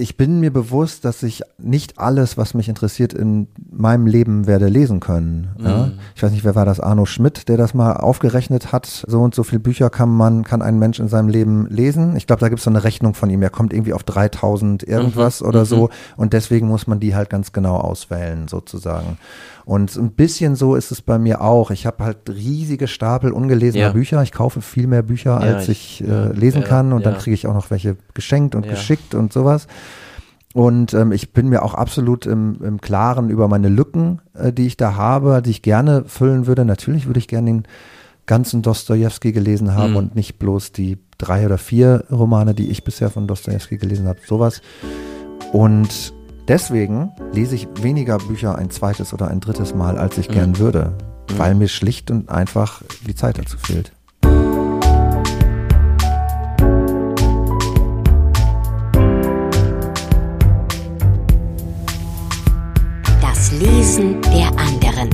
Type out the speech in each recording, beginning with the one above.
ich bin mir bewusst, dass ich nicht alles, was mich interessiert, in meinem Leben werde lesen können. Ja? Mhm. Ich weiß nicht, wer war das? Arno Schmidt, der das mal aufgerechnet hat. So und so viele Bücher kann man, kann ein Mensch in seinem Leben lesen. Ich glaube, da gibt es so eine Rechnung von ihm. Er kommt irgendwie auf 3000 irgendwas Mhm. oder Mhm. so. Und deswegen muss man die halt ganz genau auswählen, sozusagen. Und ein bisschen so ist es bei mir auch. Ich habe halt riesige Stapel ungelesener Ja. Bücher. Ich kaufe viel mehr Bücher, Ja, als ich, ich- äh, ja, lesen ja, kann. Und dann ja. kriege ich auch noch welche geschenkt und Ja. geschickt und sowas. Und ähm, ich bin mir auch absolut im, im Klaren über meine Lücken, äh, die ich da habe, die ich gerne füllen würde. Natürlich würde ich gerne den ganzen Dostoevsky gelesen haben Mhm. und nicht bloß die drei oder vier Romane, die ich bisher von Dostoevsky gelesen habe. Sowas. Und deswegen lese ich weniger Bücher ein zweites oder ein drittes Mal, als ich Mhm. gern würde, weil mir schlicht und einfach die Zeit dazu fehlt. Lesen der anderen.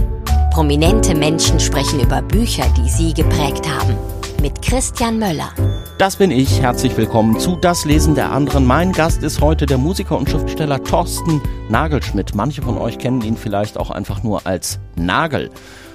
Prominente Menschen sprechen über Bücher, die sie geprägt haben. Mit Christian Möller. Das bin ich. Herzlich willkommen zu Das Lesen der anderen. Mein Gast ist heute der Musiker und Schriftsteller Thorsten Nagelschmidt. Manche von euch kennen ihn vielleicht auch einfach nur als Nagel.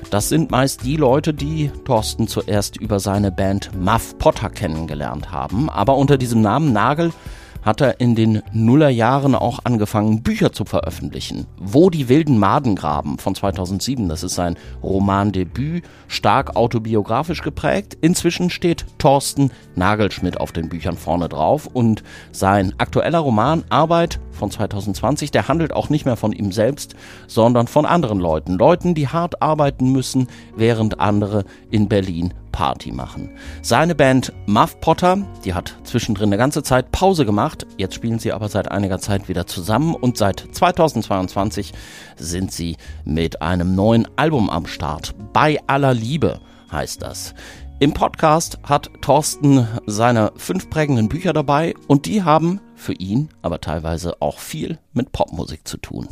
Das sind meist die Leute, die Thorsten zuerst über seine Band Muff Potter kennengelernt haben. Aber unter diesem Namen Nagel hat er in den Nullerjahren auch angefangen, Bücher zu veröffentlichen. Wo die wilden Maden graben von 2007, das ist sein Romandebüt, stark autobiografisch geprägt. Inzwischen steht Thorsten Nagelschmidt auf den Büchern vorne drauf und sein aktueller Roman Arbeit von 2020, der handelt auch nicht mehr von ihm selbst, sondern von anderen Leuten. Leuten, die hart arbeiten müssen, während andere in Berlin Party machen. Seine Band Muff Potter, die hat zwischendrin eine ganze Zeit Pause gemacht. Jetzt spielen sie aber seit einiger Zeit wieder zusammen und seit 2022 sind sie mit einem neuen Album am Start. Bei aller Liebe heißt das. Im Podcast hat Thorsten seine fünf prägenden Bücher dabei und die haben für ihn aber teilweise auch viel mit Popmusik zu tun.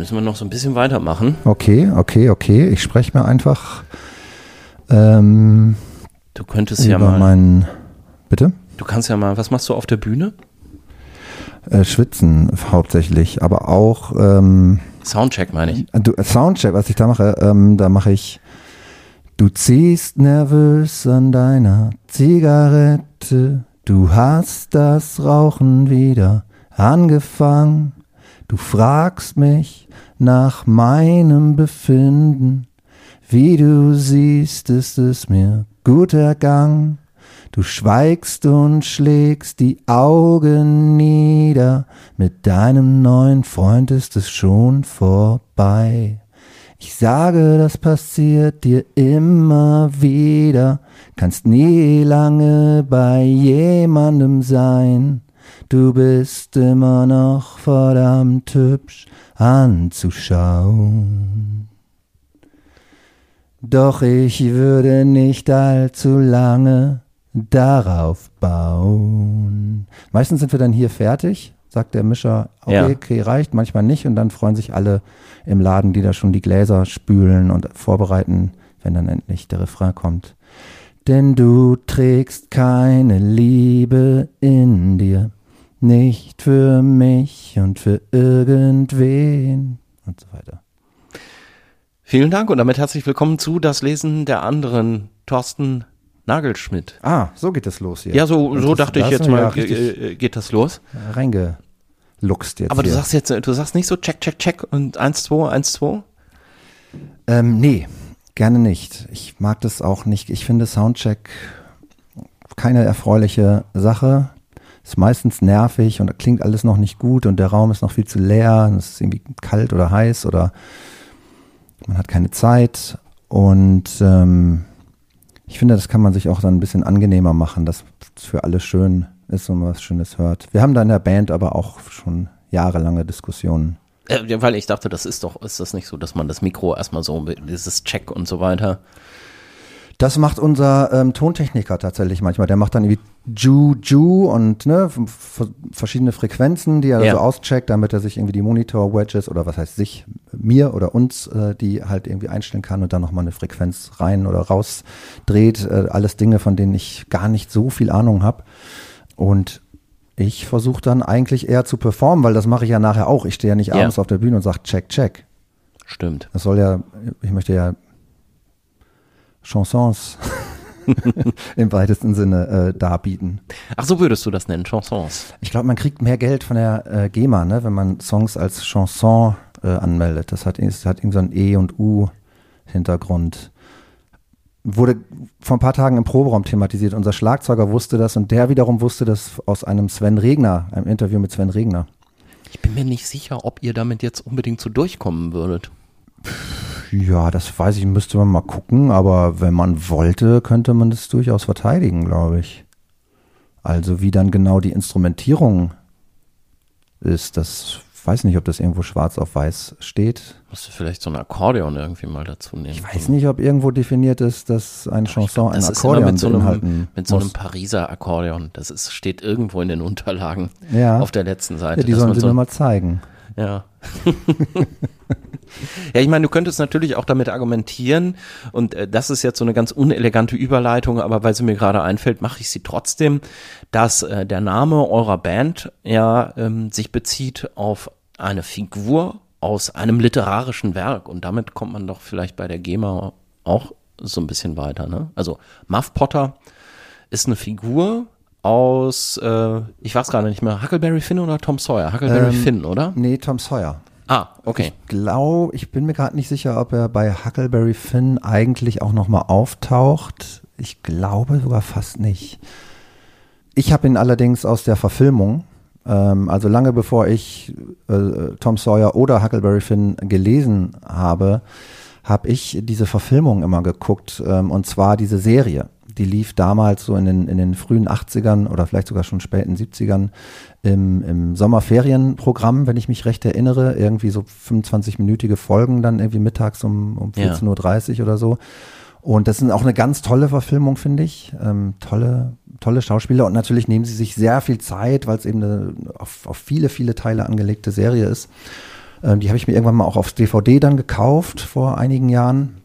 Müssen wir noch so ein bisschen weitermachen? Okay, okay, okay. Ich spreche mir einfach ähm, Du könntest ja mal. meinen. Bitte? Du kannst ja mal. Was machst du auf der Bühne? Äh, schwitzen hauptsächlich, aber auch ähm, Soundcheck meine ich. du, äh, Soundcheck, was ich da mache, ähm, da mache ich Du ziehst nervös an deiner Zigarette, du hast das Rauchen wieder angefangen, du fragst mich nach meinem Befinden, wie du siehst, ist es mir gut ergangen. Du schweigst und schlägst die Augen nieder, mit deinem neuen Freund ist es schon vorbei. Ich sage, das passiert dir immer wieder, kannst nie lange bei jemandem sein. Du bist immer noch verdammt hübsch anzuschauen. Doch ich würde nicht allzu lange darauf bauen. Meistens sind wir dann hier fertig, sagt der Mischer, okay, Ja. okay, reicht, manchmal nicht und dann freuen sich alle im Laden, die da schon die Gläser spülen und vorbereiten, wenn dann endlich der Refrain kommt. Denn du trägst keine Liebe in dir, nicht für mich und für irgendwen und so weiter. Vielen Dank und damit herzlich willkommen zu Das Lesen der anderen. Thorsten Nagelschmidt. Ah, so geht es los hier. Ja, so, so Das- dachte ich jetzt du mal, ja äh, äh, geht das los. reingeluchst jetzt Aber du hier. sagst jetzt, du sagst nicht so check, check, check und 1, 2, 1, 2? Ähm, nee, gerne nicht. Ich mag das auch nicht. Ich finde Soundcheck keine erfreuliche Sache. Ist meistens nervig und da klingt alles noch nicht gut und der Raum ist noch viel zu leer. und Es ist irgendwie kalt oder heiß oder man hat keine Zeit. Und ähm, ich finde, das kann man sich auch dann ein bisschen angenehmer machen, dass es für alle schön ist und was Schönes hört. Wir haben da in der Band aber auch schon jahrelange Diskussionen. Äh, weil ich dachte, das ist doch, ist das nicht so, dass man das Mikro erstmal so, mit dieses Check und so weiter. Das macht unser ähm, Tontechniker tatsächlich manchmal. Der macht dann irgendwie Ju Ju und ne, verschiedene Frequenzen, die er Ja. so auscheckt, damit er sich irgendwie die Monitor-Wedges oder was heißt sich, mir oder uns, äh, die halt irgendwie einstellen kann und dann nochmal eine Frequenz rein oder raus dreht. Äh, alles Dinge, von denen ich gar nicht so viel Ahnung habe. Und ich versuche dann eigentlich eher zu performen, weil das mache ich ja nachher auch. Ich stehe ja nicht Ja. abends auf der Bühne und sage, check, check. Stimmt. Das soll ja, ich möchte ja Chansons im weitesten Sinne äh, darbieten. Ach, so würdest du das nennen, Chansons. Ich glaube, man kriegt mehr Geld von der äh, GEMA, ne, wenn man Songs als Chanson äh, anmeldet. Das hat, das hat irgendwie so ein E und U Hintergrund. Wurde vor ein paar Tagen im Proberaum thematisiert. Unser Schlagzeuger wusste das und der wiederum wusste das aus einem Sven Regner, einem Interview mit Sven Regner. Ich bin mir nicht sicher, ob ihr damit jetzt unbedingt so durchkommen würdet. Ja, das weiß ich, müsste man mal gucken, aber wenn man wollte, könnte man das durchaus verteidigen, glaube ich. Also wie dann genau die Instrumentierung ist, das weiß nicht, ob das irgendwo schwarz auf weiß steht. Musst du vielleicht so ein Akkordeon irgendwie mal dazu nehmen. Ich weiß nicht, ob irgendwo definiert ist, dass ein Chanson ein Das ist immer Akkordeon mit so einem, mit so einem muss. Pariser Akkordeon. Das ist, steht irgendwo in den Unterlagen Ja. auf der letzten Seite. Ja, die sollen sie so mir mal zeigen. Ja. ja, ich meine, du könntest natürlich auch damit argumentieren, und äh, das ist jetzt so eine ganz unelegante Überleitung, aber weil sie mir gerade einfällt, mache ich sie trotzdem, dass äh, der Name eurer Band ja ähm, sich bezieht auf eine Figur aus einem literarischen Werk und damit kommt man doch vielleicht bei der GEMA auch so ein bisschen weiter. Ne? Also Muff Potter ist eine Figur aus, äh, ich weiß gerade nicht mehr, Huckleberry Finn oder Tom Sawyer? Huckleberry Ähm, Finn, oder? Nee, Tom Sawyer. Ah, okay. Glaube, ich bin mir gerade nicht sicher, ob er bei Huckleberry Finn eigentlich auch nochmal auftaucht. Ich glaube sogar fast nicht. Ich habe ihn allerdings aus der Verfilmung, ähm, also lange bevor ich äh, Tom Sawyer oder Huckleberry Finn gelesen habe, habe ich diese Verfilmung immer geguckt, ähm, und zwar diese Serie. Die lief damals so in den, in den frühen 80ern oder vielleicht sogar schon späten 70ern im, im Sommerferienprogramm, wenn ich mich recht erinnere. Irgendwie so 25-minütige Folgen dann irgendwie mittags um, um Ja. 14.30 Uhr oder so. Und das ist auch eine ganz tolle Verfilmung, finde ich. Ähm, tolle, tolle Schauspieler und natürlich nehmen sie sich sehr viel Zeit, weil es eben eine auf, auf viele, viele Teile angelegte Serie ist. Ähm, die habe ich mir irgendwann mal auch aufs DVD dann gekauft vor einigen Jahren.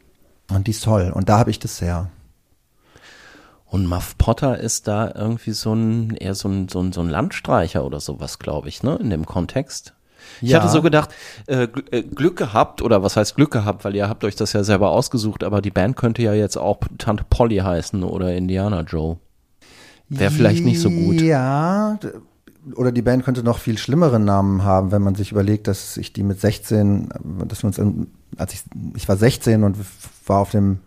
Und die ist toll. Und da habe ich das sehr. Und Muff Potter ist da irgendwie so ein, eher so ein, so ein, so ein Landstreicher oder sowas, glaube ich, ne, in dem Kontext. Ich Ja. hatte so gedacht, äh, äh, Glück gehabt, oder was heißt Glück gehabt, weil ihr habt euch das ja selber ausgesucht, aber die Band könnte ja jetzt auch Tante Polly heißen oder Indiana Joe. Wäre vielleicht nicht so gut. Ja, oder die Band könnte noch viel schlimmere Namen haben, wenn man sich überlegt, dass ich die mit 16, äh, dass wir uns, in, als ich, ich war 16 und war auf dem,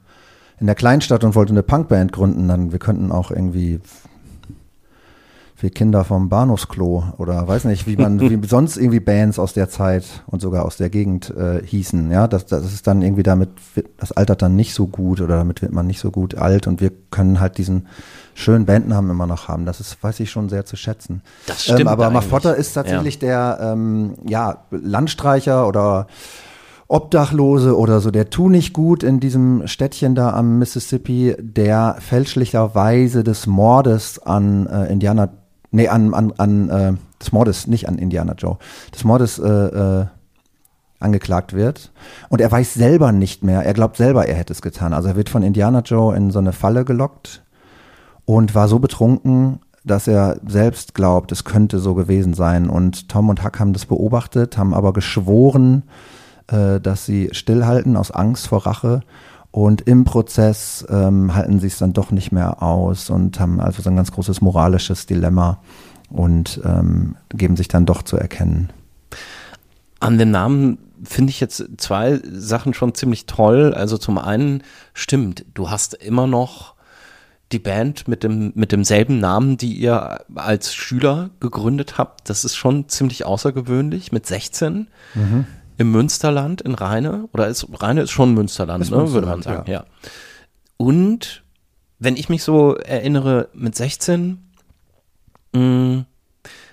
in der Kleinstadt und wollte eine Punkband gründen, dann wir könnten auch irgendwie wir Kinder vom Bahnhofsklo oder weiß nicht, wie man, wie sonst irgendwie Bands aus der Zeit und sogar aus der Gegend äh, hießen. Ja, das, das ist dann irgendwie damit, das altert dann nicht so gut oder damit wird man nicht so gut alt und wir können halt diesen schönen Bandnamen immer noch haben. Das ist, weiß ich schon sehr zu schätzen. Das stimmt Ähm, aber Potter ist tatsächlich der, ähm, ja, Landstreicher oder Obdachlose oder so, der tu nicht gut in diesem Städtchen da am Mississippi, der fälschlicherweise des Mordes an äh, Indiana, nee, an, an, an äh, des Mordes, nicht an Indiana Joe, des Mordes äh, äh, angeklagt wird. Und er weiß selber nicht mehr, er glaubt selber, er hätte es getan. Also er wird von Indiana Joe in so eine Falle gelockt und war so betrunken, dass er selbst glaubt, es könnte so gewesen sein. Und Tom und Huck haben das beobachtet, haben aber geschworen, äh, dass sie stillhalten aus Angst vor Rache. Und im Prozess ähm, halten sie es dann doch nicht mehr aus und haben also so ein ganz großes moralisches Dilemma und ähm, geben sich dann doch zu erkennen. An dem Namen finde ich jetzt zwei Sachen schon ziemlich toll. Also zum einen stimmt, du hast immer noch die Band mit dem mit demselben Namen, die ihr als Schüler gegründet habt. Das ist schon ziemlich außergewöhnlich mit 16 im Münsterland in Rheine oder ist Rheine ist schon Münsterland, Ist ne, würde man Münsterland, sagen, ja. Und wenn ich mich so erinnere mit 16 mh,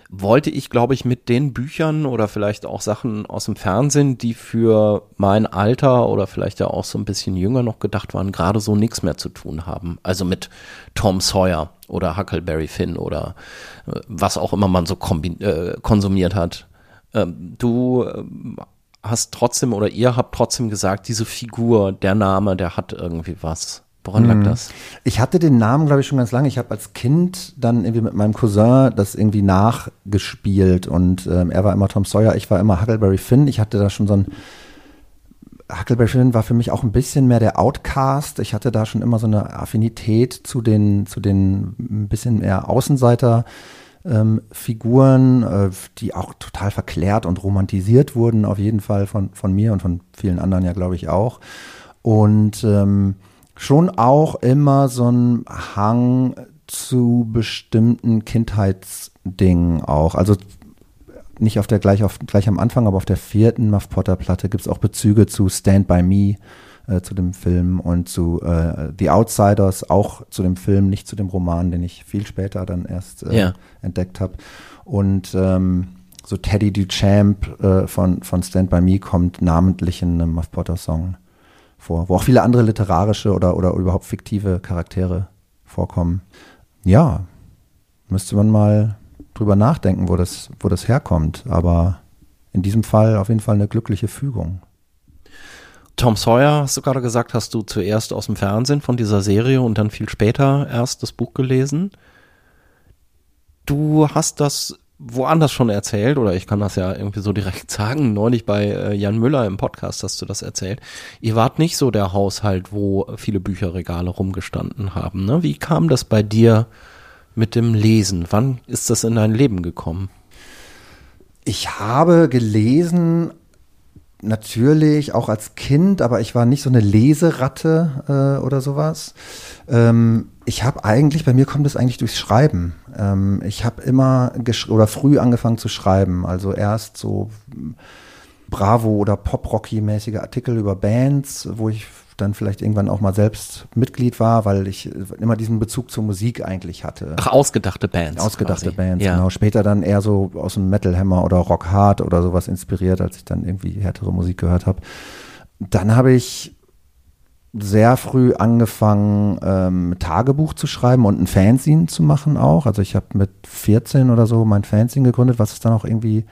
wollte ich, glaube ich, mit den Büchern oder vielleicht auch Sachen aus dem Fernsehen, die für mein Alter oder vielleicht ja auch so ein bisschen jünger noch gedacht waren, gerade so nichts mehr zu tun haben. Also mit Tom Sawyer oder Huckleberry Finn oder äh, was auch immer man so äh, konsumiert hat. Ähm, du äh, hast trotzdem oder ihr habt trotzdem gesagt, diese Figur, der Name, der hat irgendwie was. Woran lag mhm. das? Ich hatte den Namen, glaube ich, schon ganz lange. Ich habe als Kind dann irgendwie mit meinem Cousin das irgendwie nachgespielt und ähm, er war immer Tom Sawyer, ich war immer Huckleberry Finn. Ich hatte da schon so ein Huckleberry Finn war für mich auch ein bisschen mehr der Outcast. Ich hatte da schon immer so eine Affinität zu den, zu den ein bisschen mehr Außenseiter. Ähm, Figuren, äh, die auch total verklärt und romantisiert wurden, auf jeden Fall von, von mir und von vielen anderen ja, glaube ich, auch. Und ähm, schon auch immer so ein Hang zu bestimmten Kindheitsdingen auch. Also nicht auf der gleich, auf, gleich am Anfang, aber auf der vierten Muff Potter Platte gibt es auch Bezüge zu Stand By Me, äh, zu dem Film und zu äh, The Outsiders, auch zu dem Film, nicht zu dem Roman, den ich viel später dann erst äh, ja. entdeckt habe. Und ähm, so Teddy Duchamp äh, von, von Stand By Me kommt namentlich in einem Muff Potter Song vor, wo auch viele andere literarische oder, oder überhaupt fiktive Charaktere vorkommen. Ja, müsste man mal drüber nachdenken, wo das, wo das herkommt. Aber in diesem Fall auf jeden Fall eine glückliche Fügung. Tom Sawyer, hast du gerade gesagt, hast du zuerst aus dem Fernsehen von dieser Serie und dann viel später erst das Buch gelesen. Du hast das woanders schon erzählt, oder ich kann das ja irgendwie so direkt sagen, neulich bei äh, Jan Müller im Podcast hast du das erzählt. Ihr wart nicht so der Haushalt, wo viele Bücherregale rumgestanden haben. Ne? Wie kam das bei dir mit dem Lesen? Wann ist das in dein Leben gekommen? Ich habe gelesen, natürlich auch als Kind, aber ich war nicht so eine Leseratte äh, oder sowas. Ähm, ich habe eigentlich, bei mir kommt es eigentlich durchs Schreiben. Ähm, ich habe immer oder früh angefangen zu schreiben. Also erst so Bravo- oder Pop-Rocky-mäßige Artikel über Bands, wo ich dann vielleicht irgendwann auch mal selbst Mitglied war, weil ich immer diesen Bezug zur Musik eigentlich hatte. Ach, ausgedachte Bands. Ausgedachte quasi. Bands, ja. genau. Später dann eher so aus dem Metal Hammer oder Rock Hard oder sowas inspiriert, als ich dann irgendwie härtere Musik gehört habe. Dann habe ich sehr früh angefangen, ähm, Tagebuch zu schreiben und ein Fanzine zu machen auch. Also ich habe mit 14 oder so mein Fanzine gegründet, was es dann auch irgendwie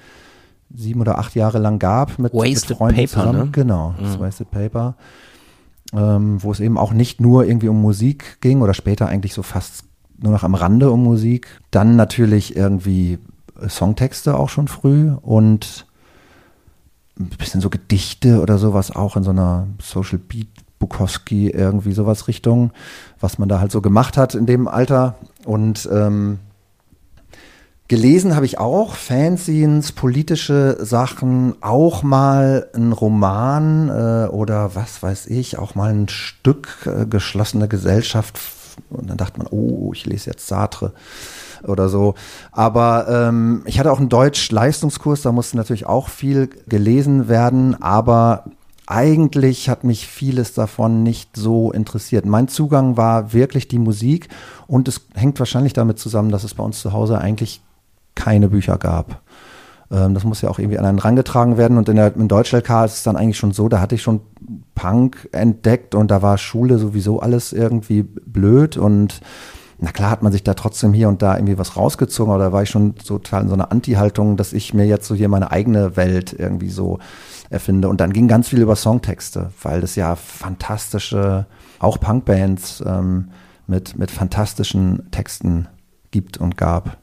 sieben oder acht Jahre lang gab mit, Wasted mit Freunden Paper, zusammen. Ne? Genau, mhm. das Wasted Paper. Ähm, wo es eben auch nicht nur irgendwie um Musik ging oder später eigentlich so fast nur noch am Rande um Musik. Dann natürlich irgendwie Songtexte auch schon früh und ein bisschen so Gedichte oder sowas auch in so einer Social Beat Bukowski, irgendwie sowas Richtung, was man da halt so gemacht hat in dem Alter. Und ähm, gelesen habe ich auch Fanzines, politische Sachen, auch mal ein Roman äh, oder was weiß ich, auch mal ein Stück äh, geschlossene Gesellschaft. Und dann dachte man, oh, ich lese jetzt Sartre oder so. Aber ähm, ich hatte auch einen Deutsch-Leistungskurs, da musste natürlich auch viel gelesen werden, aber eigentlich hat mich vieles davon nicht so interessiert. Mein Zugang war wirklich die Musik und es hängt wahrscheinlich damit zusammen, dass es bei uns zu Hause eigentlich keine Bücher gab. Ähm, das muss ja auch irgendwie an einen rangetragen werden und in der in Deutsch-LK ist es dann eigentlich schon so, da hatte ich schon Punk entdeckt und da war Schule sowieso alles irgendwie blöd und na klar hat man sich da trotzdem hier und da irgendwie was rausgezogen, aber da war ich schon total in so einer Anti-Haltung, dass ich mir jetzt so hier meine eigene Welt irgendwie so erfinde. Und dann ging ganz viel über Songtexte, weil das ja fantastische, auch Punkbands ähm, mit, mit fantastischen Texten gibt und gab.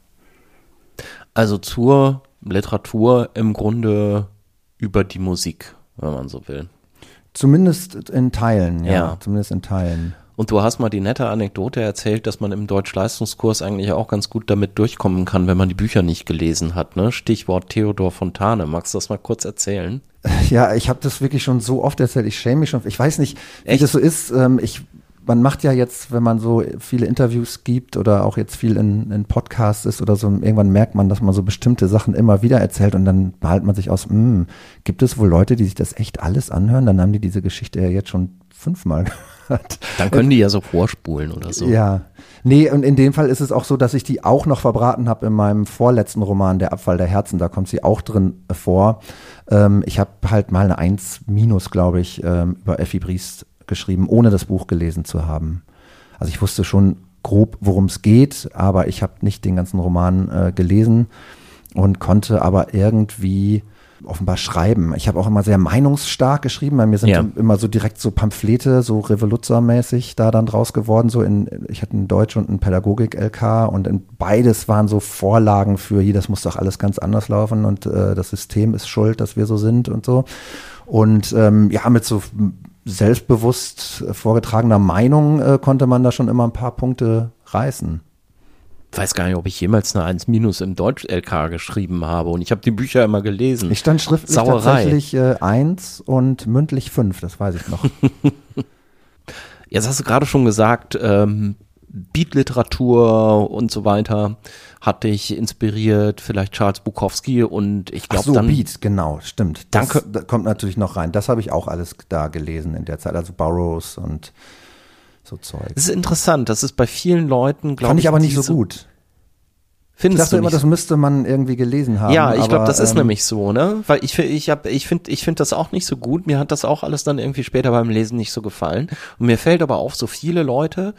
Also zur Literatur im Grunde über die Musik, wenn man so will. Zumindest in Teilen, ja. ja. Zumindest in Teilen. Und du hast mal die nette Anekdote erzählt, dass man im Deutsch-Leistungskurs eigentlich auch ganz gut damit durchkommen kann, wenn man die Bücher nicht gelesen hat. Ne? Stichwort Theodor Fontane. Magst du das mal kurz erzählen? Ja, ich habe das wirklich schon so oft erzählt. Ich schäme mich schon. Ich weiß nicht, wie Echt? das so ist. Ähm, ich man macht ja jetzt, wenn man so viele Interviews gibt oder auch jetzt viel in, in Podcasts ist oder so, irgendwann merkt man, dass man so bestimmte Sachen immer wieder erzählt und dann behält man sich aus, mh, hm, gibt es wohl Leute, die sich das echt alles anhören? Dann haben die diese Geschichte ja jetzt schon fünfmal gehört. Dann können die ja so vorspulen oder so. Ja. Nee, und in dem Fall ist es auch so, dass ich die auch noch verbraten habe in meinem vorletzten Roman, Der Abfall der Herzen. Da kommt sie auch drin vor. Ähm, ich habe halt mal eine 1 minus, glaube ich, ähm, über Effi Briest geschrieben, ohne das Buch gelesen zu haben. Also ich wusste schon grob, worum es geht, aber ich habe nicht den ganzen Roman äh, gelesen und konnte aber irgendwie offenbar schreiben. Ich habe auch immer sehr meinungsstark geschrieben. Bei mir sind ja. immer so direkt so Pamphlete, so Revoluzzer-mäßig da dann draus geworden. So in, ich hatte ein Deutsch und ein Pädagogik-LK und in beides waren so Vorlagen für hier, das muss doch alles ganz anders laufen und äh, das System ist schuld, dass wir so sind und so. Und ähm, ja, mit so selbstbewusst vorgetragener Meinung äh, konnte man da schon immer ein paar Punkte reißen. Ich weiß gar nicht, ob ich jemals eine 1 minus im Deutsch-LK geschrieben habe und ich habe die Bücher immer gelesen. Ich stand schriftlich Sauerei. tatsächlich äh, 1 und mündlich 5, das weiß ich noch. Jetzt hast du gerade schon gesagt, ähm, Beat-Literatur und so weiter hat dich inspiriert, vielleicht Charles Bukowski und ich glaube so, dann Beat, genau, stimmt. Das danke. kommt natürlich noch rein. Das habe ich auch alles da gelesen in der Zeit, also Burroughs und so Zeug. Das ist interessant, das ist bei vielen Leuten, glaube ich. Fand ich aber nicht so gut. Findest ich dachte immer, das müsste man irgendwie gelesen haben. Ja, ich glaube, das ist ähm, nämlich so, ne? Weil ich ich habe ich finde ich finde das auch nicht so gut. Mir hat das auch alles dann irgendwie später beim Lesen nicht so gefallen. Und mir fällt aber auf, so viele Leute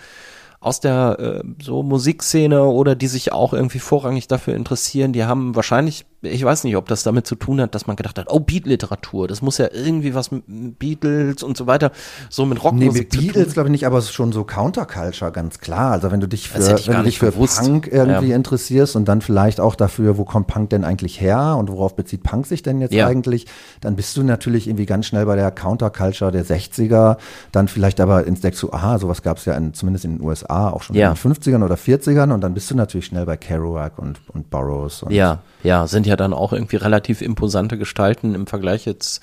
aus der äh, so Musikszene oder die sich auch irgendwie vorrangig dafür interessieren, die haben wahrscheinlich ich weiß nicht, ob das damit zu tun hat, dass man gedacht hat, oh, Beat-Literatur, das muss ja irgendwie was mit Beatles und so weiter, so mit Rockmusik nee, mit Beatles glaube ich nicht, aber es ist schon so Counterculture, ganz klar. Also wenn du dich für, wenn du dich für Punk irgendwie ja. interessierst und dann vielleicht auch dafür, wo kommt Punk denn eigentlich her und worauf bezieht Punk sich denn jetzt ja. eigentlich, dann bist du natürlich irgendwie ganz schnell bei der Counterculture der 60er, dann vielleicht aber du, aha, sowas gab es ja in, zumindest in den USA auch schon ja. in den 50ern oder 40ern und dann bist du natürlich schnell bei Kerouac und, und Burroughs. Und ja, ja, sind ja dann auch irgendwie relativ imposante Gestalten im Vergleich jetzt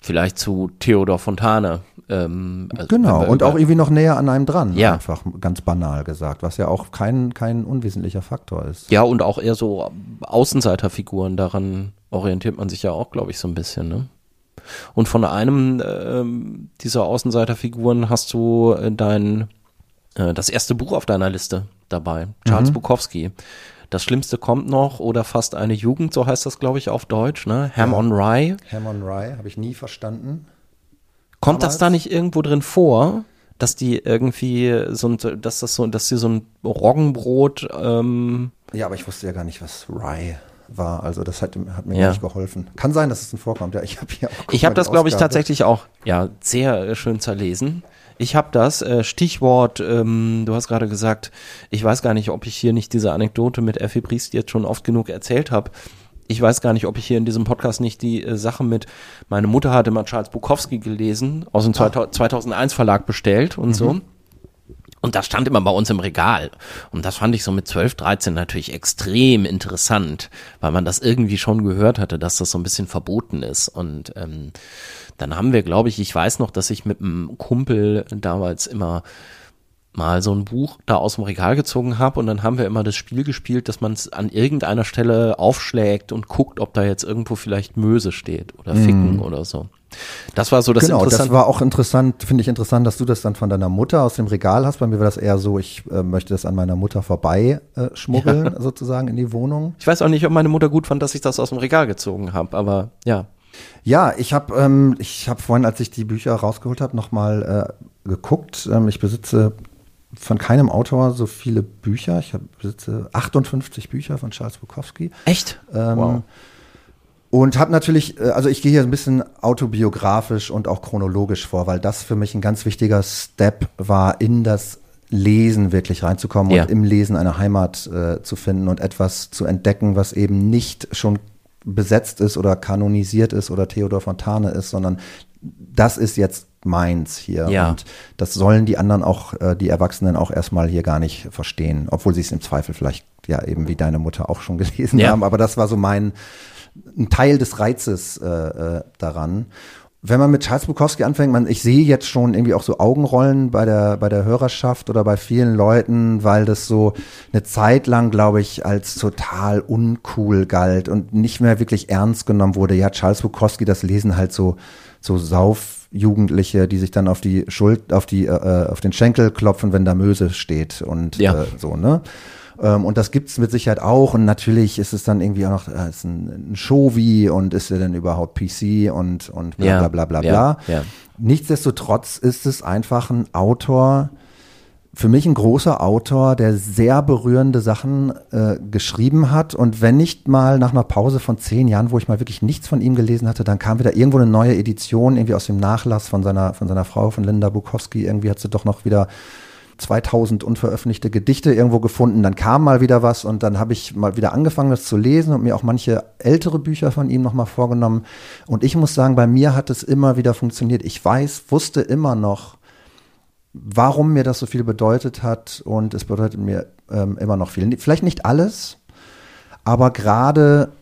vielleicht zu Theodor Fontane. Ähm, also genau, und auch irgendwie noch näher an einem dran, ja. einfach ganz banal gesagt, was ja auch kein, kein unwesentlicher Faktor ist. Ja, und auch eher so Außenseiterfiguren, daran orientiert man sich ja auch, glaube ich, so ein bisschen, ne? Und von einem ähm, dieser Außenseiterfiguren hast du äh, dein äh, das erste Buch auf deiner Liste dabei, Charles mhm. Bukowski. Das Schlimmste kommt noch oder fast eine Jugend, so heißt das, glaube ich, auf Deutsch, ne? Ham ja. on Rye. Ham on Rye, habe ich nie verstanden. Kommt Damals? das da nicht irgendwo drin vor, dass die irgendwie so ein, dass das so, dass sie so ein Roggenbrot, ähm Ja, aber ich wusste ja gar nicht, was Rye war. Also das hat, hat mir ja. nicht geholfen. Kann sein, dass es ein vorkommt. Ja, ich habe hier auch. Ich habe das, glaube ich, tatsächlich auch ja sehr äh, schön zerlesen. Ich habe das. Äh, Stichwort, ähm, du hast gerade gesagt, ich weiß gar nicht, ob ich hier nicht diese Anekdote mit Effi Briest jetzt schon oft genug erzählt habe. Ich weiß gar nicht, ob ich hier in diesem Podcast nicht die äh, Sache mit, meine Mutter hatte mal Charles Bukowski gelesen, aus dem ah. 2001 Verlag bestellt und mhm. so. Und das stand immer bei uns im Regal. Und das fand ich so mit 12, 13 natürlich extrem interessant, weil man das irgendwie schon gehört hatte, dass das so ein bisschen verboten ist. Und ähm, dann haben wir, glaube ich, ich weiß noch, dass ich mit einem Kumpel damals immer mal so ein Buch da aus dem Regal gezogen habe und dann haben wir immer das Spiel gespielt, dass man es an irgendeiner Stelle aufschlägt und guckt, ob da jetzt irgendwo vielleicht Möse steht oder Ficken mm. oder so. Das war so das Genau, das war auch interessant, finde ich interessant, dass du das dann von deiner Mutter aus dem Regal hast. Bei mir war das eher so, ich äh, möchte das an meiner Mutter vorbei äh, schmuggeln, ja. sozusagen in die Wohnung. Ich weiß auch nicht, ob meine Mutter gut fand, dass ich das aus dem Regal gezogen habe, aber ja. Ja, ich habe ähm, ich hab vorhin, als ich die Bücher rausgeholt habe, nochmal äh, geguckt. Ähm, ich besitze von keinem Autor so viele Bücher. Ich besitze 58 Bücher von Charles Bukowski. Echt? Ähm, wow. Und habe natürlich, äh, also ich gehe hier ein bisschen autobiografisch und auch chronologisch vor, weil das für mich ein ganz wichtiger Step war, in das Lesen wirklich reinzukommen ja. und im Lesen eine Heimat äh, zu finden und etwas zu entdecken, was eben nicht schon besetzt ist oder kanonisiert ist oder Theodor Fontane ist, sondern das ist jetzt meins hier. Ja. Und das sollen die anderen auch, äh, die Erwachsenen auch erstmal hier gar nicht verstehen, obwohl sie es im Zweifel vielleicht ja eben wie deine Mutter auch schon gelesen ja. haben. Aber das war so mein, ein Teil des Reizes äh, äh, daran. wenn man mit Charles Bukowski anfängt, man, ich sehe jetzt schon irgendwie auch so Augenrollen bei der, bei der Hörerschaft oder bei vielen Leuten, weil das so eine Zeit lang, glaube ich, als total uncool galt und nicht mehr wirklich ernst genommen wurde. Ja, Charles Bukowski, das lesen halt so, so Saufjugendliche, die sich dann auf die Schuld, auf die, äh, auf den Schenkel klopfen, wenn da Möse steht und Ja. äh, so, ne? Ähm, und das gibt's mit Sicherheit auch. Und natürlich ist es dann irgendwie auch noch äh, ist ein, ein Show-Wie und ist er denn überhaupt PC und, und bla Ja, bla bla bla bla. ja. Nichtsdestotrotz ist es einfach ein Autor, für mich ein großer Autor, der sehr berührende Sachen äh, geschrieben hat. Und wenn nicht mal nach einer Pause von zehn Jahren, wo ich mal wirklich nichts von ihm gelesen hatte, dann kam wieder irgendwo eine neue Edition, irgendwie aus dem Nachlass von seiner, von seiner Frau, von Linda Bukowski. Irgendwie hat sie doch noch wieder 2000 unveröffentlichte Gedichte irgendwo gefunden. Dann kam mal wieder was und dann habe ich mal wieder angefangen, das zu lesen und mir auch manche ältere Bücher von ihm nochmal vorgenommen. Und ich muss sagen, bei mir hat es immer wieder funktioniert. Ich weiß, wusste immer noch, warum mir das so viel bedeutet hat und es bedeutet mir ähm, immer noch viel. Vielleicht nicht alles, aber gerade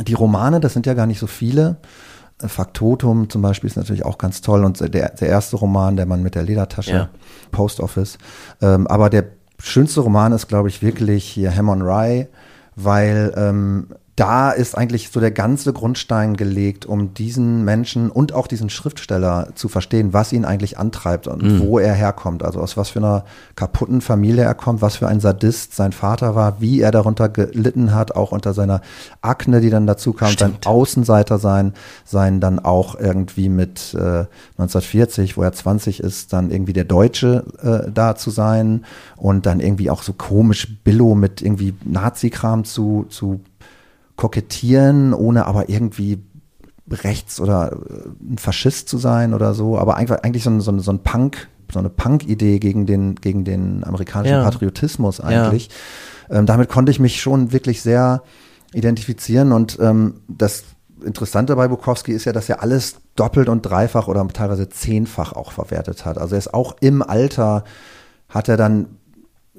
die Romane, das sind ja gar nicht so viele. Äh, Faktotum zum Beispiel ist natürlich auch ganz toll und der, der erste Roman, der Mann mit der Ledertasche, Ja. Post Office. Ähm, aber der schönste Roman ist, glaube ich, wirklich hier Hammond Rye, weil ähm, da ist eigentlich so der ganze Grundstein gelegt, um diesen Menschen und auch diesen Schriftsteller zu verstehen, was ihn eigentlich antreibt und wo er herkommt. Also aus was für einer kaputten Familie er kommt, was für ein Sadist sein Vater war, wie er darunter gelitten hat, auch unter seiner Akne, die dann dazu kam, sein Außenseiter sein, sein dann auch irgendwie mit äh, 1940, wo er 20 ist, dann irgendwie der Deutsche äh, da zu sein und dann irgendwie auch so komisch Billo mit irgendwie Nazi-Kram zu, zu kokettieren, ohne aber irgendwie rechts oder äh, ein Faschist zu sein oder so, aber einfach eigentlich so ein, so ein, so ein Punk, so eine Punk-Idee gegen den, gegen den amerikanischen Ja. Patriotismus eigentlich. Ähm, damit konnte ich mich schon wirklich sehr identifizieren und ähm, das Interessante bei Bukowski ist ja, dass er alles doppelt und dreifach oder teilweise zehnfach auch verwertet hat. Also er ist auch im Alter, hat er dann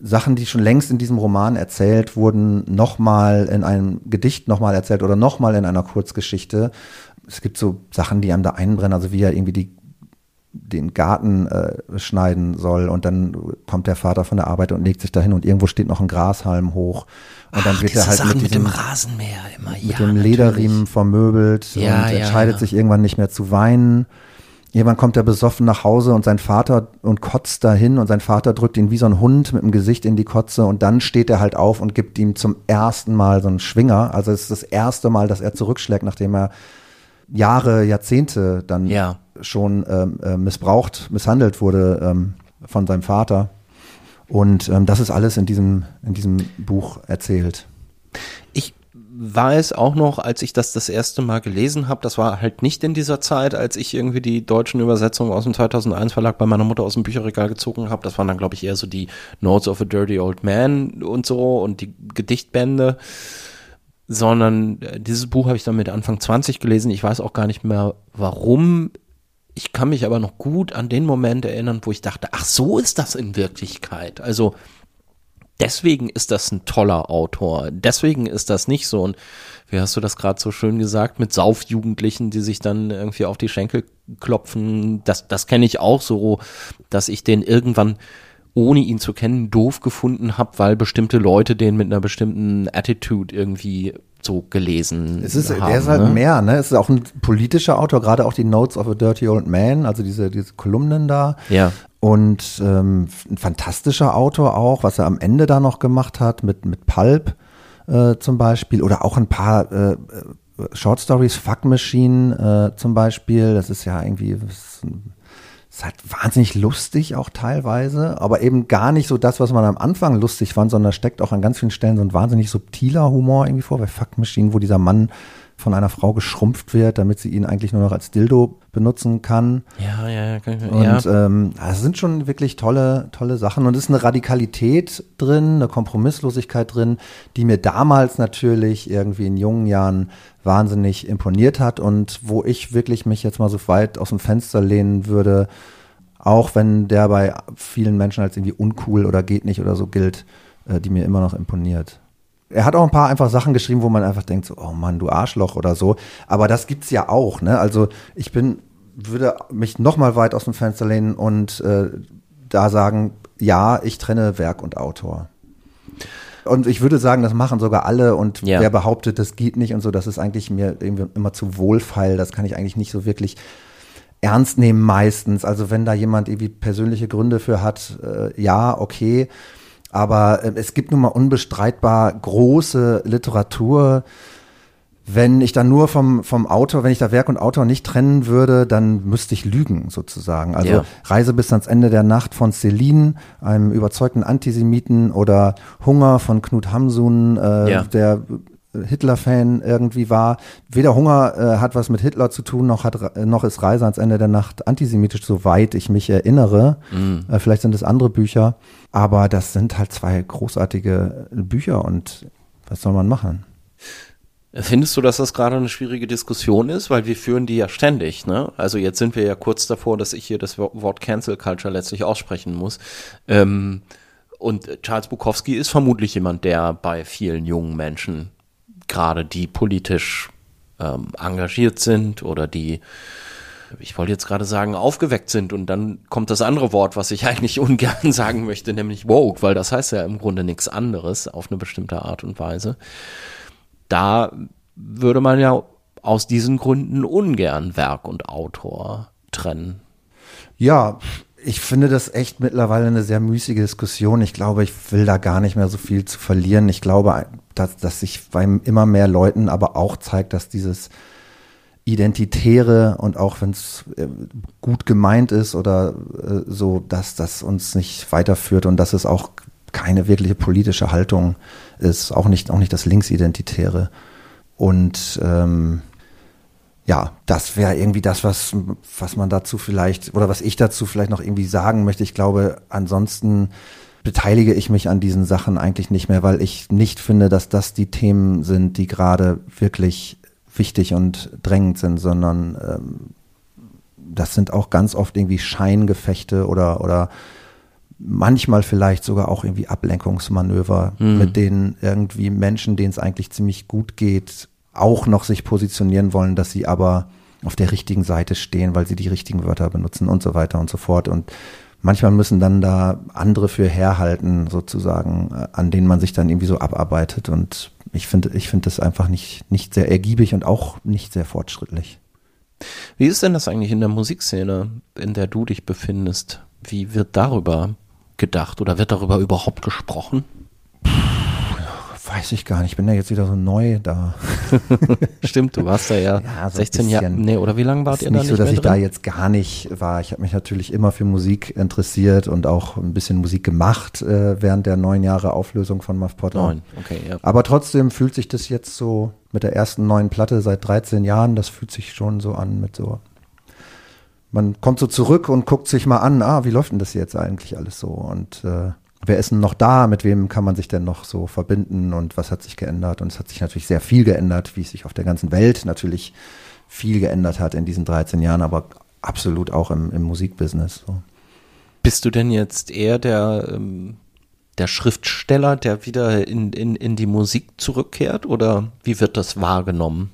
Sachen, die schon längst in diesem Roman erzählt wurden, nochmal in einem Gedicht nochmal erzählt oder nochmal in einer Kurzgeschichte. Es gibt so Sachen, die einem da einbrennen, also wie er irgendwie die, den Garten äh, schneiden soll und dann kommt der Vater von der Arbeit und legt sich dahin und irgendwo steht noch ein Grashalm hoch und dann wird er halt mit, diesem, Rasenmäher immer. mit dem Lederriemen vermöbelt Ja, und ja, entscheidet sich irgendwann nicht mehr zu weinen. Irgendwann kommt er besoffen nach Hause und sein Vater und kotzt dahin und sein Vater drückt ihn wie so ein Hund mit dem Gesicht in die Kotze und dann steht er halt auf und gibt ihm zum ersten Mal so einen Schwinger. Also es ist das erste Mal, dass er zurückschlägt, nachdem er Jahre, Jahrzehnte dann Ja. schon ähm, äh, missbraucht, misshandelt wurde ähm, von seinem Vater. Und ähm, das ist alles in diesem, in diesem Buch erzählt. Ich weiß auch noch, als ich das das erste Mal gelesen habe, das war halt nicht in dieser Zeit, als ich irgendwie die deutschen Übersetzungen aus dem 2001 Verlag bei meiner Mutter aus dem Bücherregal gezogen habe. Das waren dann, glaube ich, eher so die Notes of a Dirty Old Man und so und die Gedichtbände. Sondern äh, dieses Buch habe ich dann mit Anfang 20 gelesen. Ich weiß auch gar nicht mehr, warum. Ich kann mich aber noch gut an den Moment erinnern, wo ich dachte, ach, so ist das in Wirklichkeit. Also, deswegen ist das ein toller Autor. Deswegen ist das nicht so. Und wie hast du das gerade so schön gesagt, mit Saufjugendlichen, die sich dann irgendwie auf die Schenkel klopfen. Das, das kenne ich auch so, dass ich den irgendwann ohne ihn zu kennen, doof gefunden habe, weil bestimmte Leute den mit einer bestimmten Attitude irgendwie so gelesen Es ist, haben. der ist halt ne? mehr, ne? Es ist auch ein politischer Autor, gerade auch die Notes of a Dirty Old Man, also diese, diese Kolumnen da. Ja. Und ähm, ein fantastischer Autor auch, was er am Ende da noch gemacht hat mit, mit Pulp äh, zum Beispiel. Oder auch ein paar äh, äh, Short Stories, Fuck Machine äh, zum Beispiel. Das ist ja irgendwie das ist, ein- ist halt wahnsinnig lustig auch teilweise, aber eben gar nicht so das, was man am Anfang lustig fand, sondern steckt auch an ganz vielen Stellen so ein wahnsinnig subtiler Humor irgendwie vor, bei Fuck Machine, wo dieser Mann von einer Frau geschrumpft wird, damit sie ihn eigentlich nur noch als Dildo benutzen kann. Ja, ja, ja. kann ich- Und ja. ähm, das sind schon wirklich tolle, tolle Sachen. Und es ist eine Radikalität drin, eine Kompromisslosigkeit drin, die mir damals natürlich irgendwie in jungen Jahren wahnsinnig imponiert hat und wo ich wirklich mich jetzt mal so weit aus dem Fenster lehnen würde, auch wenn der bei vielen Menschen als irgendwie uncool oder geht nicht oder so gilt, äh, die mir immer noch imponiert. Er hat auch ein paar einfach Sachen geschrieben, wo man einfach denkt, so, oh Mann, du Arschloch oder so. Aber das gibt's ja auch, ne? Also ich bin würde mich nochmal weit aus dem Fenster lehnen und äh, da sagen, ja, ich trenne Werk und Autor. Und ich würde sagen, das machen sogar alle und Ja. wer behauptet, das geht nicht und so, das ist eigentlich mir irgendwie immer zu wohlfeil. Das kann ich eigentlich nicht so wirklich ernst nehmen meistens. Also wenn da jemand irgendwie persönliche Gründe für hat, äh, ja, okay. Aber äh, es gibt nun mal unbestreitbar große Literatur. Wenn ich dann nur vom, vom Autor, wenn ich da Werk und Autor nicht trennen würde, dann müsste ich lügen sozusagen. Also Ja. Reise bis ans Ende der Nacht von Celine, einem überzeugten Antisemiten oder Hunger von Knut Hamsun, äh, Ja. der Hitler-Fan irgendwie war. Weder Hunger äh, hat was mit Hitler zu tun, noch, hat, Re- noch ist Reise ans Ende der Nacht antisemitisch, soweit ich mich erinnere. Äh, vielleicht sind es andere Bücher, aber das sind halt zwei großartige Bücher und was soll man machen? Findest du, dass das gerade eine schwierige Diskussion ist? Weil wir führen die ja ständig, ne? Also jetzt sind wir ja kurz davor, dass ich hier das Wo- Wort Cancel Culture letztlich aussprechen muss. Ähm, und Charles Bukowski ist vermutlich jemand, der bei vielen jungen Menschen, gerade die politisch ähm, engagiert sind oder die, ich wollte jetzt gerade sagen, aufgeweckt sind und dann kommt das andere Wort, was ich eigentlich ungern sagen möchte, nämlich woke, weil das heißt ja im Grunde nichts anderes auf eine bestimmte Art und Weise da würde man ja aus diesen Gründen ungern Werk und Autor trennen. Ja, ich finde das echt mittlerweile eine sehr müßige Diskussion. Ich glaube, ich will da gar nicht mehr so viel zu verlieren. Ich glaube, dass, dass sich bei immer mehr Leuten aber auch zeigt, dass dieses Identitäre und auch wenn es äh, gut gemeint ist oder äh, so, dass das uns nicht weiterführt und dass es auch keine wirkliche politische Haltung ist, auch nicht, auch nicht das Linksidentitäre. Und ähm, ja, das wäre irgendwie das, was, was man dazu vielleicht, oder was ich dazu vielleicht noch irgendwie sagen möchte. Ich glaube, ansonsten beteilige ich mich an diesen Sachen eigentlich nicht mehr, weil ich nicht finde, dass das die Themen sind, die gerade wirklich wichtig und drängend sind, sondern ähm, das sind auch ganz oft irgendwie Scheingefechte oder, oder manchmal vielleicht sogar auch irgendwie Ablenkungsmanöver, Mhm. mit denen irgendwie Menschen, denen es eigentlich ziemlich gut geht, auch noch sich positionieren wollen, dass sie aber auf der richtigen Seite stehen, weil sie die richtigen Wörter benutzen und so weiter und so fort. Und manchmal müssen dann da andere für herhalten, sozusagen, äh, an denen man sich dann irgendwie so abarbeitet. Und ich finde, ich finde das einfach nicht, nicht sehr ergiebig und auch nicht sehr fortschrittlich. Wie ist denn das eigentlich in der Musikszene, in der du dich befindest? Wie wird darüber gedacht oder wird darüber überhaupt gesprochen? Weiß ich gar nicht. Ich bin ja jetzt wieder so neu da. Stimmt, du warst da ja, Ja, so ein 16 Jahre. Nee, oder wie lange wart ihr da nicht nicht so, dass ich da drin? jetzt gar nicht war. Ich habe mich natürlich immer für Musik interessiert und auch ein bisschen Musik gemacht äh, während der neun Jahre Auflösung von Muff Potter. Neun, okay, ja. Aber trotzdem fühlt sich das jetzt so mit der ersten neuen Platte seit 13 Jahren, das fühlt sich schon so an mit so. Man kommt so zurück und guckt sich mal an, ah, wie läuft denn das jetzt eigentlich alles so? Und äh, wer ist denn noch da? Mit wem kann man sich denn noch so verbinden? Und was hat sich geändert? Und es hat sich natürlich sehr viel geändert, wie es sich auf der ganzen Welt natürlich viel geändert hat in diesen 13 Jahren, aber absolut auch im, im Musikbusiness. So. Bist du denn jetzt eher der, ähm, der Schriftsteller, der wieder in, in, in die Musik zurückkehrt oder wie wird das wahrgenommen?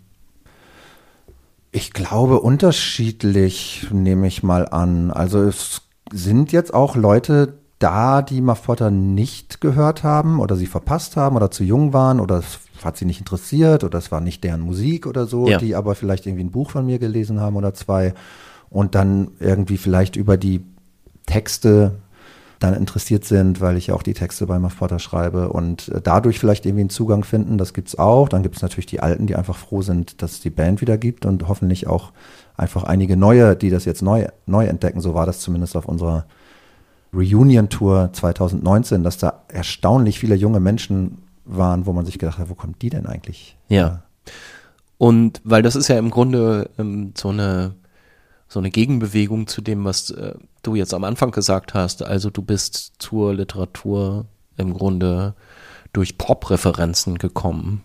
Ich glaube unterschiedlich, nehme ich mal an. Also es sind jetzt auch Leute da, die Muff Potter nicht gehört haben oder sie verpasst haben oder zu jung waren oder es hat sie nicht interessiert oder es war nicht deren Musik oder so, Ja. die aber vielleicht irgendwie ein Buch von mir gelesen haben oder zwei und dann irgendwie vielleicht über die Texte dann interessiert sind, weil ich ja auch die Texte bei Muff Potter schreibe und äh, dadurch vielleicht irgendwie einen Zugang finden, das gibt's auch. Dann gibt's natürlich die Alten, die einfach froh sind, dass es die Band wieder gibt und hoffentlich auch einfach einige neue, die das jetzt neu, neu entdecken. So war das zumindest auf unserer Reunion-Tour 2019, dass da erstaunlich viele junge Menschen waren, wo man sich gedacht hat, wo kommt die denn eigentlich? Ja. Und weil das ist ja im Grunde ähm, so eine so eine Gegenbewegung zu dem, was äh, du jetzt am Anfang gesagt hast. Also du bist zur Literatur im Grunde durch Pop-Referenzen gekommen.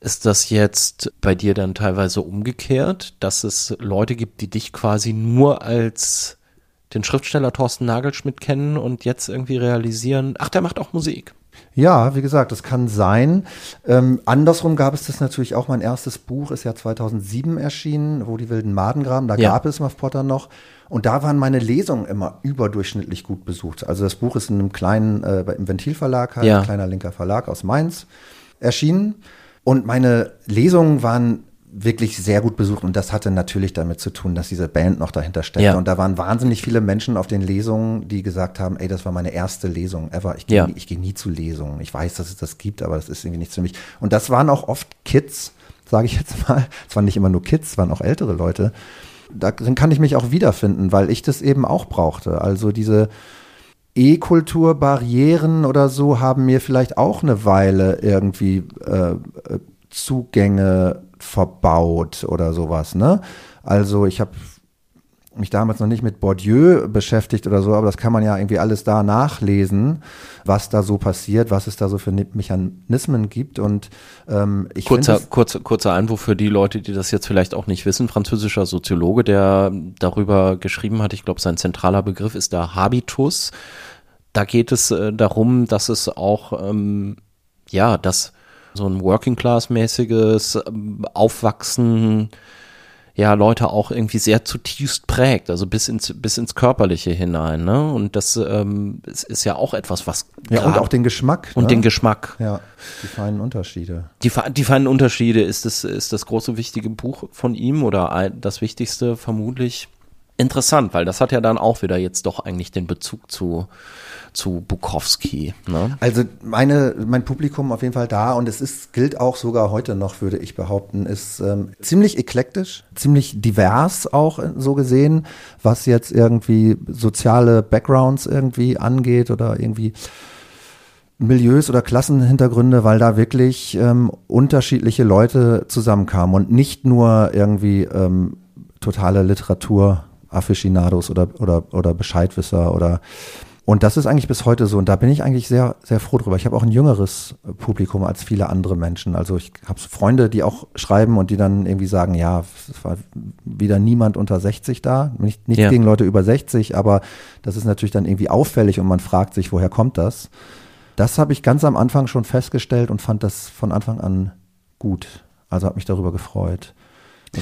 Ist das jetzt bei dir dann teilweise umgekehrt, dass es Leute gibt, die dich quasi nur als den Schriftsteller Thorsten Nagelschmidt kennen und jetzt irgendwie realisieren, ach, der macht auch Musik. Ja, wie gesagt, das kann sein. Ähm, andersrum gab es das natürlich auch. Mein erstes Buch ist ja 2007 erschienen, wo die wilden Maden graben. Da Ja. gab es Muff Potter noch. Und da waren meine Lesungen immer überdurchschnittlich gut besucht. Also das Buch ist in einem kleinen, äh, im Ventilverlag, halt, Ja. ein kleiner linker Verlag aus Mainz, erschienen. Und meine Lesungen waren wirklich sehr gut besucht und das hatte natürlich damit zu tun, dass diese Band noch dahinter steckte. Ja. Und da waren wahnsinnig viele Menschen auf den Lesungen, die gesagt haben, ey, das war meine erste Lesung ever. Ich gehe Ja. gehe nie zu Lesungen. Ich weiß, dass es das gibt, aber das ist irgendwie nichts für mich. Und das waren auch oft Kids, sage ich jetzt mal. Es waren nicht immer nur Kids, es waren auch ältere Leute. Darin kann ich mich auch wiederfinden, weil ich das eben auch brauchte. Also diese E-Kultur-Barrieren oder so haben mir vielleicht auch eine Weile irgendwie äh, äh, Zugänge verbaut oder sowas. Ne? Also ich habe mich damals noch nicht mit Bourdieu beschäftigt oder so, aber das kann man ja irgendwie alles da nachlesen, was da so passiert, was es da so für Mechanismen gibt. Und ähm, ich Kurzer, es- kurzer, kurzer Einwurf für die Leute, die das jetzt vielleicht auch nicht wissen. Französischer Soziologe, der darüber geschrieben hat, ich glaube, sein zentraler Begriff ist der Habitus. Da geht es äh, darum, dass es auch, ähm, ja, dass so ein Working-Class-mäßiges ähm, Aufwachsen ja Leute auch irgendwie sehr zutiefst prägt, also bis ins bis ins Körperliche hinein, ne? Und das ähm, es ist ja auch etwas, was ja, und auch den Geschmack. und ne? den Geschmack. Ja, die feinen Unterschiede. Die, die feinen Unterschiede ist das, ist das große wichtige Buch von ihm oder das wichtigste vermutlich. Interessant, weil das hat ja dann auch wieder jetzt doch eigentlich den Bezug zu, zu Bukowski. Ne? Also meine, mein Publikum auf jeden Fall da und es ist, gilt auch sogar heute noch, würde ich behaupten, ist ähm, ziemlich eklektisch, ziemlich divers auch äh, so gesehen, was jetzt irgendwie soziale Backgrounds irgendwie angeht oder irgendwie Milieus oder Klassenhintergründe, weil da wirklich ähm, unterschiedliche Leute zusammenkamen und nicht nur irgendwie ähm, totale Literatur-Afficionados oder, oder, oder Bescheidwisser oder und das ist eigentlich bis heute so und da bin ich eigentlich sehr, sehr froh drüber. Ich habe auch ein jüngeres Publikum als viele andere Menschen. Also ich habe Freunde, die auch schreiben und die dann irgendwie sagen, ja, es war wieder niemand unter 60 da. Nicht, nichts Ja. gegen Leute über 60, aber das ist natürlich dann irgendwie auffällig und man fragt sich, woher kommt das? Das habe ich ganz am Anfang schon festgestellt und fand das von Anfang an gut. Also habe mich darüber gefreut.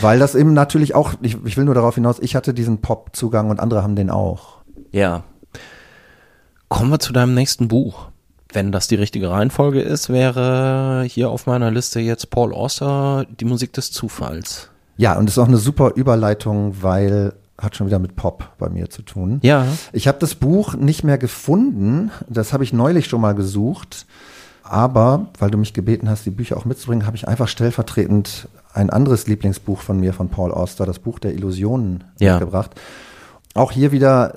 Weil das eben natürlich auch, ich, ich will nur darauf hinaus, ich hatte diesen Pop-Zugang und andere haben den auch. Ja. Kommen wir zu deinem nächsten Buch. Wenn das die richtige Reihenfolge ist, wäre hier auf meiner Liste jetzt Paul Auster, die Musik des Zufalls. Ja, und das ist auch eine super Überleitung, weil hat schon wieder mit Pop bei mir zu tun. Ja. Ich habe das Buch nicht mehr gefunden. Das habe ich neulich schon mal gesucht. Aber, weil du mich gebeten hast, die Bücher auch mitzubringen, habe ich einfach stellvertretend ein anderes Lieblingsbuch von mir, von Paul Auster, das Buch der Illusionen, Ja. mitgebracht. Auch hier wieder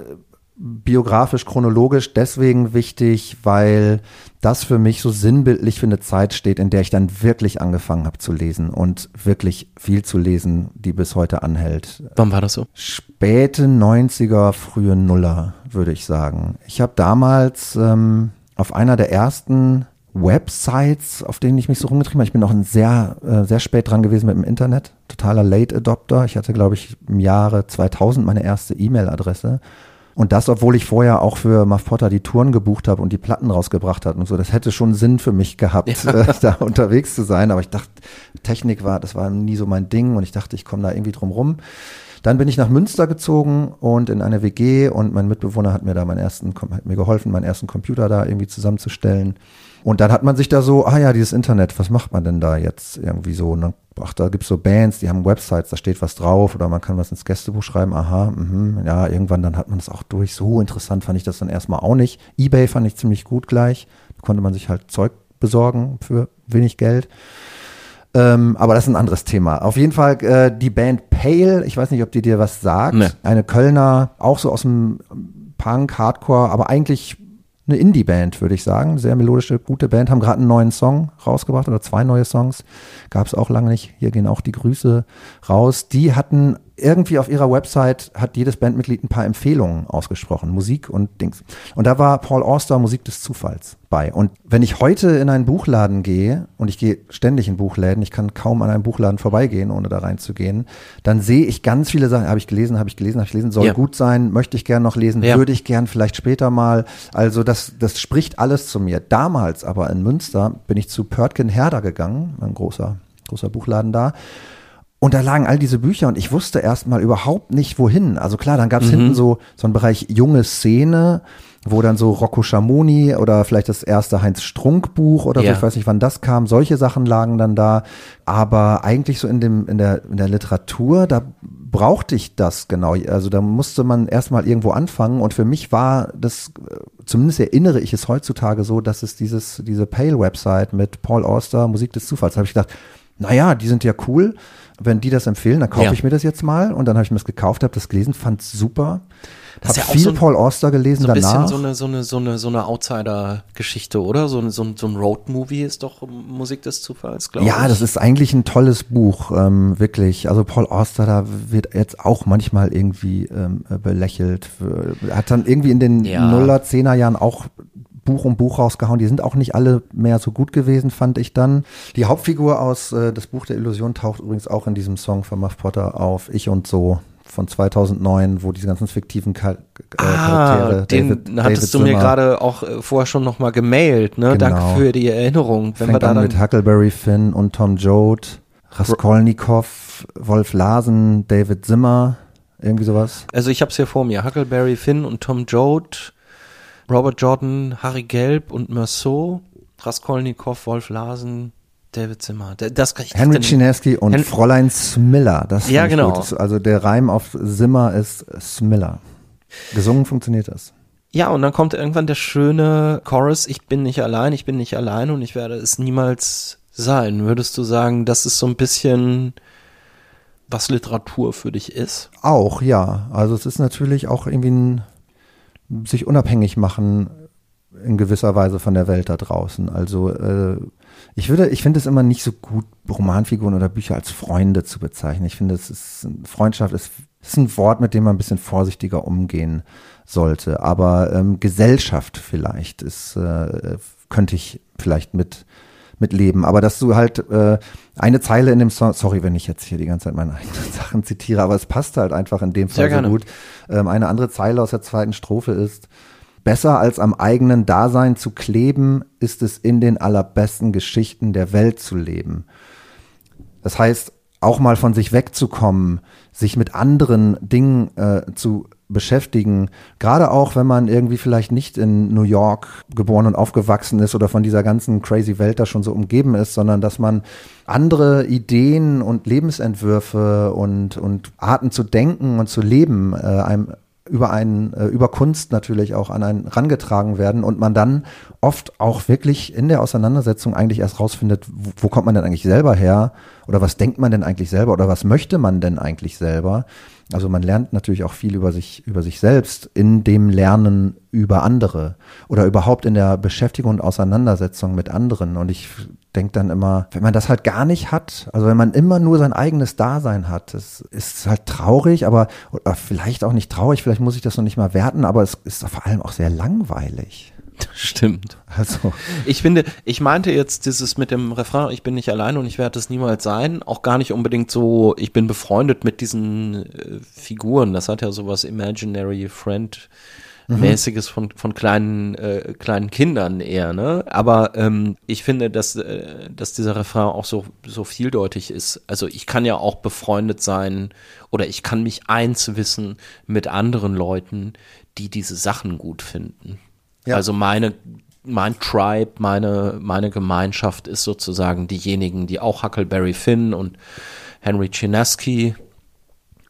biografisch, chronologisch deswegen wichtig, weil das für mich so sinnbildlich für eine Zeit steht, in der ich dann wirklich angefangen habe zu lesen und wirklich viel zu lesen, die bis heute anhält. Wann war das so? Späte 90er, frühe Nuller, würde ich sagen. Ich habe damals ähm, auf einer der ersten Websites, auf denen ich mich so rumgetrieben habe, ich bin auch ein sehr, äh, sehr spät dran gewesen mit dem Internet, totaler Late Adopter. Ich hatte, glaube ich, im Jahre 2000 meine erste E-Mail-Adresse. Und das, obwohl ich vorher auch für Muff Potter die Touren gebucht habe und die Platten rausgebracht hat und so. Das hätte schon Sinn für mich gehabt, äh, da unterwegs zu sein. Aber ich dachte, Technik war, das war nie so mein Ding und ich dachte, ich komme da irgendwie drum rum. Dann bin ich nach Münster gezogen und in eine WG und mein Mitbewohner hat mir da meinen ersten, hat mir geholfen, meinen ersten Computer da irgendwie zusammenzustellen. Und dann hat man sich da so, ah ja, dieses Internet, was macht man denn da jetzt irgendwie so? Und dann, ach, da gibt's so Bands, die haben Websites, da steht was drauf oder man kann was ins Gästebuch schreiben, aha, mhm, ja, irgendwann dann hat man das auch durch. So interessant fand ich das dann erstmal auch nicht. Ebay fand ich ziemlich gut gleich. Da konnte man sich halt Zeug besorgen für wenig Geld. Ähm, aber das ist ein anderes Thema. Auf jeden Fall äh, die Band Pale, ich weiß nicht, ob die dir was sagt. Nee. Eine Kölner, auch so aus dem Punk, Hardcore, aber eigentlich eine Indie-Band, würde ich sagen. Sehr melodische, gute Band. Haben gerade einen neuen Song rausgebracht oder zwei neue Songs. Gab es auch lange nicht. Hier gehen auch die Grüße raus. Die hatten irgendwie auf ihrer Website hat jedes Bandmitglied ein paar Empfehlungen ausgesprochen, Musik und Dings. Und da war Paul Auster Musik des Zufalls bei. Und wenn ich heute in einen Buchladen gehe, und ich gehe ständig in Buchläden, ich kann kaum an einem Buchladen vorbeigehen, ohne da reinzugehen, dann sehe ich ganz viele Sachen, habe ich gelesen, habe ich gelesen, habe ich gelesen, soll Ja. gut sein, möchte ich gern noch lesen, Ja. würde ich gern vielleicht später mal. Also das, das spricht alles zu mir. Damals aber in Münster bin ich zu Pörtgen Herder gegangen, ein großer, großer Buchladen da. Und da lagen all diese Bücher und ich wusste erstmal überhaupt nicht, wohin. Also klar, dann gab Mhm. es hinten so, so einen Bereich junge Szene, wo dann so Rocco Schamoni oder vielleicht das erste Heinz Strunk Buch oder so, Ja. ich weiß nicht, wann das kam. Solche Sachen lagen dann da. Aber eigentlich so in dem, in der, in der Literatur, da brauchte ich das genau. Also da musste man erstmal irgendwo anfangen und für mich war das, zumindest erinnere ich es heutzutage so, dass es dieses, diese Pale-Website mit Paul Auster, Musik des Zufalls, da habe ich gedacht, naja, die sind ja cool. Wenn die das empfehlen, dann kaufe Ja. ich mir das jetzt mal. Und dann habe ich mir das gekauft, habe das gelesen, fand super. Das ist Habe ja auch viel so ein- Paul Auster gelesen So ein danach. bisschen so eine, so eine, so eine, so eine Outsider-Geschichte, oder? So, ein- so, ein- so ein Road-Movie ist doch Musik des Zufalls, glaube ich. Ja, das ist eigentlich ein tolles Buch, ähm, wirklich. Also Paul Auster, da wird jetzt auch manchmal irgendwie ähm, äh, belächelt. Hat dann irgendwie in den Ja. Nuller, Zehner Jahren auch Buch um Buch rausgehauen. Die sind auch nicht alle mehr so gut gewesen, fand ich dann. Die Hauptfigur aus äh, Das Buch der Illusion taucht übrigens auch in diesem Song von Muff Potter auf. Ich und so von 2009, wo diese ganzen fiktiven Char äh, Ah, Charaktere. den David- hattest David du mir gerade auch äh, vorher schon nochmal gemailt, ne? Genau. Danke für die Erinnerung. Wenn wir Fängt da an dann, mit Huckleberry Finn und Tom Joad, Raskolnikow, Wolf Larsen, David Zimmer, irgendwie sowas. also ich hab's hier vor mir. Huckleberry Finn und Tom Joad, Robert Jordan, Harry Gelb und Merceau, Raskolnikow, Wolf Larsen, David Zimmer. Das kann ich Henry Chinesky und Hen- Fräulein Smiller. Das Ja, genau. Gut. Das- Also der Reim auf Zimmer ist Smiller. Gesungen funktioniert das. Ja, und dann kommt irgendwann der schöne Chorus, ich bin nicht allein, ich bin nicht allein und ich werde es niemals sein. Würdest du sagen, das ist so ein bisschen, was Literatur für dich ist? Auch, ja. Also es ist natürlich auch irgendwie ein sich unabhängig machen in gewisser Weise von der Welt da draußen. Also äh, ich würde, ich finde es immer nicht so gut, Romanfiguren oder Bücher als Freunde zu bezeichnen. Ich finde, es ist Freundschaft ist, ist ein Wort, mit dem man ein bisschen vorsichtiger umgehen sollte. Aber ähm, Gesellschaft vielleicht ist, äh, könnte ich vielleicht mit mitleben. Aber dass du halt äh, eine Zeile in dem Song, sorry, wenn ich jetzt hier die ganze Zeit meine eigenen Sachen zitiere, aber es passt halt einfach in dem Sehr Fall so gerne. gut. Ähm, eine andere Zeile aus der zweiten Strophe ist, besser als am eigenen Dasein zu kleben, ist es in den allerbesten Geschichten der Welt zu leben. Das heißt, auch mal von sich wegzukommen, sich mit anderen Dingen äh, zu beschäftigen, gerade auch wenn man irgendwie vielleicht nicht in New York geboren und aufgewachsen ist oder von dieser ganzen crazy Welt da schon so umgeben ist, sondern dass man andere Ideen und Lebensentwürfe und, und Arten zu denken und zu leben äh, einem über einen, äh, über Kunst natürlich auch an einen rangetragen werden und man dann oft auch wirklich in der Auseinandersetzung eigentlich erst rausfindet, wo, wo kommt man denn eigentlich selber her oder was denkt man denn eigentlich selber oder was möchte man denn eigentlich selber? Also man lernt natürlich auch viel über sich, über sich selbst in dem Lernen über andere oder überhaupt in der Beschäftigung und Auseinandersetzung mit anderen. Und ich denke dann immer, wenn man das halt gar nicht hat, also wenn man immer nur sein eigenes Dasein hat, das ist halt traurig, aber vielleicht auch nicht traurig, vielleicht muss ich das noch nicht mal werten, aber es ist vor allem auch sehr langweilig. Stimmt. Also Ich finde, ich meinte jetzt dieses mit dem Refrain, ich bin nicht allein und ich werde es niemals sein, auch gar nicht unbedingt so, ich bin befreundet mit diesen äh, Figuren. Das hat ja sowas Imaginary Friend mäßiges von, von kleinen, äh, kleinen Kindern eher, ne? Aber ähm, ich finde, dass, äh, dass dieser Refrain auch so, so vieldeutig ist. Also ich kann ja auch befreundet sein oder ich kann mich eins wissen mit anderen Leuten, die diese Sachen gut finden. Ja. Also meine, mein Tribe, meine, meine Gemeinschaft ist sozusagen diejenigen, die auch Huckleberry Finn und Henry Chinesky,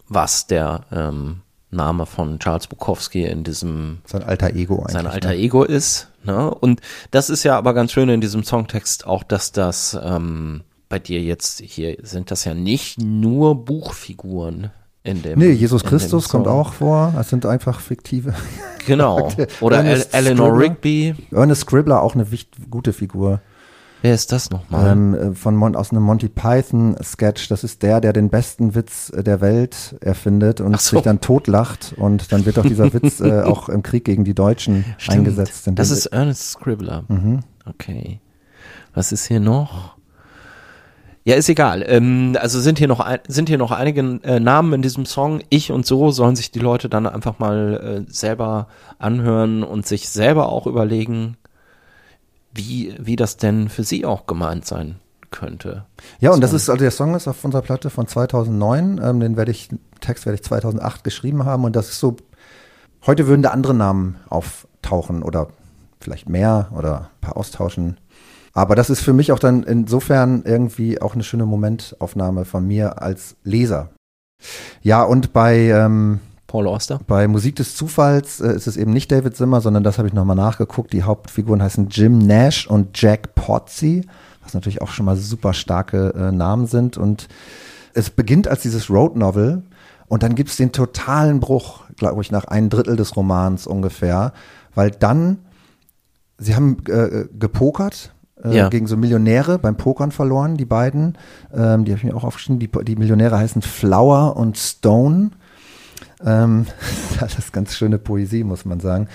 was der ähm, Name von Charles Bukowski in diesem sein alter Ego eigentlich. sein alter ne? Ego ist. Ne? Und das ist ja aber ganz schön in diesem Songtext auch, dass das ähm, bei dir jetzt hier sind das ja nicht nur Buchfiguren in dem. Nee, Jesus Christus kommt auch vor. Das sind einfach fiktive. Genau. Oder Eleanor. Rigby. Ernest Scribbler auch eine wicht, gute Figur. Wer ist das nochmal? Ähm, äh, von Mon aus einem Monty Python Sketch. Das ist der, der den besten Witz äh, der Welt erfindet und so. sich dann totlacht und dann wird doch dieser Witz äh, auch im Krieg gegen die Deutschen Stimmt. eingesetzt. In Das ist Ernest Scribbler. Mhm. Okay. Was ist hier noch? Ja, ist egal. Ähm, also sind hier noch ein, sind hier noch einige äh, Namen in diesem Song. Ich und so sollen sich die Leute dann einfach mal äh, selber anhören und sich selber auch überlegen, wie wie das denn für sie auch gemeint sein könnte. Ja, und das ist, also der Song ist auf unserer Platte von 2009. Ähm, den werde ich, Text werde ich 2008 geschrieben haben und das ist so, heute würden da andere Namen auftauchen oder vielleicht mehr oder ein paar austauschen. Aber das ist für mich auch dann insofern irgendwie auch eine schöne Momentaufnahme von mir als Leser. Ja, und bei, ähm, Paul Auster. bei Musik des Zufalls äh, ist es eben nicht David Zimmer, sondern das habe ich nochmal nachgeguckt. Die Hauptfiguren heißen Jim Nash und Jack Potsy, was natürlich auch schon mal super starke äh, Namen sind. Und es beginnt als dieses Road Novel und dann gibt es den totalen Bruch, glaube ich, nach ein Drittel des Romans ungefähr, weil dann, sie haben äh, gepokert. äh, Ja. Gegen so Millionäre beim Pokern verloren, die beiden. Ähm, die habe ich mir auch aufgeschrieben. Die, die Millionäre heißen Flower und Stone. Ähm, das ist ganz schöne Poesie, muss man sagen.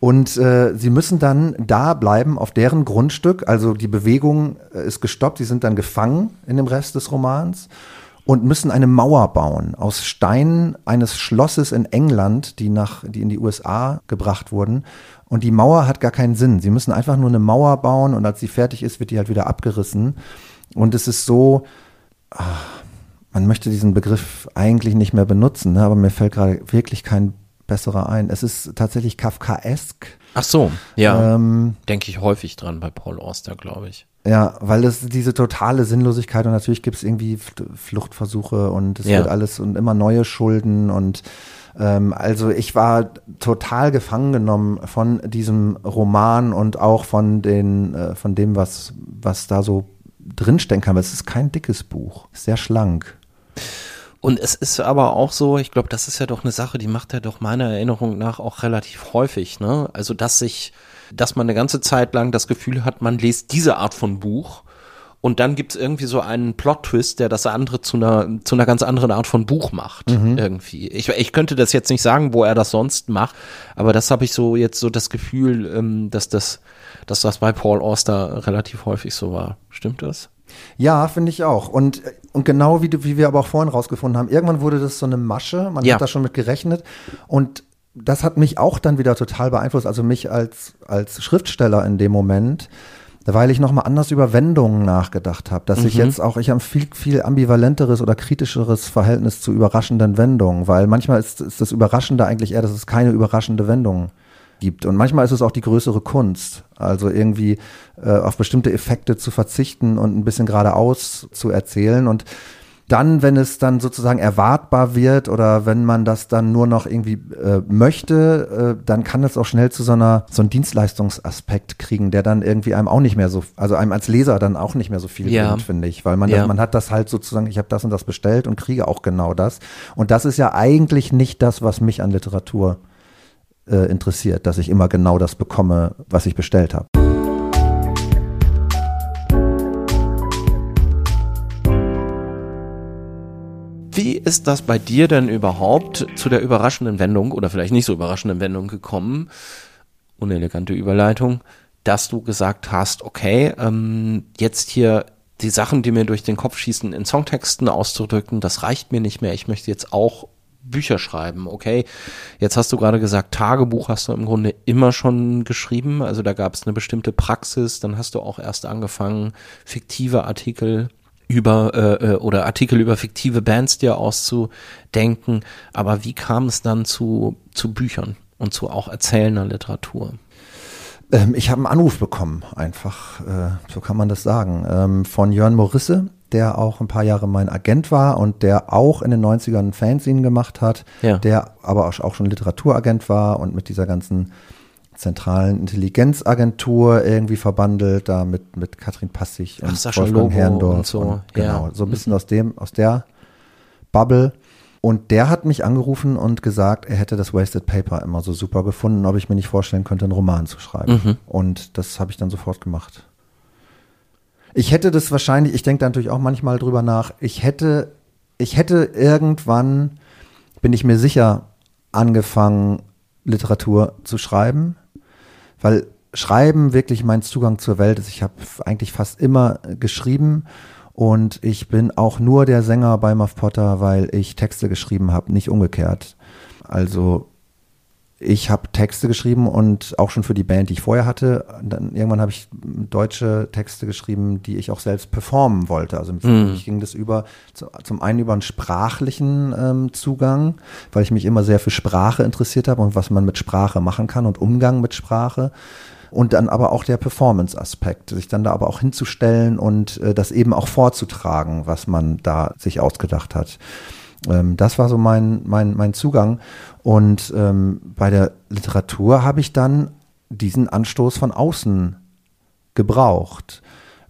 Und äh, sie müssen dann da bleiben auf deren Grundstück. Also die Bewegung äh, ist gestoppt. Sie sind dann gefangen in dem Rest des Romans und müssen eine Mauer bauen aus Steinen eines Schlosses in England, die nach, die in die USA gebracht wurden. Und die Mauer hat gar keinen Sinn. Sie müssen einfach nur eine Mauer bauen und als sie fertig ist, wird die halt wieder abgerissen. Und es ist so, man möchte diesen Begriff eigentlich nicht mehr benutzen, ne? aber mir fällt gerade wirklich kein besserer ein. Es ist tatsächlich Kafkaesk. Ach so, ja. Ähm, Denke ich häufig dran bei Paul Auster, glaube ich. ja, weil es diese totale Sinnlosigkeit und natürlich gibt es irgendwie Fluchtversuche und es Ja. wird alles und immer neue Schulden und ähm, also ich war total gefangen genommen von diesem Roman und auch von den äh, von dem was was da so drinstecken kann. Aber es ist kein dickes Buch, ist sehr schlank. Und es ist aber auch so, ich glaube, das ist ja doch eine Sache, die macht er doch meiner Erinnerung nach auch relativ häufig, ne? Also, dass sich, dass man eine ganze Zeit lang das Gefühl hat, man liest diese Art von Buch und dann gibt's irgendwie so einen Plot-Twist, der das andere zu einer, zu einer ganz anderen Art von Buch macht, irgendwie. Ich, ich könnte das jetzt nicht sagen, wo er das sonst macht, aber das habe ich so jetzt so das Gefühl, ähm, dass das, dass das bei Paul Auster relativ häufig so war. Stimmt das? Ja, finde ich auch. Und, und genau wie, du, wie wir aber auch vorhin rausgefunden haben, irgendwann wurde das so eine Masche, man Ja. hat da schon mit gerechnet. Und das hat mich auch dann wieder total beeinflusst, also mich als, als Schriftsteller in dem Moment, weil ich nochmal anders über Wendungen nachgedacht habe, dass ich jetzt auch, ich habe ein viel, viel ambivalenteres oder kritischeres Verhältnis zu überraschenden Wendungen, weil manchmal ist, ist das Überraschende eigentlich eher, dass es keine überraschende Wendung gibt. Und manchmal ist es auch die größere Kunst, also irgendwie äh, auf bestimmte Effekte zu verzichten und ein bisschen geradeaus zu erzählen. Und dann, wenn es dann sozusagen erwartbar wird oder wenn man das dann nur noch irgendwie äh, möchte, äh, dann kann es auch schnell zu so einer so einem Dienstleistungsaspekt kriegen, der dann irgendwie einem auch nicht mehr so, also einem als Leser dann auch nicht mehr so viel Ja. bringt, finde ich, weil man Ja. man hat das halt sozusagen, ich habe das und das bestellt und kriege auch genau das. Und das ist ja eigentlich nicht das, was mich an Literatur äh, interessiert, dass ich immer genau das bekomme, was ich bestellt habe. Wie ist das bei dir denn überhaupt zu der überraschenden Wendung oder vielleicht nicht so überraschenden Wendung gekommen? Unelegante Überleitung, dass du gesagt hast, okay, ähm, jetzt hier die Sachen, die mir durch den Kopf schießen, in Songtexten auszudrücken, das reicht mir nicht mehr. Ich möchte jetzt auch Bücher schreiben, okay. Jetzt hast du gerade gesagt, Tagebuch hast du im Grunde immer schon geschrieben. Also da gab es eine bestimmte Praxis. Dann hast du auch erst angefangen, fiktive Artikel über äh, äh, oder Artikel über fiktive Bands dir auszudenken. Aber wie kam es dann zu, zu Büchern und zu auch erzählender Literatur? Ähm, ich habe einen Anruf bekommen, einfach, äh, so kann man das sagen, ähm, von Jörn Morisse, der auch ein paar Jahre mein Agent war und der auch in den 90ern ein Fanzine gemacht hat, Ja. der aber auch schon Literaturagent war und mit dieser ganzen zentralen Intelligenzagentur irgendwie verbandelt, da mit, mit Katrin Passig und Ach, Sascha Wolfgang Lobo Herrndorf. und so, Und, genau, ja. so ein bisschen aus dem, aus der Bubble. Und der hat mich angerufen und gesagt, er hätte das Wasted Paper immer so super gefunden, ob ich mir nicht vorstellen könnte, einen Roman zu schreiben. Mhm. Und das habe ich dann sofort gemacht. Ich hätte das wahrscheinlich, ich denke da natürlich auch manchmal drüber nach, ich hätte, ich hätte irgendwann, bin ich mir sicher, angefangen, Literatur zu schreiben, weil Schreiben wirklich mein Zugang zur Welt ist. Ich habe eigentlich fast immer geschrieben und ich bin auch nur der Sänger bei Muff Potter, weil ich Texte geschrieben habe, nicht umgekehrt. Also ich habe Texte geschrieben und auch schon für die Band, die ich vorher hatte. Dann irgendwann habe ich deutsche Texte geschrieben, die ich auch selbst performen wollte. Also Mhm. mich ging das über zu, zum einen über einen sprachlichen ähm, Zugang, weil ich mich immer sehr für Sprache interessiert habe und was man mit Sprache machen kann und Umgang mit Sprache. Und dann aber auch der Performance-Aspekt, sich dann da aber auch hinzustellen und äh, das eben auch vorzutragen, was man da sich ausgedacht hat. Ähm, das war so mein, mein, mein Zugang. Und ähm, bei der Literatur habe ich dann diesen Anstoß von außen gebraucht,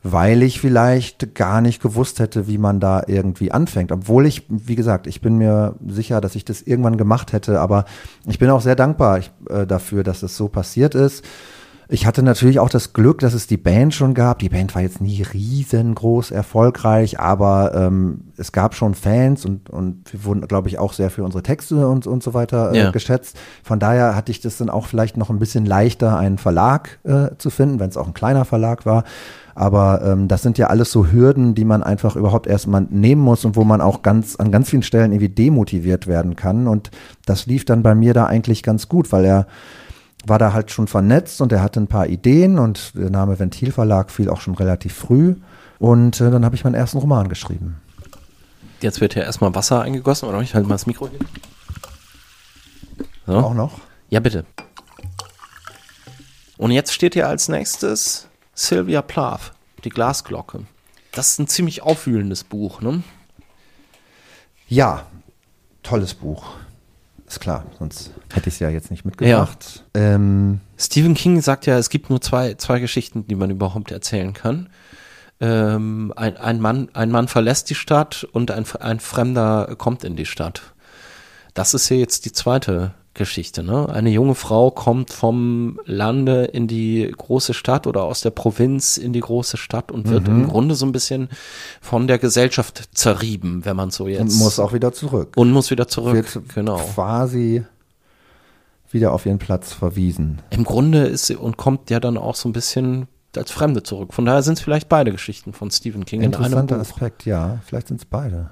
weil ich vielleicht gar nicht gewusst hätte, wie man da irgendwie anfängt. Obwohl ich, wie gesagt, ich bin mir sicher, dass ich das irgendwann gemacht hätte, aber ich bin auch sehr dankbar ich, äh, dafür, dass es so passiert ist. Ich hatte natürlich auch das Glück, dass es die Band schon gab. Die Band war jetzt nie riesengroß erfolgreich, aber ähm, es gab schon Fans und, und wir wurden, glaube ich, auch sehr für unsere Texte und, und so weiter äh, Ja. geschätzt. Von daher hatte ich das dann auch vielleicht noch ein bisschen leichter, einen Verlag äh, zu finden, wenn es auch ein kleiner Verlag war. Aber ähm, das sind ja alles so Hürden, die man einfach überhaupt erstmal nehmen muss und wo man auch ganz an ganz vielen Stellen irgendwie demotiviert werden kann. Und das lief dann bei mir da eigentlich ganz gut, weil er war da halt schon vernetzt und er hatte ein paar Ideen und der Name Ventilverlag fiel auch schon relativ früh. Und äh, dann habe ich meinen ersten Roman geschrieben. Jetzt wird ja erstmal Wasser eingegossen, oder? Ich halte mal das Mikro hier. So. Auch noch. Ja, bitte. Und jetzt steht hier als nächstes Sylvia Plath, die Glasglocke. Das ist ein ziemlich aufwühlendes Buch, ne? Ja, tolles Buch. Ist klar, sonst hätte ich es ja jetzt nicht mitgebracht. Ähm, Stephen King sagt ja, es gibt nur zwei, zwei Geschichten, die man überhaupt erzählen kann. Ähm, ein, ein, Mann, ein Mann verlässt die Stadt und ein, ein Fremder kommt in die Stadt. Das ist hier jetzt die zweite Geschichte. Ne? Eine junge Frau kommt vom Lande in die große Stadt oder aus der Provinz in die große Stadt und wird im Grunde so ein bisschen von der Gesellschaft zerrieben, wenn man so jetzt. und muss auch wieder zurück. und muss wieder zurück. Wird genau. quasi wieder auf ihren Platz verwiesen. Im Grunde ist sie und kommt ja dann auch so ein bisschen als Fremde zurück. Von daher sind es vielleicht beide Geschichten von Stephen King in einem Interessanter Buch. Aspekt, ja. Vielleicht sind es beide.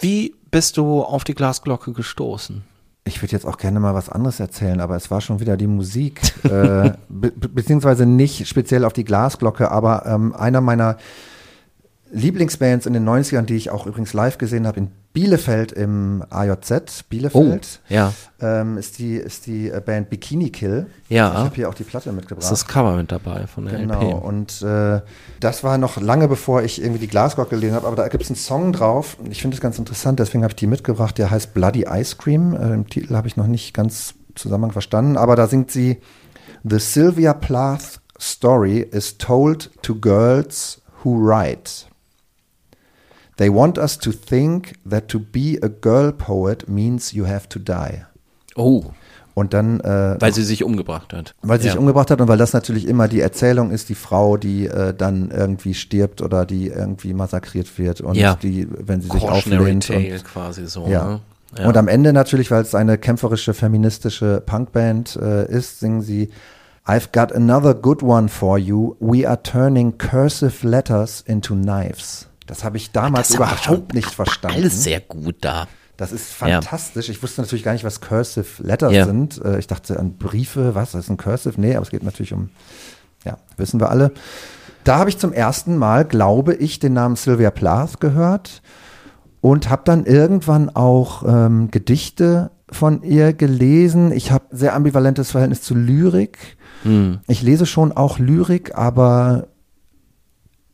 Wie bist du auf die Glasglocke gestoßen? Ich würde jetzt auch gerne mal was anderes erzählen, aber es war schon wieder die Musik, äh, be be- beziehungsweise nicht speziell auf die Glasglocke, aber ähm, einer meiner Lieblingsbands in den 90ern, die ich auch übrigens live gesehen habe in Bielefeld im AJZ, Bielefeld, ja. ähm, ist die, ist die äh, Band Bikini Kill. Ja. Ich habe hier auch die Platte Ist mitgebracht. das Cover mit dabei von der Genau, LP? und äh, das war noch lange bevor ich irgendwie die Glasglocke gelesen habe, aber da gibt es einen Song drauf. Ich finde es ganz interessant, deswegen habe ich die mitgebracht. Der heißt Bloody Ice Cream. Äh, Im Titel habe ich noch nicht ganz Zusammenhang verstanden, aber da singt sie The Sylvia Plath story is told to girls who write. They want us to think that to be a girl poet means you have to die. Oh, Und dann äh, weil sie sich umgebracht hat. weil sie ja. sich umgebracht hat und weil das natürlich immer die Erzählung ist, die Frau, die äh, dann irgendwie stirbt oder die irgendwie massakriert wird und Ja. die, wenn sie sich auflehnt. Tale Und, quasi so. ja. Ne? und am Ende natürlich, weil es eine kämpferische, feministische Punkband äh, ist, singen sie I've got another good one for you. We are turning cursive letters into knives. Das habe ich damals überhaupt nicht verstanden. Alles sehr gut da. Das ist Ja. fantastisch. Ich wusste natürlich gar nicht, was Cursive Letters Ja. sind. Äh, Ich dachte an Briefe, was, das ist ein Cursive? Nee, aber es geht natürlich um, ja, wissen wir alle. Da habe ich zum ersten Mal, glaube ich, den Namen Sylvia Plath gehört und habe dann irgendwann auch ähm, Gedichte von ihr gelesen. Ich habe sehr ambivalentes Verhältnis zu Lyrik. Hm. Ich lese schon auch Lyrik, aber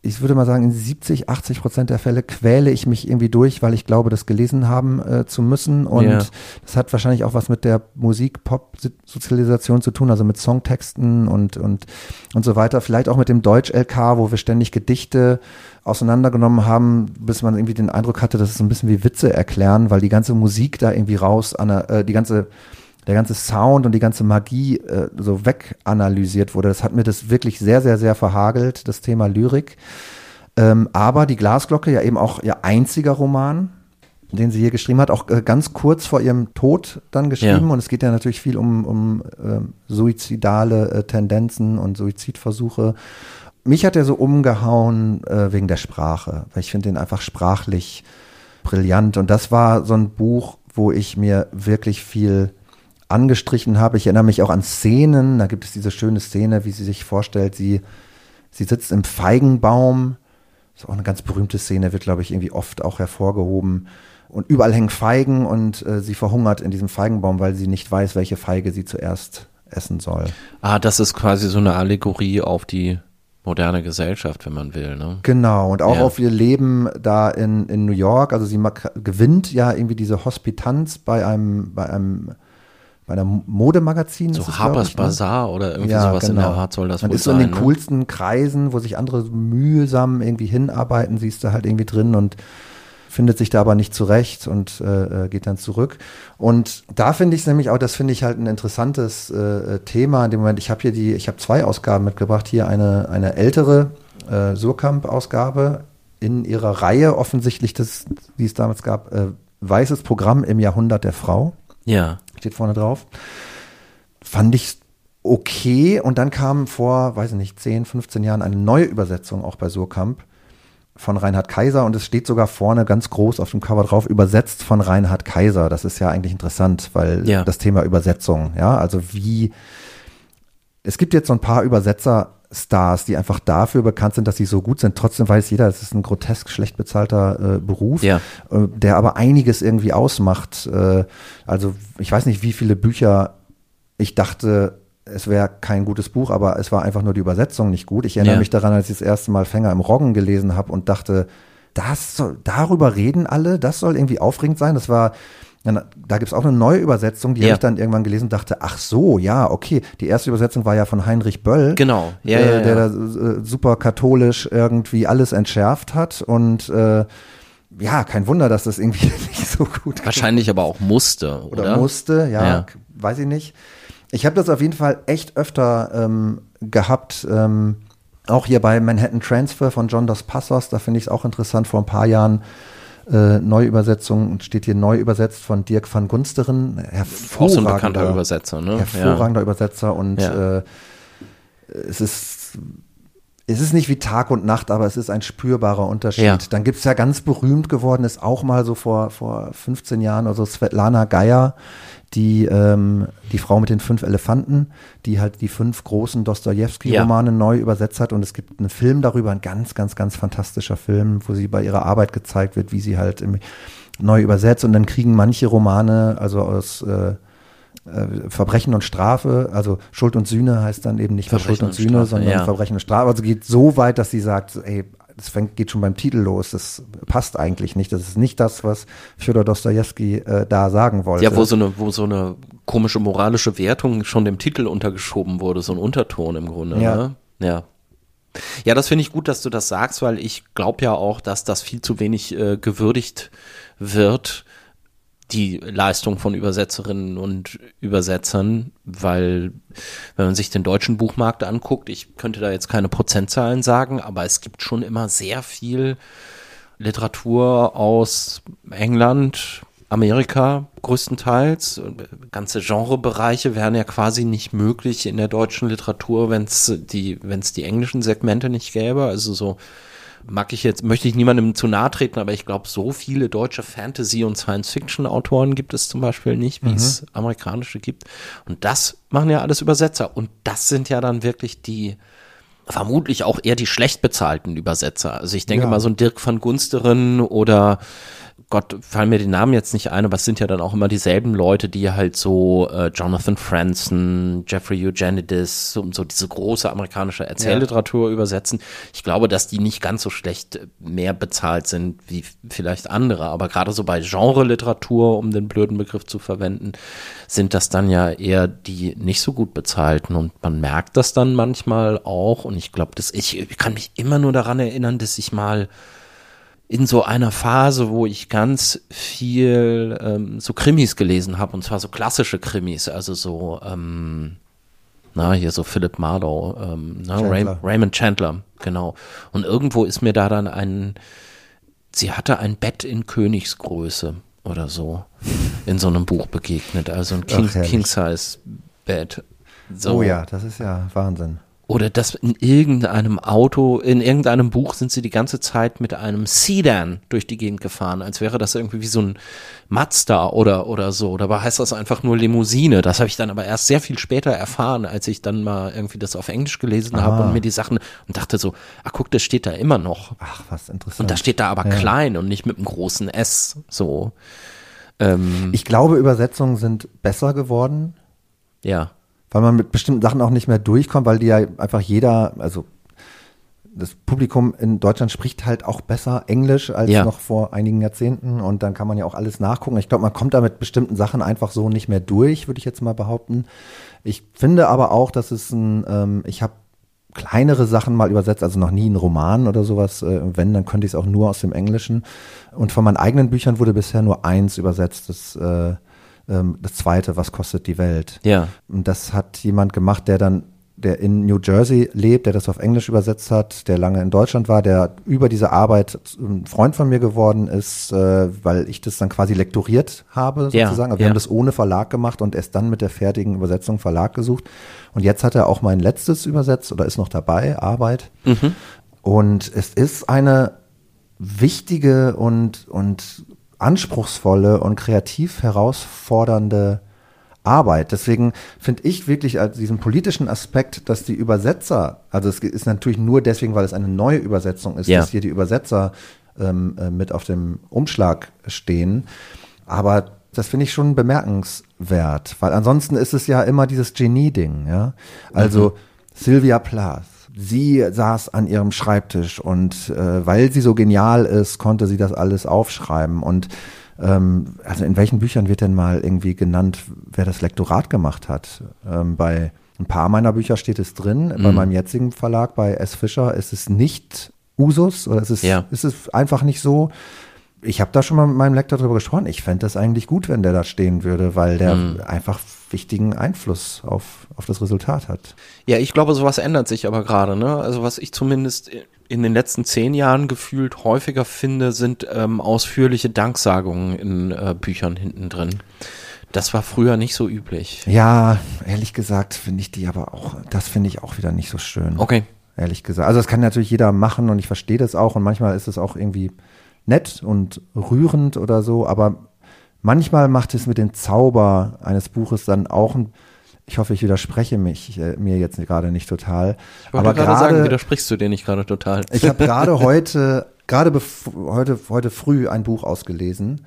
ich würde mal sagen, in 70, 80 Prozent der Fälle quäle ich mich irgendwie durch, weil ich glaube, das gelesen haben äh, zu müssen. Und Ja. das hat wahrscheinlich auch was mit der Musik-Pop-Sozialisation zu tun, also mit Songtexten und, und, und so weiter. Vielleicht auch mit dem Deutsch-LK, wo wir ständig Gedichte auseinandergenommen haben, bis man irgendwie den Eindruck hatte, das ist so ein bisschen wie Witze erklären, weil die ganze Musik da irgendwie raus, an der, äh, die ganze der ganze Sound und die ganze Magie äh, so weganalysiert wurde. Das hat mir das wirklich sehr, sehr, sehr verhagelt, das Thema Lyrik. Ähm, aber die Glasglocke, ja eben auch ihr einziger Roman, den sie hier geschrieben hat, auch äh, ganz kurz vor ihrem Tod dann geschrieben. Ja. Und es geht ja natürlich viel um, um äh, suizidale Tendenzen und Suizidversuche. Mich hat er so umgehauen äh, wegen der Sprache, weil ich finde ihn einfach sprachlich brillant. Und das war so ein Buch, wo ich mir wirklich viel angestrichen habe. Ich erinnere mich auch an Szenen. Da gibt es diese schöne Szene, wie sie sich vorstellt, sie, sie sitzt im Feigenbaum. Das ist auch eine ganz berühmte Szene, wird, glaube ich, irgendwie oft auch hervorgehoben. Und überall hängen Feigen und äh, sie verhungert in diesem Feigenbaum, weil sie nicht weiß, welche Feige sie zuerst essen soll. Ah, das ist quasi so eine Allegorie auf die moderne Gesellschaft, wenn man will. Ne? Genau, und auch ja. auf ihr Leben da in, in New York. Also sie gewinnt ja irgendwie diese Hospitanz bei einem, bei einem bei einem Modemagazin. So Harper's ich, ne? Bazaar oder irgendwie ja, sowas genau. in der Art soll das Man wohl ist so in den ne? coolsten Kreisen, wo sich andere mühsam irgendwie hinarbeiten, siehst du halt irgendwie drin und findet sich da aber nicht zurecht und äh, äh, geht dann zurück. Und da finde ich es nämlich auch, das finde ich halt ein interessantes äh, Thema in dem Moment. Ich habe hier die, ich habe zwei Ausgaben mitgebracht. Hier eine, eine ältere äh, Surkamp-Ausgabe in ihrer Reihe offensichtlich, das, die es damals gab, äh, Weißes Programm im Jahrhundert der Frau. Ja. Steht vorne drauf. Fand ich okay. Und dann kam vor, weiß ich nicht, 10, 15 Jahren eine neue Übersetzung auch bei Surkamp von Reinhard Kaiser und es steht sogar vorne ganz groß auf dem Cover drauf, übersetzt von Reinhard Kaiser. Das ist ja eigentlich interessant, weil ja. das Thema Übersetzung, ja, also wie, es gibt jetzt so ein paar Übersetzerstars, die einfach dafür bekannt sind, dass sie so gut sind. Trotzdem weiß jeder, es ist ein grotesk schlecht bezahlter äh, Beruf, ja. äh, der aber einiges irgendwie ausmacht. Äh, also ich weiß nicht, wie viele Bücher ich dachte, es wäre kein gutes Buch, aber es war einfach nur die Übersetzung nicht gut. Ich erinnere ja. mich daran, als ich das erste Mal Fänger im Roggen gelesen habe und dachte, das soll, darüber reden alle, das soll irgendwie aufregend sein. Das war, da gibt's auch eine neue Übersetzung, die ja. habe ich dann irgendwann gelesen und dachte, ach so, ja, okay. Die erste Übersetzung war ja von Heinrich Böll. Genau, ja, äh, ja, der ja. äh, super katholisch irgendwie alles entschärft hat und äh, ja, kein Wunder, dass das irgendwie nicht so gut Wahrscheinlich aber auch musste, oder? Oder musste, ja, ja. weiß ich nicht. Ich habe das auf jeden Fall echt öfter ähm, gehabt. Ähm, auch hier bei Manhattan Transfer von John Dos Passos, da finde ich es auch interessant, vor ein paar Jahren äh, Neuübersetzung, steht hier neu übersetzt von Dirk van Gunsteren. Hervorragender, auch so ein bekannter Übersetzer, ne? Hervorragender ja. Übersetzer und ja. äh, es ist es ist nicht wie Tag und Nacht, aber es ist ein spürbarer Unterschied. Ja. Dann gibt es ja ganz berühmt geworden, ist auch mal so vor, vor 15 Jahren, also Svetlana Geier, die, ähm, die Frau mit den fünf Elefanten, die halt die fünf großen Dostoevsky-Romane ja. neu übersetzt hat. Und es gibt einen Film darüber, ein ganz, ganz, ganz fantastischer Film, wo sie bei ihrer Arbeit gezeigt wird, wie sie halt im, neu übersetzt. Und dann kriegen manche Romane, also aus äh, äh, Verbrechen und Strafe, also Schuld und Sühne heißt dann eben nicht Schuld und, und Sühne, Strafe, sondern ja. Verbrechen und Strafe. Also geht so weit, dass sie sagt, ey, das fängt, geht schon beim Titel los. Das passt eigentlich nicht. Das ist nicht das, was Fyodor Dostoevsky äh, da sagen wollte. Ja, wo so, eine, wo so eine komische moralische Wertung schon dem Titel untergeschoben wurde, so ein Unterton im Grunde. Ja. Ne? Ja. Ja, das finde ich gut, dass du das sagst, weil ich glaube ja auch, dass das viel zu wenig äh, gewürdigt wird die Leistung von Übersetzerinnen und Übersetzern, weil wenn man sich den deutschen Buchmarkt anguckt, ich könnte da jetzt keine Prozentzahlen sagen, aber es gibt schon immer sehr viel Literatur aus England, Amerika größtenteils. Ganze Genrebereiche wären ja quasi nicht möglich in der deutschen Literatur, wenn es die, die englischen Segmente nicht gäbe. Also so mag ich jetzt, möchte ich niemandem zu nahe treten, aber ich glaube, so viele deutsche Fantasy- und Science-Fiction-Autoren gibt es zum Beispiel nicht, wie mhm. es amerikanische gibt. Und das machen ja alles Übersetzer. Und das sind ja dann wirklich die, vermutlich auch eher die schlecht bezahlten Übersetzer. Also ich denke ja. mal so ein Dirk van Gunsteren oder Gott, fallen mir die Namen jetzt nicht ein, aber es sind ja dann auch immer dieselben Leute, die halt so äh, Jonathan Franzen, Jeffrey Eugenides und so diese große amerikanische Erzählliteratur ja. übersetzen. Ich glaube, dass die nicht ganz so schlecht mehr bezahlt sind wie vielleicht andere, aber gerade so bei Genre-Literatur, um den blöden Begriff zu verwenden, sind das dann ja eher die nicht so gut bezahlten und man merkt das dann manchmal auch und ich glaube, dass ich, ich kann mich immer nur daran erinnern, dass ich mal in so einer Phase, wo ich ganz viel ähm, so Krimis gelesen habe, und zwar so klassische Krimis, also so, ähm, na, hier so Philip Marlowe, ähm, na, Ray Raymond Chandler, genau. Und irgendwo ist mir da dann ein, sie hatte ein Bett in Königsgröße oder so in so einem Buch begegnet, also ein King, King-Size-Bett. So. Oh ja, das ist ja Wahnsinn. Oder dass in irgendeinem Auto, in irgendeinem Buch sind sie die ganze Zeit mit einem Sedan durch die Gegend gefahren, als wäre das irgendwie wie so ein Mazda oder, oder so. Dabei heißt das einfach nur Limousine. Das habe ich dann aber erst sehr viel später erfahren, als ich dann mal irgendwie das auf Englisch gelesen habe und mir die Sachen und dachte so, ach guck, das steht da immer noch. Ach, was interessant. Und da steht da aber ja. klein und nicht mit einem großen S, so. Ähm, ich glaube, Übersetzungen sind besser geworden. Ja weil man mit bestimmten Sachen auch nicht mehr durchkommt, weil die ja einfach jeder, also das Publikum in Deutschland spricht halt auch besser Englisch als ja. noch vor einigen Jahrzehnten und dann kann man ja auch alles nachgucken. Ich glaube, man kommt da mit bestimmten Sachen einfach so nicht mehr durch, würde ich jetzt mal behaupten. Ich finde aber auch, dass es ein, ähm, ich habe kleinere Sachen mal übersetzt, also noch nie einen Roman oder sowas. Äh, wenn, dann könnte ich es auch nur aus dem Englischen. Und von meinen eigenen Büchern wurde bisher nur eins übersetzt. Das äh, ähm, das zweite, was kostet die Welt? Ja. Und das hat jemand gemacht, der dann der in New Jersey lebt, der das auf Englisch übersetzt hat, der lange in Deutschland war, der über diese Arbeit ein Freund von mir geworden ist, äh, weil ich das dann quasi lektoriert habe, sozusagen. Ja, wir ja. haben das ohne Verlag gemacht und erst dann mit der fertigen Übersetzung Verlag gesucht. Und jetzt hat er auch mein letztes übersetzt oder ist noch dabei, Arbeit. Mhm. Und es ist eine wichtige und, und anspruchsvolle und kreativ herausfordernde Arbeit. Deswegen finde ich wirklich als diesen politischen Aspekt, dass die Übersetzer, also es ist natürlich nur deswegen, weil es eine neue Übersetzung ist, ja. dass hier die Übersetzer ähm, äh, mit auf dem Umschlag stehen. Aber das finde ich schon bemerkenswert, weil ansonsten ist es ja immer dieses Genie-Ding, ja. Also mhm. Sylvia Plath, sie saß an ihrem Schreibtisch und äh, weil sie so genial ist, konnte sie das alles aufschreiben. Und ähm, also in welchen Büchern wird denn mal irgendwie genannt, wer das Lektorat gemacht hat? Ähm, bei ein paar meiner Bücher steht es drin. Mhm. Bei meinem jetzigen Verlag, bei S. Fischer, ist es nicht Usus oder ist es, ja. ist es einfach nicht so ich habe da schon mal mit meinem Lektor drüber gesprochen. Ich fände das eigentlich gut, wenn der da stehen würde, weil der mhm. einfach wichtigen Einfluss auf, auf das Resultat hat. Ja, ich glaube, sowas ändert sich aber gerade. Ne? Also was ich zumindest in den letzten zehn Jahren gefühlt häufiger finde, sind ähm, ausführliche Danksagungen in äh, Büchern hinten drin. Das war früher nicht so üblich. Ja, ehrlich gesagt finde ich die aber auch, das finde ich auch wieder nicht so schön. Okay. Ehrlich gesagt. Also das kann natürlich jeder machen und ich verstehe das auch und manchmal ist es auch irgendwie nett und rührend oder so, aber manchmal macht es mit dem Zauber eines Buches dann auch ein ich hoffe, ich widerspreche mich äh, mir jetzt gerade nicht total. Ich aber gerade sagen, widersprichst du dir nicht gerade total. Ich habe gerade heute, gerade heute, heute früh ein Buch ausgelesen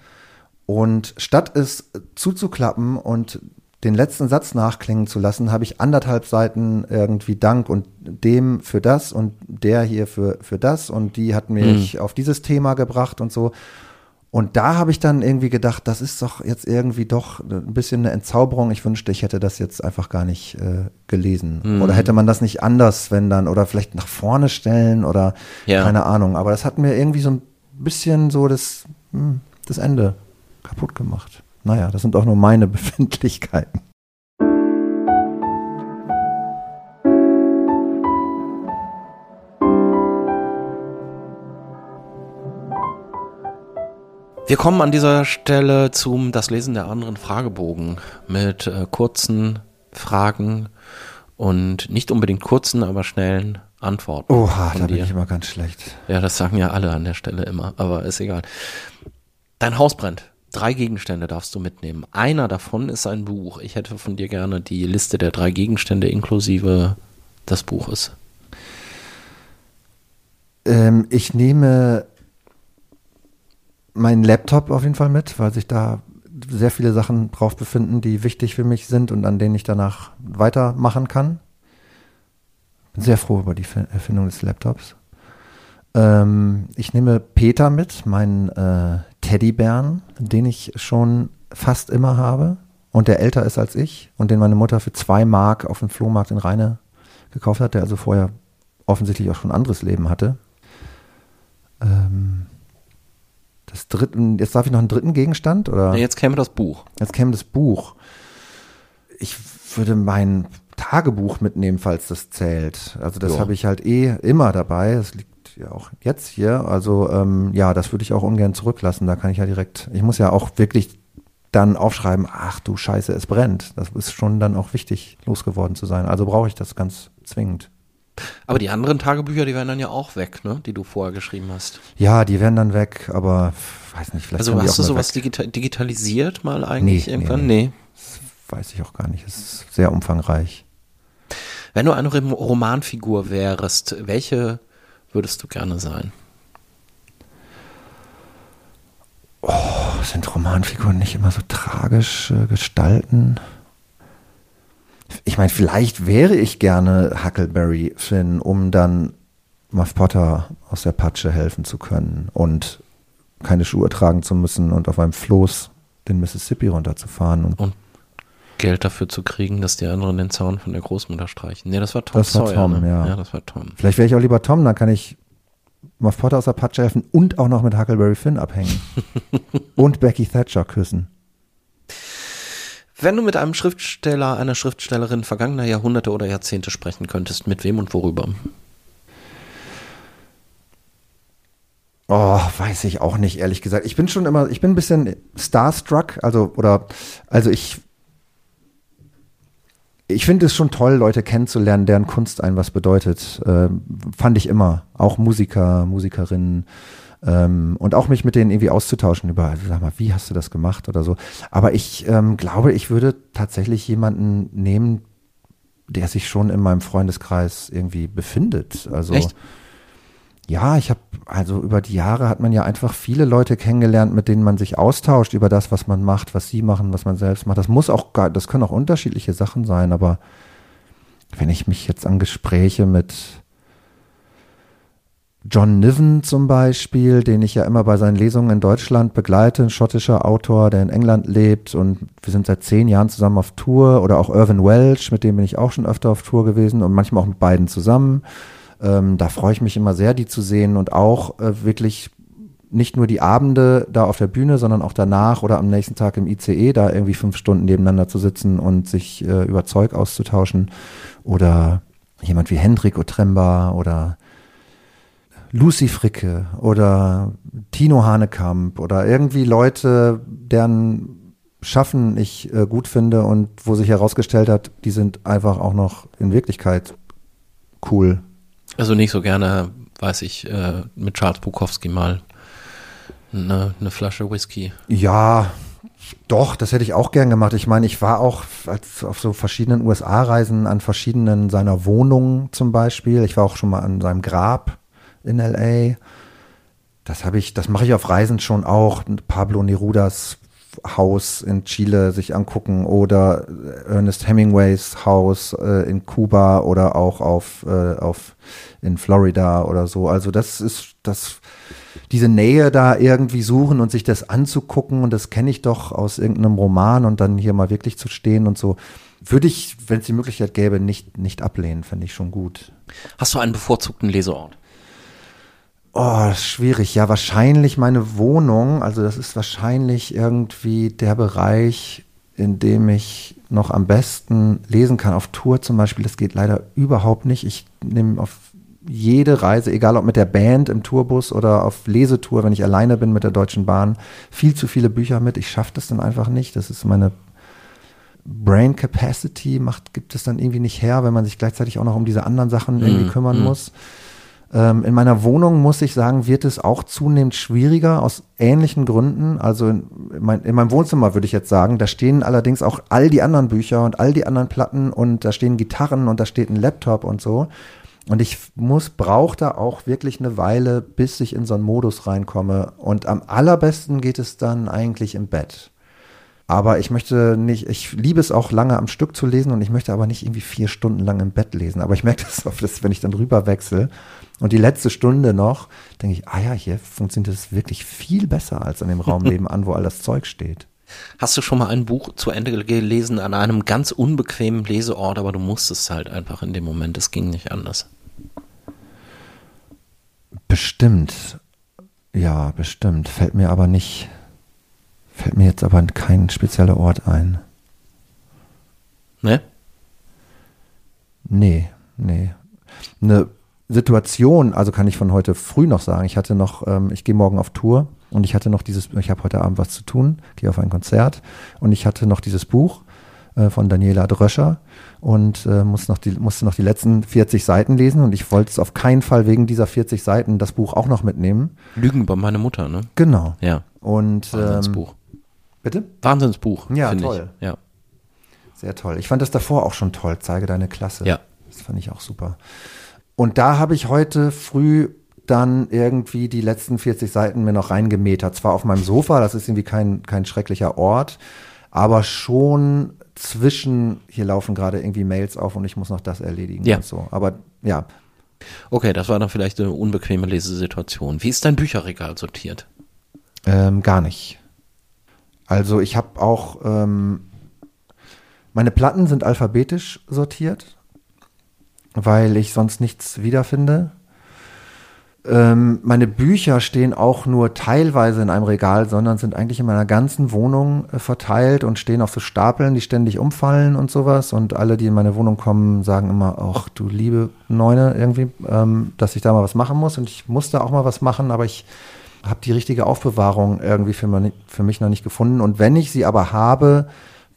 und statt es zuzuklappen und den letzten Satz nachklingen zu lassen, habe ich anderthalb Seiten irgendwie Dank und dem für das und der hier für, für das und die hat mich mhm. auf dieses Thema gebracht und so. Und da habe ich dann irgendwie gedacht, das ist doch jetzt irgendwie doch ein bisschen eine Entzauberung. Ich wünschte, ich hätte das jetzt einfach gar nicht äh, gelesen. Mhm. Oder hätte man das nicht anders, wenn dann, oder vielleicht nach vorne stellen oder ja. keine Ahnung. Aber das hat mir irgendwie so ein bisschen so das, hm, das Ende kaputt gemacht. Naja, das sind auch nur meine Befindlichkeiten. Wir kommen an dieser Stelle zum Das Lesen der anderen Fragebogen mit äh, kurzen Fragen und nicht unbedingt kurzen, aber schnellen Antworten. Oha, da bin ich immer ganz schlecht. Ja, das sagen ja alle an der Stelle immer, aber ist egal. Dein Haus brennt. Drei Gegenstände darfst du mitnehmen. Einer davon ist ein Buch. Ich hätte von dir gerne die Liste der drei Gegenstände inklusive des Buches. Ähm, ich nehme meinen Laptop auf jeden Fall mit, weil sich da sehr viele Sachen drauf befinden, die wichtig für mich sind und an denen ich danach weitermachen kann. Bin sehr froh über die Erfindung des Laptops. Ähm, ich nehme Peter mit, meinen äh, Teddybären, den ich schon fast immer habe und der älter ist als ich und den meine Mutter für zwei Mark auf dem Flohmarkt in Rheine gekauft hat, der also vorher offensichtlich auch schon ein anderes Leben hatte. Ähm, das dritten, jetzt darf ich noch einen dritten Gegenstand oder? Ja, jetzt käme das Buch. Jetzt käme das Buch. Ich würde mein Tagebuch mitnehmen, falls das zählt. Also das habe ich halt eh immer dabei. Das liegt ja auch jetzt hier. Also ähm, ja, das würde ich auch ungern zurücklassen. Da kann ich ja direkt, ich muss ja auch wirklich dann aufschreiben, ach du Scheiße, es brennt. Das ist schon dann auch wichtig, losgeworden zu sein. Also brauche ich das ganz zwingend. Aber die anderen Tagebücher, die werden dann ja auch weg, ne? Die du vorher geschrieben hast. Ja, die werden dann weg, aber weiß nicht, vielleicht Also hast du sowas digita digitalisiert mal eigentlich Nee, irgendwann? nee, Nee. Weiß ich auch gar nicht. Es ist sehr umfangreich. Wenn du eine Rom- Romanfigur wärst, welche würdest du gerne sein? Sind Romanfiguren nicht immer so tragisch äh, gestalten? Ich meine, vielleicht wäre ich gerne Huckleberry Finn, um dann Muff Potter aus der Patsche helfen zu können und keine Schuhe tragen zu müssen und auf einem Floß den Mississippi runterzufahren. Und Geld dafür zu kriegen, dass die anderen den Zaun von der Großmutter streichen. Nee, das war Tom Das war Sawyer. Tom, ne? ja. ja, das war Tom. vielleicht wäre ich auch lieber Tom, dann kann ich Muff Potter aus der Patsche helfen und auch noch mit Huckleberry Finn abhängen. und Becky Thatcher küssen. Wenn du mit einem Schriftsteller, einer Schriftstellerin vergangener Jahrhunderte oder Jahrzehnte sprechen könntest, mit wem und worüber? Oh, weiß ich auch nicht, ehrlich gesagt. Ich bin schon immer, ich bin ein bisschen starstruck, also, oder, also ich, ich finde es schon toll, Leute kennenzulernen, deren Kunst einem was bedeutet. Ähm, fand ich immer. Auch Musiker, Musikerinnen. Ähm, und auch mich mit denen irgendwie auszutauschen über, sag mal, wie hast du das gemacht oder so. Aber ich ähm, glaube, ich würde tatsächlich jemanden nehmen, der sich schon in meinem Freundeskreis irgendwie befindet. Also, Echt? ja, ich habe, also über die Jahre hat man ja einfach viele Leute kennengelernt, mit denen man sich austauscht über das, was man macht, was sie machen, was man selbst macht. Das muss auch, gar, das können auch unterschiedliche Sachen sein, aber wenn ich mich jetzt an Gespräche mit John Niven zum Beispiel, den ich ja immer bei seinen Lesungen in Deutschland begleite, ein schottischer Autor, der in England lebt und wir sind seit zehn Jahren zusammen auf Tour oder auch Irvin Welsh, mit dem bin ich auch schon öfter auf Tour gewesen und manchmal auch mit beiden zusammen. Ähm, da freue ich mich immer sehr, die zu sehen und auch äh, wirklich nicht nur die Abende da auf der Bühne, sondern auch danach oder am nächsten Tag im ICE da irgendwie fünf Stunden nebeneinander zu sitzen und sich äh, über Zeug auszutauschen. Oder jemand wie Hendrik Otremba oder Lucy Fricke oder Tino Hanekamp oder irgendwie Leute, deren Schaffen ich äh, gut finde und wo sich herausgestellt hat, die sind einfach auch noch in Wirklichkeit cool. Also nicht so gerne, weiß ich, äh, mit Charles Bukowski mal eine, eine Flasche Whisky. Ja, doch, das hätte ich auch gern gemacht. Ich meine, ich war auch auf so verschiedenen USA-Reisen an verschiedenen seiner Wohnungen zum Beispiel. Ich war auch schon mal an seinem Grab in LA. Das habe ich, das mache ich auf Reisen schon auch. Pablo Nerudas Haus in Chile sich angucken oder Ernest Hemingways Haus äh, in Kuba oder auch auf, äh, auf in Florida oder so. Also das ist das diese Nähe da irgendwie suchen und sich das anzugucken und das kenne ich doch aus irgendeinem Roman und dann hier mal wirklich zu stehen und so würde ich, wenn es die Möglichkeit gäbe, nicht nicht ablehnen, fände ich schon gut. Hast du einen bevorzugten Leseort? Oh, schwierig. Ja, wahrscheinlich meine Wohnung. Also das ist wahrscheinlich irgendwie der Bereich, in dem ich noch am besten lesen kann. Auf Tour zum Beispiel, das geht leider überhaupt nicht. Ich nehme auf jede Reise, egal ob mit der Band im Tourbus oder auf Lesetour, wenn ich alleine bin mit der Deutschen Bahn, viel zu viele Bücher mit. Ich schaffe das dann einfach nicht. Das ist meine Brain Capacity, macht, gibt es dann irgendwie nicht her, wenn man sich gleichzeitig auch noch um diese anderen Sachen irgendwie Mm, kümmern mm. muss. Ähm, in meiner Wohnung, muss ich sagen, wird es auch zunehmend schwieriger aus ähnlichen Gründen. Also in, mein, in meinem Wohnzimmer würde ich jetzt sagen, da stehen allerdings auch all die anderen Bücher und all die anderen Platten und da stehen Gitarren und da steht ein Laptop und so. Und ich muss, brauche da auch wirklich eine Weile, bis ich in so einen Modus reinkomme. Und am allerbesten geht es dann eigentlich im Bett. Aber ich möchte nicht, ich liebe es auch lange am Stück zu lesen und ich möchte aber nicht irgendwie vier Stunden lang im Bett lesen. Aber ich merke das oft, dass wenn ich dann rüber wechsle und die letzte Stunde noch, denke ich, ah ja, hier funktioniert das wirklich viel besser als an dem Raum nebenan, wo all das Zeug steht. Hast du schon mal ein Buch zu Ende gelesen an einem ganz unbequemen Leseort, aber du musstest halt einfach in dem Moment, es ging nicht anders. Bestimmt. Ja, bestimmt. Fällt mir aber nicht, fällt mir jetzt aber kein spezieller Ort ein. Ne? Nee, nee. Eine Situation, also kann ich von heute früh noch sagen, ich hatte noch, ähm, ich gehe morgen auf Tour und ich hatte noch dieses, ich habe heute Abend was zu tun, gehe auf ein Konzert und ich hatte noch dieses Buch äh, von Daniela Dröscher und äh, muss noch die, musste noch die letzten 40 Seiten lesen und ich wollte es auf keinen Fall wegen dieser 40 Seiten das Buch auch noch mitnehmen. Lügen über meine Mutter, ne? Genau. Ja. Und ähm, Wahnsinnsbuch. Bitte? Wahnsinnsbuch. Ja, toll. Ich. Ja. Sehr toll. Ich fand das davor auch schon toll. Zeige deine Klasse. Ja. Das fand ich auch super. Und da habe ich heute früh dann irgendwie die letzten 40 Seiten mir noch reingemetert. Zwar auf meinem Sofa, das ist irgendwie kein, kein schrecklicher Ort, aber schon zwischen, hier laufen gerade irgendwie Mails auf und ich muss noch das erledigen Ja. und so. Aber ja, Okay, das war dann vielleicht eine unbequeme Lesesituation. Wie ist dein Bücherregal sortiert? ähm, gar nicht. Also ich habe auch, ähm, meine Platten sind alphabetisch sortiert, weil ich sonst nichts wiederfinde. Ähm, meine Bücher stehen auch nur teilweise in einem Regal, sondern sind eigentlich in meiner ganzen Wohnung äh, verteilt und stehen auf so Stapeln, die ständig umfallen und sowas. Und alle, die in meine Wohnung kommen, sagen immer, ach du liebe Neune, irgendwie, ähm, dass ich da mal was machen muss. Und ich musste auch mal was machen, aber ich habe die richtige Aufbewahrung irgendwie für, mein, für mich noch nicht gefunden. Und wenn ich sie aber habe,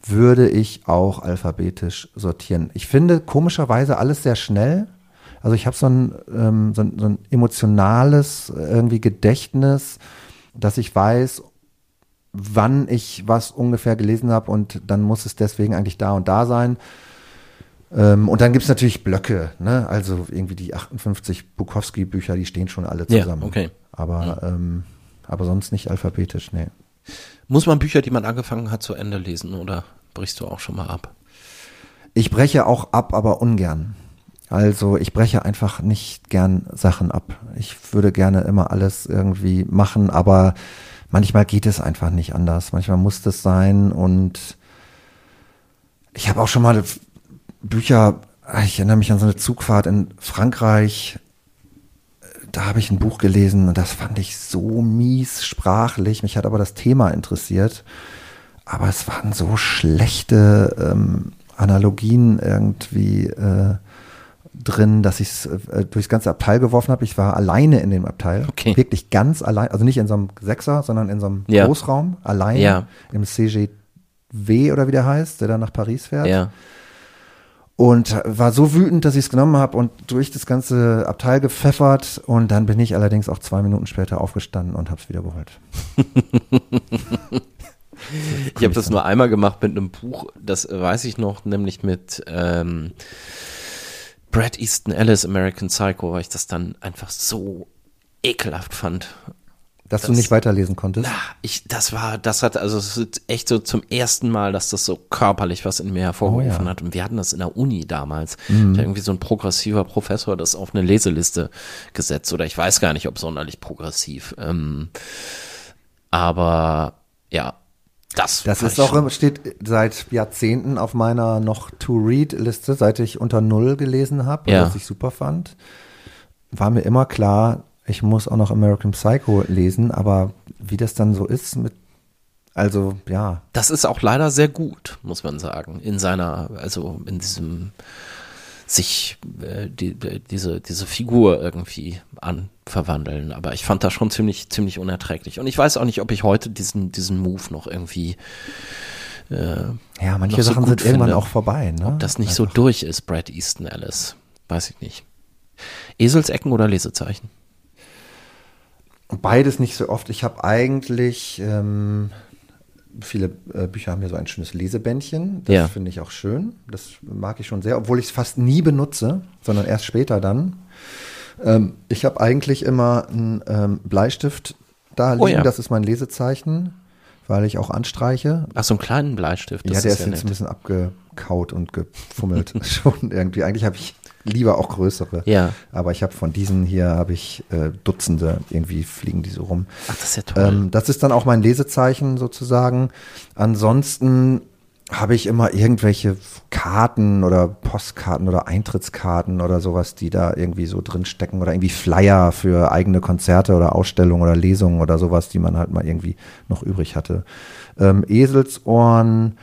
würde ich auch alphabetisch sortieren. Ich finde komischerweise alles sehr schnell. Also ich habe so ein, ähm, so, ein, so ein emotionales irgendwie Gedächtnis, dass ich weiß, wann ich was ungefähr gelesen habe und dann muss es deswegen eigentlich da und da sein. Ähm, und dann gibt es natürlich Blöcke, ne? also irgendwie die 58 Bukowski-Bücher, die stehen schon alle Ja, zusammen. okay. Aber, ähm, aber sonst nicht alphabetisch, nee. Muss man Bücher, die man angefangen hat, zu Ende lesen oder brichst du auch schon mal ab? Ich breche auch ab, aber ungern. Also ich breche einfach nicht gern Sachen ab. Ich würde gerne immer alles irgendwie machen, aber manchmal geht es einfach nicht anders. Manchmal muss das sein und ich habe auch schon mal Bücher, ich erinnere mich an so eine Zugfahrt in Frankreich, da habe ich ein Buch gelesen und das fand ich so mies sprachlich. Mich hat aber das Thema interessiert. Aber es waren so schlechte ähm, Analogien irgendwie äh, drin, dass ich es äh, durchs ganze Abteil geworfen habe. Ich war alleine in dem Abteil. Okay. Wirklich ganz allein. Also nicht in so einem Sechser, sondern in so einem Ja. Großraum. Alleine. Ja. Im CGW oder wie der heißt, der dann nach Paris fährt. Ja. Und war so wütend, dass ich es genommen habe und durch das ganze Abteil gepfeffert. Und dann bin ich allerdings auch zwei Minuten später aufgestanden und habe es wieder geholt. Ich habe das nur einmal gemacht mit einem Buch, das weiß ich noch, nämlich mit ähm, Brad Easton Ellis, American Psycho, weil ich das dann einfach so ekelhaft fand. Dass du Das- nicht weiterlesen konntest. Ah, Ich, das war, das hat, also es ist echt so zum ersten Mal, dass das so körperlich was in mir hervorgerufen Oh ja. Mhm. hat. Und wir hatten das in der Uni damals. Da hat irgendwie so ein progressiver Professor das auf eine Leseliste gesetzt. Oder ich weiß gar nicht, ob sonderlich progressiv. Ähm, aber ja, das, Das ist auch, steht seit Jahrzehnten auf meiner noch To-Read-Liste, seit ich unter Null gelesen habe, Ja. was ich super fand. War mir immer klar, ich muss auch noch American Psycho lesen, aber wie das dann so ist mit, also ja, Das ist auch leider sehr gut, muss man sagen. In seiner, also in diesem sich äh, die, die, diese, diese Figur irgendwie an verwandeln. Aber ich fand das schon ziemlich, ziemlich unerträglich. Und ich weiß auch nicht, ob ich heute diesen, diesen Move noch irgendwie, äh, ja, manche so Sachen gut sind irgendwann finde. auch vorbei, ne? ob das nicht so durch ist, Brad Easton Ellis. Weiß ich nicht. Eselsecken oder Lesezeichen? Beides nicht so oft. Ich habe eigentlich, ähm, viele äh, Bücher haben ja so ein schönes Lesebändchen. Das Ja. finde ich auch schön. Das mag ich schon sehr, obwohl ich es fast nie benutze, sondern erst später dann. Ähm, ich habe eigentlich immer einen ähm, Bleistift da liegen. Oh ja. Das ist mein Lesezeichen, weil ich auch anstreiche. Ach, so einen kleinen Bleistift. Das ja, der ist, ja jetzt ein nett. bisschen abgekaut und gefummelt schon irgendwie. Eigentlich habe ich lieber auch größere. Ja. Aber ich habe von diesen hier habe ich äh, Dutzende irgendwie fliegen die so rum. Ach, das ist ja toll. Ähm, das ist dann auch mein Lesezeichen sozusagen. Ansonsten habe ich immer irgendwelche Karten oder Postkarten oder Eintrittskarten oder sowas, die da irgendwie so drin stecken oder irgendwie Flyer für eigene Konzerte oder Ausstellungen oder Lesungen oder sowas, die man halt mal irgendwie noch übrig hatte. Ähm, Eselsohren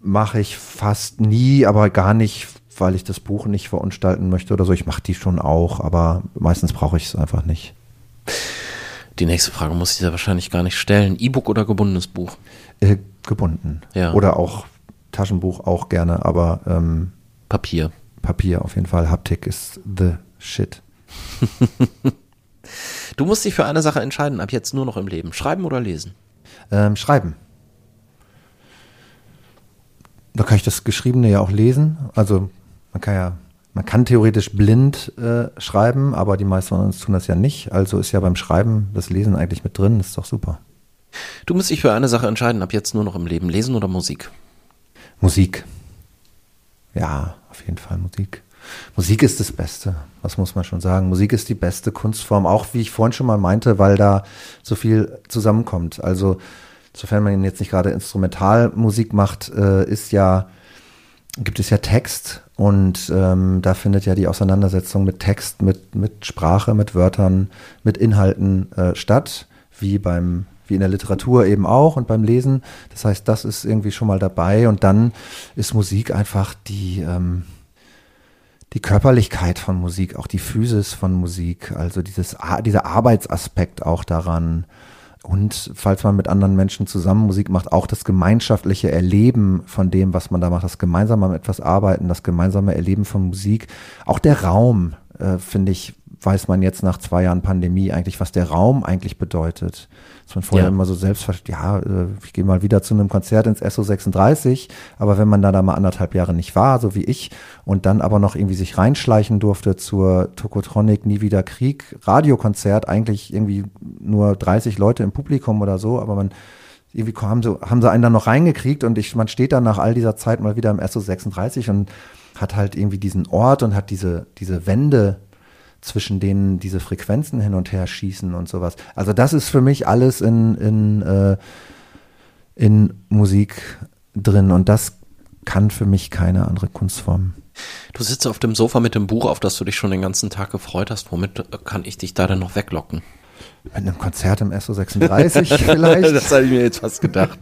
mache ich fast nie, aber gar nicht, weil ich das Buch nicht verunstalten möchte oder so. Ich mache die schon auch, aber meistens brauche ich es einfach nicht. Die nächste Frage muss ich dir wahrscheinlich gar nicht stellen. E-Book oder gebundenes Buch? Äh, gebunden. Ja. Oder auch Taschenbuch auch gerne, aber ähm, Papier. Papier auf jeden Fall. Haptik ist the shit. Du musst dich für eine Sache entscheiden, ab jetzt nur noch im Leben. Schreiben oder lesen? Ähm, schreiben. Da kann ich das Geschriebene ja auch lesen. Also man kann ja, man kann theoretisch blind äh, schreiben, aber die meisten von uns tun das ja nicht. Also ist ja beim Schreiben das Lesen eigentlich mit drin. Das ist doch super. Du musst dich für eine Sache entscheiden, ab jetzt nur noch im Leben. Lesen oder Musik? Musik. Ja, auf jeden Fall Musik. Musik ist das Beste, was muss man schon sagen. Musik ist die beste Kunstform, auch wie ich vorhin schon mal meinte, weil da so viel zusammenkommt. Also, sofern man jetzt nicht gerade Instrumentalmusik macht, äh, ist ja, gibt es ja Text und ähm, da findet ja die Auseinandersetzung mit Text, mit, mit Sprache, mit Wörtern, mit Inhalten äh, statt, wie beim wie in der Literatur eben auch und beim Lesen. Das heißt, das ist irgendwie schon mal dabei und dann ist Musik einfach die ähm, die Körperlichkeit von Musik, auch die Physis von Musik, also dieses, dieser Arbeitsaspekt auch daran. Und falls man mit anderen Menschen zusammen Musik macht, auch das gemeinschaftliche Erleben von dem, was man da macht, das gemeinsame mit etwas arbeiten, das gemeinsame Erleben von Musik, auch der Raum, äh, finde ich, weiß man jetzt nach zwei Jahren Pandemie eigentlich, was der Raum eigentlich bedeutet. Dass man vorher ja. immer so selbst, ja, äh, ich gehe mal wieder zu einem Konzert ins SO36, aber wenn man da, da mal anderthalb Jahre nicht war, so wie ich, und dann aber noch irgendwie sich reinschleichen durfte zur Tokotronic Nie wieder Krieg Radiokonzert, eigentlich irgendwie nur 30 Leute im Publikum oder so, aber man irgendwie haben sie, haben sie einen dann noch reingekriegt und ich, man steht dann nach all dieser Zeit mal wieder im SO36 und hat halt irgendwie diesen Ort und hat diese, diese Wände zwischen denen diese Frequenzen hin und her schießen und sowas. Also das ist für mich alles in, in, äh, in Musik drin und das kann für mich keine andere Kunstform. Du sitzt auf dem Sofa mit dem Buch, auf das du dich schon den ganzen Tag gefreut hast. Womit kann ich dich da denn noch weglocken? Mit einem Konzert im SO36 vielleicht. das habe ich mir jetzt fast gedacht.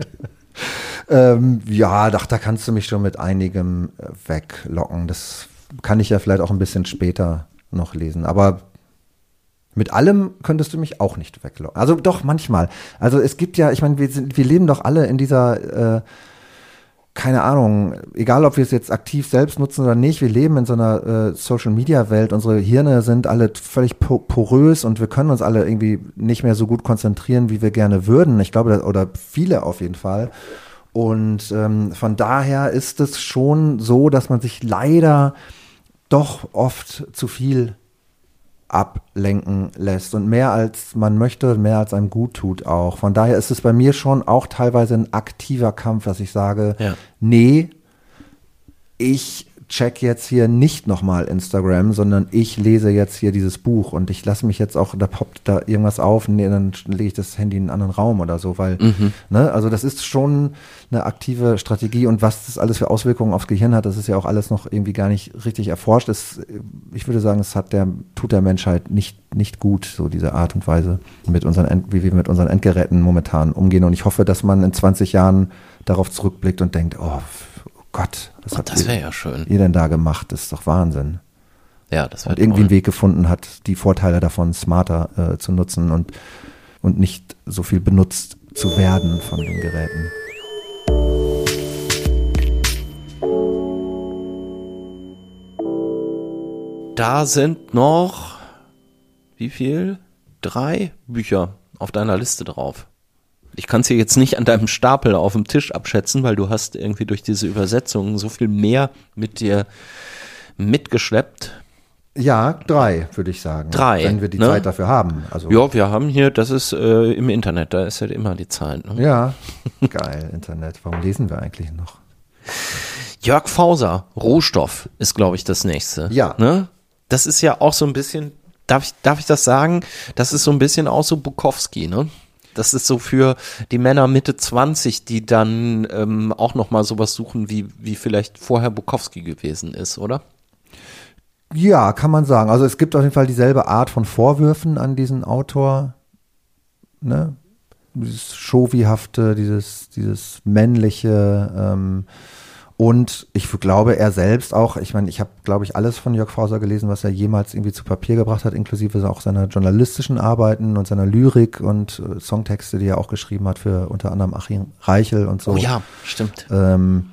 ähm, ja, doch, da kannst du mich schon mit einigem weglocken. Das kann ich ja vielleicht auch ein bisschen später noch lesen. Aber mit allem könntest du mich auch nicht weglocken. Also doch manchmal. Also es gibt ja, ich meine, wir, wir leben doch alle in dieser, äh, keine Ahnung, egal ob wir es jetzt aktiv selbst nutzen oder nicht, wir leben in so einer äh, Social-Media-Welt. Unsere Hirne sind alle völlig porös und wir können uns alle irgendwie nicht mehr so gut konzentrieren, wie wir gerne würden. Ich glaube, oder viele auf jeden Fall. Und ähm, von daher ist es schon so, dass man sich leider doch oft zu viel ablenken lässt und mehr als man möchte, mehr als einem gut tut auch. Von daher ist es bei mir schon auch teilweise ein aktiver Kampf, dass ich sage, ja. nee, ich check jetzt hier nicht nochmal Instagram, sondern ich lese jetzt hier dieses Buch und ich lasse mich jetzt auch, da poppt da irgendwas auf, nee, dann lege ich das Handy in einen anderen Raum oder so, weil, mhm. ne, also das ist schon eine aktive Strategie und was das alles für Auswirkungen aufs Gehirn hat, das ist ja auch alles noch irgendwie gar nicht richtig erforscht. Es, ich würde sagen, es hat der, tut der Menschheit nicht, nicht gut, so diese Art und Weise, mit unseren, wie wir mit unseren Endgeräten momentan umgehen und ich hoffe, dass man in 20 Jahren darauf zurückblickt und denkt, oh, Gott, was oh, das wäre ja schön. ihr denn da gemacht? Das ist doch Wahnsinn. Ja, das wäre Und irgendwie einen Weg gefunden hat, die Vorteile davon smarter äh, zu nutzen und, und nicht so viel benutzt zu werden von den Geräten. Da sind noch wie viel? Drei Bücher auf deiner Liste drauf ich kann es hier jetzt nicht an deinem Stapel auf dem Tisch abschätzen, weil du hast irgendwie durch diese Übersetzung so viel mehr mit dir mitgeschleppt. Ja, drei, würde ich sagen. Drei. Wenn wir die ne? Zeit dafür haben. Also ja, wir haben hier, das ist äh, im Internet, da ist ja immer die Zeit. Ne? Ja, geil, Internet. Warum lesen wir eigentlich noch? Jörg Fauser, Rohstoff ist, glaube ich, das nächste. Ja. Ne? Das ist ja auch so ein bisschen, darf ich, darf ich das sagen? Das ist so ein bisschen auch so Bukowski, ne? Das ist so für die Männer Mitte 20, die dann ähm, auch nochmal sowas suchen, wie, wie vielleicht vorher Bukowski gewesen ist, oder? Ja, kann man sagen. Also es gibt auf jeden Fall dieselbe Art von Vorwürfen an diesen Autor. Ne? Dieses Chauvyhafte, dieses, dieses männliche. Ähm, und ich glaube, er selbst auch, ich meine, ich habe, glaube ich, alles von Jörg Fauser gelesen, was er jemals irgendwie zu Papier gebracht hat, inklusive auch seiner journalistischen Arbeiten und seiner Lyrik und äh, Songtexte, die er auch geschrieben hat für unter anderem Achim Reichel und so. Oh ja, stimmt. Ähm,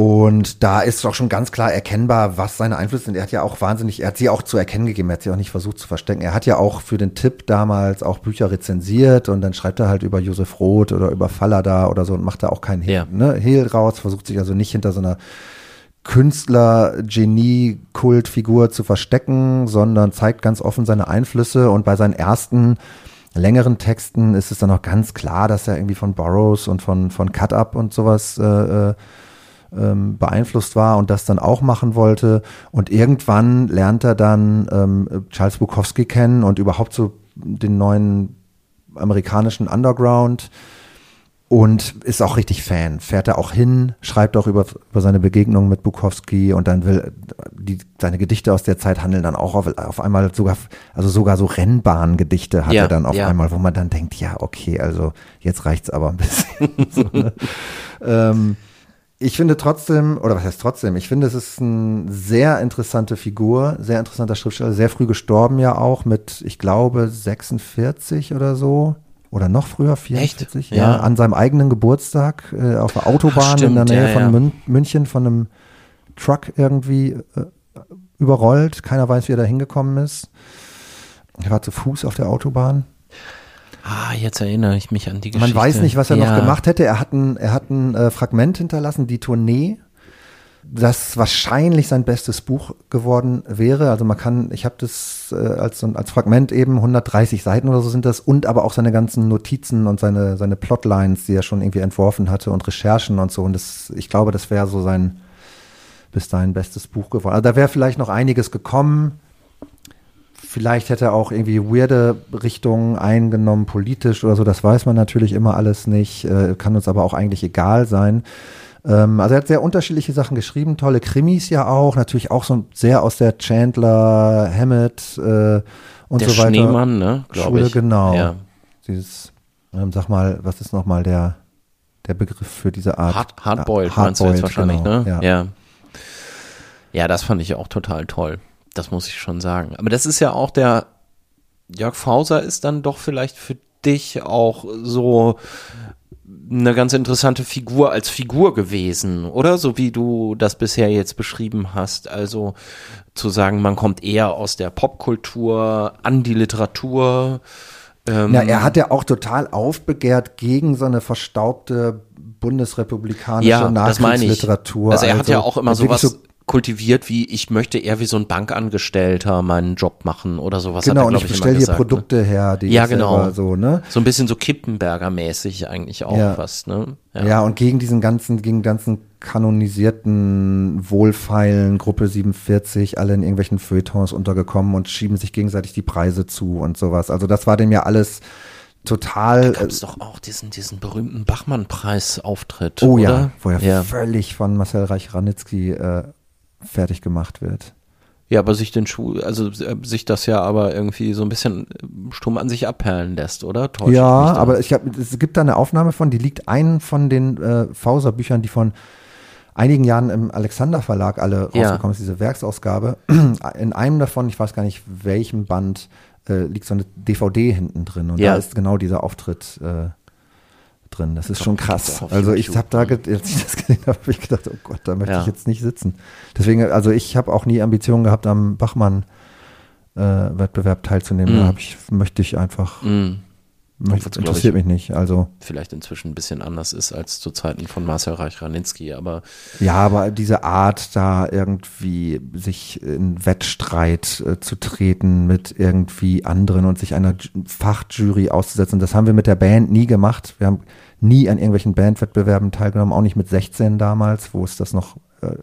und da ist auch schon ganz klar erkennbar, was seine Einflüsse sind. Er hat ja auch wahnsinnig, er hat sie auch zu erkennen gegeben, er hat sie auch nicht versucht zu verstecken. Er hat ja auch für den Tipp damals auch Bücher rezensiert und dann schreibt er halt über Josef Roth oder über Fallada oder so und macht da auch keinen Hehl, Ja. ne, Hehl raus, versucht sich also nicht hinter so einer Künstler-Genie-Kultfigur zu verstecken, sondern zeigt ganz offen seine Einflüsse und bei seinen ersten längeren Texten ist es dann auch ganz klar, dass er irgendwie von Burroughs und von, von Cut Up und sowas äh, äh, ähm, beeinflusst war und das dann auch machen wollte. Und irgendwann lernt er dann ähm, Charles Bukowski kennen und überhaupt so den neuen amerikanischen Underground und ist auch richtig Fan. Fährt er auch hin, schreibt auch über, über seine Begegnung mit Bukowski und dann will die, seine Gedichte aus der Zeit handeln dann auch auf, auf einmal sogar, also sogar so Rennbahngedichte hat Ja, er dann auf ja. einmal, wo man dann denkt, ja, okay, also jetzt reicht's aber ein bisschen. so, ne? ähm, ich finde trotzdem, oder was heißt trotzdem, ich finde, es ist eine sehr interessante Figur, sehr interessanter Schriftsteller, sehr früh gestorben ja auch mit, ich glaube, 46 oder so. Oder noch früher, 44, Echt? ja, Ja. an seinem eigenen Geburtstag äh, auf der Autobahn stimmt, in der Nähe ja, von. Mün München von einem Truck irgendwie äh, überrollt. Keiner weiß, wie er da hingekommen ist. Er war zu Fuß auf der Autobahn. Ah, jetzt erinnere ich mich an die Man Geschichte. weiß nicht, was er ja. noch gemacht hätte. Er hat ein, er hat ein äh, Fragment hinterlassen, die Tournee, das wahrscheinlich sein bestes Buch geworden wäre. Also man kann, ich habe das äh, als, als Fragment eben, 130 Seiten oder so sind das, und aber auch seine ganzen Notizen und seine, seine Plotlines, die er schon irgendwie entworfen hatte und Recherchen und so. Und das, ich glaube, das wäre so sein bis dahin bestes Buch geworden. Also da wäre vielleicht noch einiges gekommen. Vielleicht hätte er auch irgendwie weirde Richtungen eingenommen, politisch oder so. Das weiß man natürlich immer alles nicht. Äh, kann uns aber auch eigentlich egal sein. Ähm, also er hat sehr unterschiedliche Sachen geschrieben, tolle Krimis ja auch, natürlich auch so sehr aus der Chandler, Hammett äh, und Der so weiter. Schneemann, ne, Schule, ich. genau. Ja. Dieses, ähm, sag mal, was ist nochmal der, der Begriff für diese Art? Hard, hardboiled Ja, meinst du jetzt hardboiled, wahrscheinlich, genau, ne? Ja. ja. Ja, das fand ich auch total toll. Das muss ich schon sagen. Aber das ist ja auch der, Jörg Fauser ist dann doch vielleicht für dich auch so eine ganz interessante Figur als Figur gewesen, oder? So wie du das bisher jetzt beschrieben hast. Also zu sagen, man kommt eher aus der Popkultur an die Literatur. Ähm, Ja, er hat ja auch total aufbegehrt gegen so eine verstaubte bundesrepublikanische ja. Nachkriegsliteratur. Also er hat ja auch immer sowas kultiviert, wie ich möchte eher wie so ein Bankangestellter meinen Job machen oder sowas. genau, er, und ich bestelle hier gesagt, Produkte her, die Ja, genau. so, ne? Ne? So ein bisschen so Kippenberger-mäßig eigentlich auch Ja. fast, ne? Ja. und gegen diesen ganzen, gegen ganzen kanonisierten Wohlfeilen, Gruppe 47, alle in irgendwelchen Feuilletons untergekommen und schieben sich gegenseitig die Preise zu und sowas. Also das war dem ja alles total. Gab es doch auch diesen, diesen berühmten Bachmann-Preis-Auftritt, oh oder? ja, wo er ja. völlig von Marcel Reich-Ranitzky äh, fertig gemacht wird. ja, aber sich den Schuh, also äh, sich das ja aber irgendwie so ein bisschen äh, stumm an sich abperlen lässt, oder? Mich Ja, aber ich hab, es gibt da eine Aufnahme von, die liegt einen von den äh, Fauser-Büchern, die von einigen Jahren im Alexander Verlag alle Ja. rausgekommen ist, diese Werksausgabe. In einem davon, ich weiß gar nicht welchem Band, äh, liegt so eine DVD hinten drin und Ja. da ist genau dieser Auftritt äh, drin. Das ist schon gibt's krass. Also ich habe da, als ich das gesehen habe, habe ich gedacht, oh Gott, da möchte Ja. ich jetzt nicht sitzen. Deswegen, also ich habe auch nie Ambitionen gehabt, am Bachmann äh, Wettbewerb teilzunehmen. Mhm. Da hab ich, möchte ich einfach, Mm, glaub interessiert ich, mich nicht. Also vielleicht inzwischen ein bisschen anders ist als zu Zeiten von Marcel Reich-Ranitzky, aber Ja, aber diese Art, da irgendwie sich in Wettstreit äh, zu treten mit irgendwie anderen und sich einer Ju- Fachjury auszusetzen, das haben wir mit der Band nie gemacht. Wir haben nie an irgendwelchen Bandwettbewerben teilgenommen, auch nicht mit 16 damals, wo es das noch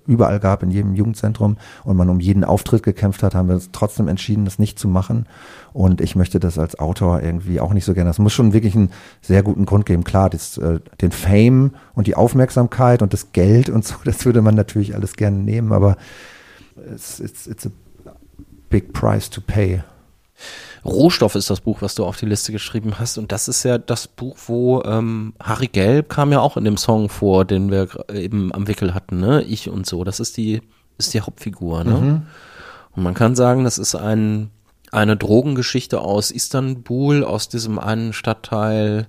überall gab, in jedem Jugendzentrum und man um jeden Auftritt gekämpft hat, haben wir uns trotzdem entschieden, das nicht zu machen. Und ich möchte das als Autor irgendwie auch nicht so gerne. Das muss schon wirklich einen sehr guten Grund geben. Klar, das, äh, den Fame und die Aufmerksamkeit und das Geld und so, das würde man natürlich alles gerne nehmen, aber it's, it's, it's a big price to pay. Rohstoff ist das Buch, was du auf die Liste geschrieben hast. Und das ist ja das Buch, wo ähm, Harry Gelb kam ja auch in dem Song vor, den wir eben am Wickel hatten, ne? Ich und so. Das ist die, ist die Hauptfigur, ne? Mhm. Und man kann sagen, das ist ein, eine Drogengeschichte aus Istanbul, aus diesem einen Stadtteil.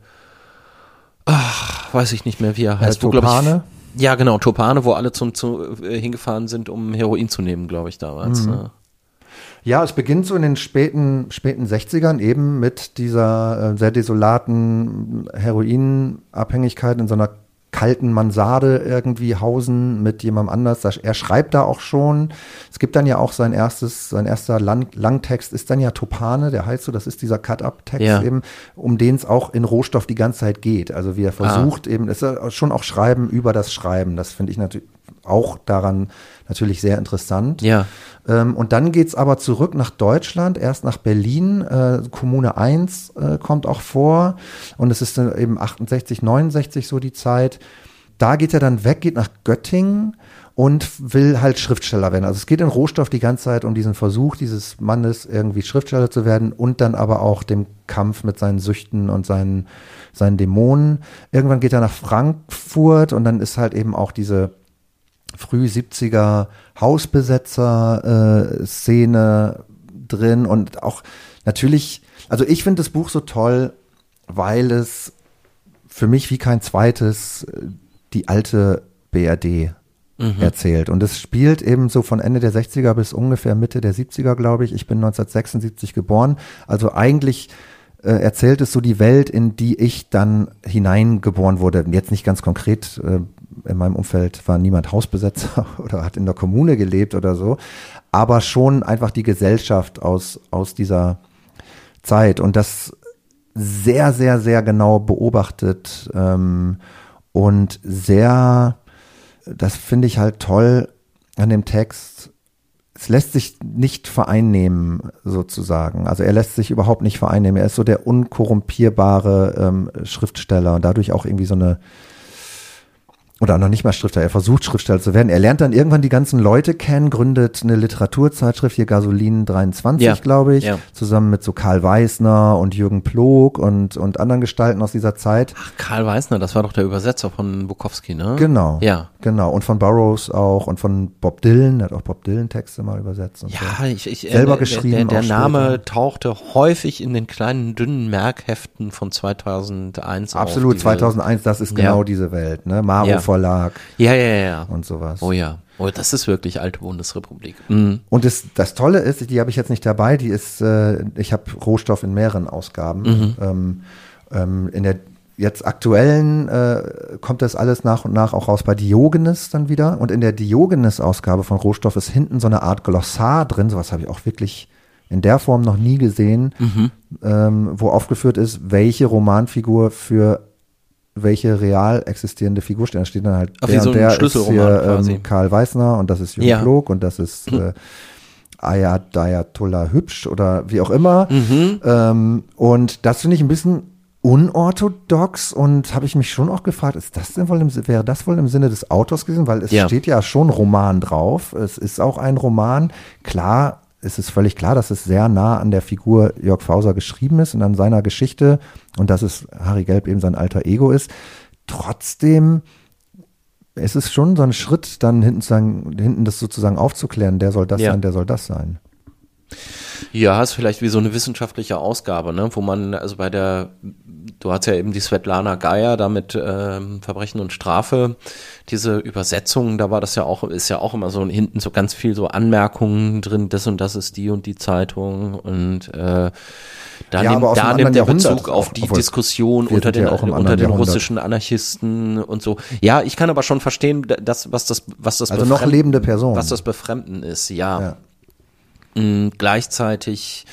Ach, weiß ich nicht mehr, wie er heißt. Topane? Ich, ja, genau, Topane, wo alle zum, zu, äh, hingefahren sind, um Heroin zu nehmen, glaube ich, damals. Mhm. Ne? Ja, es beginnt so in den späten, späten 60ern eben mit dieser äh, sehr desolaten Heroinabhängigkeit in so einer kalten Mansarde irgendwie hausen mit jemandem anders. Er schreibt da auch schon. Es gibt dann ja auch sein erstes, sein erster Lang Langtext ist dann ja Topane, der heißt so, das ist dieser Cut-Up-Text ja. eben, um den es auch in Rohstoff die ganze Zeit geht. Also wie er versucht ah. eben, es ist schon auch Schreiben über das Schreiben. Das finde ich natürlich auch daran natürlich sehr interessant. Ja. Ähm, und dann geht's aber zurück nach Deutschland, erst nach Berlin. Äh, Kommune 1 äh, kommt auch vor. Und es ist dann eben 68, 69 so die Zeit. Da geht er dann weg, geht nach Göttingen und will halt Schriftsteller werden. Also es geht in Rohstoff die ganze Zeit um diesen Versuch dieses Mannes, irgendwie Schriftsteller zu werden und dann aber auch dem Kampf mit seinen Süchten und seinen, seinen Dämonen. Irgendwann geht er nach Frankfurt und dann ist halt eben auch diese früh 70er Hausbesetzer-Szene äh, drin und auch natürlich, also ich finde das Buch so toll, weil es für mich wie kein zweites äh, die alte BRD mhm. erzählt. Und es spielt eben so von Ende der 60er bis ungefähr Mitte der 70er, glaube ich. Ich bin 1976 geboren. Also eigentlich äh, erzählt es so die Welt, in die ich dann hineingeboren wurde. Jetzt nicht ganz konkret äh, in meinem Umfeld war niemand Hausbesetzer oder hat in der Kommune gelebt oder so, aber schon einfach die Gesellschaft aus, aus dieser Zeit und das sehr, sehr, sehr genau beobachtet ähm, und sehr, das finde ich halt toll an dem Text, es lässt sich nicht vereinnehmen, sozusagen. Also er lässt sich überhaupt nicht vereinnehmen. Er ist so der unkorrumpierbare ähm, Schriftsteller und dadurch auch irgendwie so eine oder noch nicht mal Schriftsteller, er versucht Schriftsteller zu werden. Er lernt dann irgendwann die ganzen Leute kennen, gründet eine Literaturzeitschrift, hier Gasolin 23, ja. glaube ich, ja. zusammen mit so Karl Weißner und Jürgen Plog und, und anderen Gestalten aus dieser Zeit. Ach, Karl Weißner, das war doch der Übersetzer von Bukowski, ne? Genau. Ja. Genau. Und von Burroughs auch und von Bob Dylan, er hat auch Bob Dylan Texte mal übersetzt. ja, so. ich, ich, selber äh, geschrieben. Der, der Name tauchte häufig in den kleinen, dünnen Merkheften von 2001 Absolut, auf, 2001, das ist genau ja. diese Welt, ne? Maro. Verlag. Ja, ja, ja. Und sowas. Oh ja. Oh, das ist wirklich alte Bundesrepublik. Mhm. Und das, das Tolle ist, die habe ich jetzt nicht dabei, die ist, äh, ich habe Rohstoff in mehreren Ausgaben. Mhm. Ähm, ähm, in der jetzt aktuellen äh, kommt das alles nach und nach auch raus bei Diogenes dann wieder. Und in der Diogenes-Ausgabe von Rohstoff ist hinten so eine Art Glossar drin, sowas habe ich auch wirklich in der Form noch nie gesehen, mhm. ähm, wo aufgeführt ist, welche Romanfigur für welche real existierende Figur steht. Da steht dann halt Ach, der so der ist hier ähm, Karl Weißner und das ist Jürgen ja. Klog und das ist äh, Ayat Ayatollah Hübsch oder wie auch immer. Mhm. Ähm, und das finde ich ein bisschen unorthodox und habe ich mich schon auch gefragt, ist das denn wohl im, wäre das wohl im Sinne des Autors gewesen? Weil es ja. steht ja schon Roman drauf. Es ist auch ein Roman. Klar, es ist völlig klar, dass es sehr nah an der Figur Jörg Fauser geschrieben ist und an seiner Geschichte und dass es Harry Gelb eben sein alter Ego ist. Trotzdem ist es schon so ein Schritt, dann hinten, sagen, hinten das sozusagen aufzuklären, der soll das ja. sein, der soll das sein. Ja, ist vielleicht wie so eine wissenschaftliche Ausgabe, ne, wo man, also bei der, du hast ja eben die Svetlana Geier da mit ähm, Verbrechen und Strafe, diese Übersetzungen, da war das ja auch, ist ja auch immer so hinten so ganz viel so Anmerkungen drin, das und das ist die und die Zeitung und äh, da, ja, nimmt, da nimmt der Bezug auf die Diskussion unter den, ja unter den russischen Anarchisten und so. Ja, ich kann aber schon verstehen, dass, was das, was das also noch lebende Person. Was das Befremden ist, ja. ja. Mm, gleichzeitig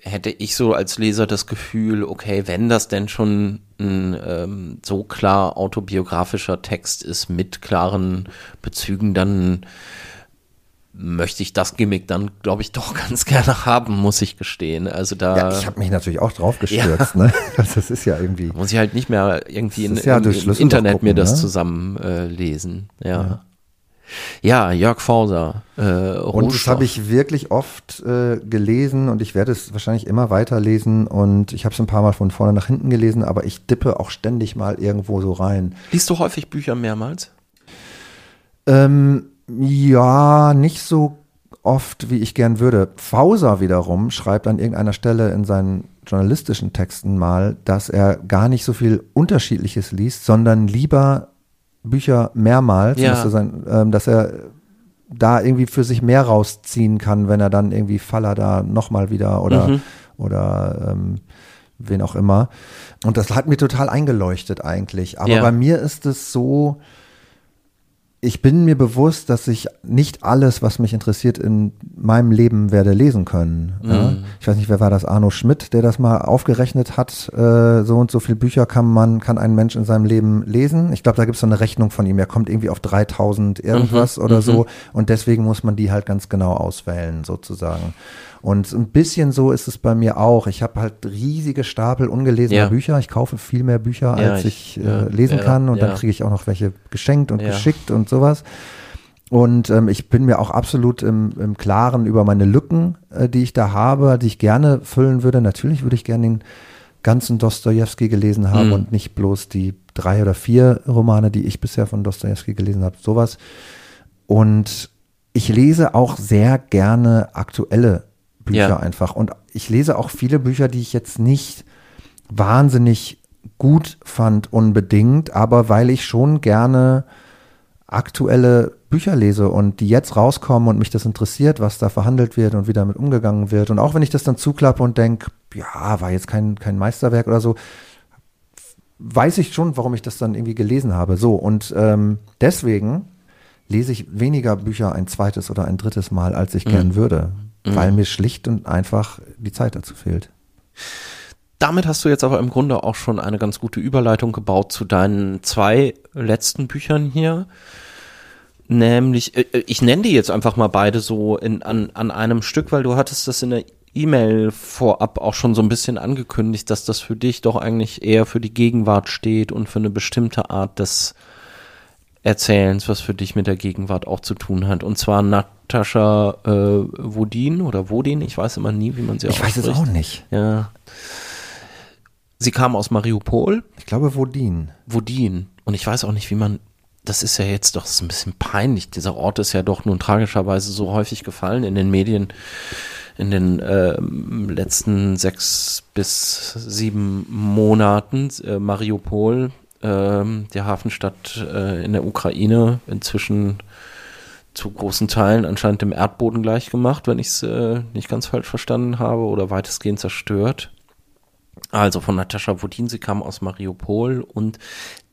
hätte ich so als Leser das Gefühl, okay, wenn das denn schon ein ähm, so klar autobiografischer Text ist mit klaren Bezügen, dann möchte ich das Gimmick dann, glaube ich, doch ganz gerne haben, muss ich gestehen. Also da. Ja, ich habe mich natürlich auch drauf gestürzt. Ja. Ne? Also das ist ja irgendwie. Muss ich halt nicht mehr irgendwie in, ja im, im Internet gucken, mir das ne? zusammen äh. Ja. ja. Ja, Jörg Fauser. Äh, und das habe ich wirklich oft äh, gelesen und ich werde es wahrscheinlich immer weiter lesen und ich habe es ein paar Mal von vorne nach hinten gelesen, aber ich dippe auch ständig mal irgendwo so rein. Liest du häufig Bücher mehrmals? Ähm, ja, nicht so oft, wie ich gern würde. Fauser wiederum schreibt an irgendeiner Stelle in seinen journalistischen Texten mal, dass er gar nicht so viel Unterschiedliches liest, sondern lieber Bücher mehrmals, ja. sein, ähm, dass er da irgendwie für sich mehr rausziehen kann, wenn er dann irgendwie Faller da nochmal wieder oder, mhm. oder ähm, wen auch immer. Und das hat mir total eingeleuchtet eigentlich. Aber ja. bei mir ist es so, ich bin mir bewusst, dass ich nicht alles, was mich interessiert, in meinem Leben werde lesen können. Mhm. Ja? Ich weiß nicht, wer war das? Arno Schmidt, der das mal aufgerechnet hat. Äh, so und so viele Bücher kann man, kann ein Mensch in seinem Leben lesen. Ich glaube, da gibt es so eine Rechnung von ihm. Er kommt irgendwie auf 3000 irgendwas mhm. oder mhm. so. Und deswegen muss man die halt ganz genau auswählen, sozusagen. Und ein bisschen so ist es bei mir auch. Ich habe halt riesige Stapel ungelesener ja. Bücher. Ich kaufe viel mehr Bücher, ja, als ich, ich äh, lesen kann. Und dann kriege ich auch noch welche geschenkt und geschickt und sowas. Und ähm, ich bin mir auch absolut im, im Klaren über meine Lücken, äh, die ich da habe, die ich gerne füllen würde. Natürlich würde ich gerne den ganzen Dostoevsky gelesen haben mhm. und nicht bloß die drei oder vier Romane, die ich bisher von Dostoevsky gelesen habe. Sowas. Und ich lese auch sehr gerne aktuelle Bücher ja. einfach. Und ich lese auch viele Bücher, die ich jetzt nicht wahnsinnig gut fand unbedingt, aber weil ich schon gerne aktuelle Bücher lese und die jetzt rauskommen und mich das interessiert, was da verhandelt wird und wie damit umgegangen wird. Und auch wenn ich das dann zuklappe und denke, ja, war jetzt kein, kein Meisterwerk oder so, weiß ich schon, warum ich das dann irgendwie gelesen habe. So, und ähm, deswegen lese ich weniger Bücher ein zweites oder ein drittes Mal, als ich mhm. gern würde mhm. weil mir schlicht und einfach die Zeit dazu fehlt. Damit hast du jetzt aber im Grunde auch schon eine ganz gute Überleitung gebaut zu deinen zwei letzten Büchern hier. Nämlich, äh, ich nenne die jetzt einfach mal beide so in, an, an einem Stück, weil du hattest das in der E-Mail vorab auch schon so ein bisschen angekündigt, dass das für dich doch eigentlich eher für die Gegenwart steht und für eine bestimmte Art des Erzählens, was für dich mit der Gegenwart auch zu tun hat. Und zwar Natascha äh, Wodin oder Wodin, ich weiß immer nie, wie man sie Ich weiß es auch nicht. Ja. Sie kam aus Mariupol. Ich glaube Wodin. Wodin. Und ich weiß auch nicht, wie man das ist ja jetzt doch so ein bisschen peinlich. Dieser Ort ist ja doch nun tragischerweise so häufig gefallen in den Medien in den äh, letzten sechs bis sieben Monaten. Äh, Mariupol, ähm, der Hafenstadt äh, in der Ukraine inzwischen zu großen Teilen anscheinend dem Erdboden gleichgemacht, wenn ich es äh, nicht ganz falsch verstanden habe, oder weitestgehend zerstört. Also von Natascha Wodin, sie kam aus Mariupol und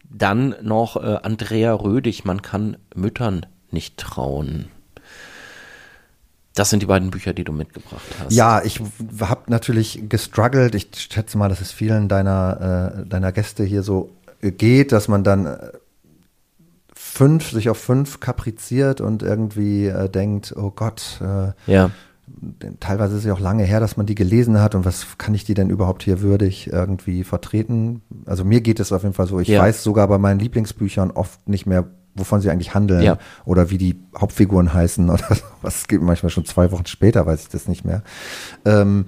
dann noch äh, Andrea Rödig, man kann Müttern nicht trauen. Das sind die beiden Bücher, die du mitgebracht hast. Ja, ich habe natürlich gestruggelt. Ich schätze mal, dass es vielen deiner, äh, deiner Gäste hier so geht, dass man dann äh, fünf, sich auf fünf kapriziert und irgendwie äh, denkt, oh Gott, äh, ja. teilweise ist es ja auch lange her, dass man die gelesen hat und was kann ich die denn überhaupt hier würdig irgendwie vertreten? Also mir geht es auf jeden Fall so, ich ja. weiß sogar bei meinen Lieblingsbüchern oft nicht mehr, wovon sie eigentlich handeln ja. oder wie die Hauptfiguren heißen oder was. Es geht manchmal schon zwei Wochen später, weiß ich das nicht mehr. Ähm,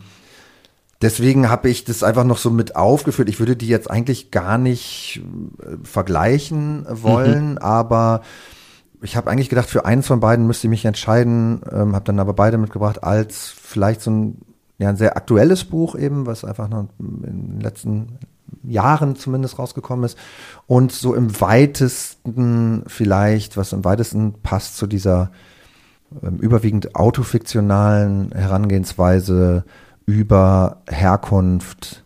Deswegen habe ich das einfach noch so mit aufgeführt. Ich würde die jetzt eigentlich gar nicht äh, vergleichen wollen, mhm. aber ich habe eigentlich gedacht, für eins von beiden müsste ich mich entscheiden, ähm, habe dann aber beide mitgebracht als vielleicht so ein, ja, ein sehr aktuelles Buch eben, was einfach noch in den letzten Jahren zumindest rausgekommen ist und so im weitesten vielleicht, was im weitesten passt zu dieser ähm, überwiegend autofiktionalen Herangehensweise über Herkunft,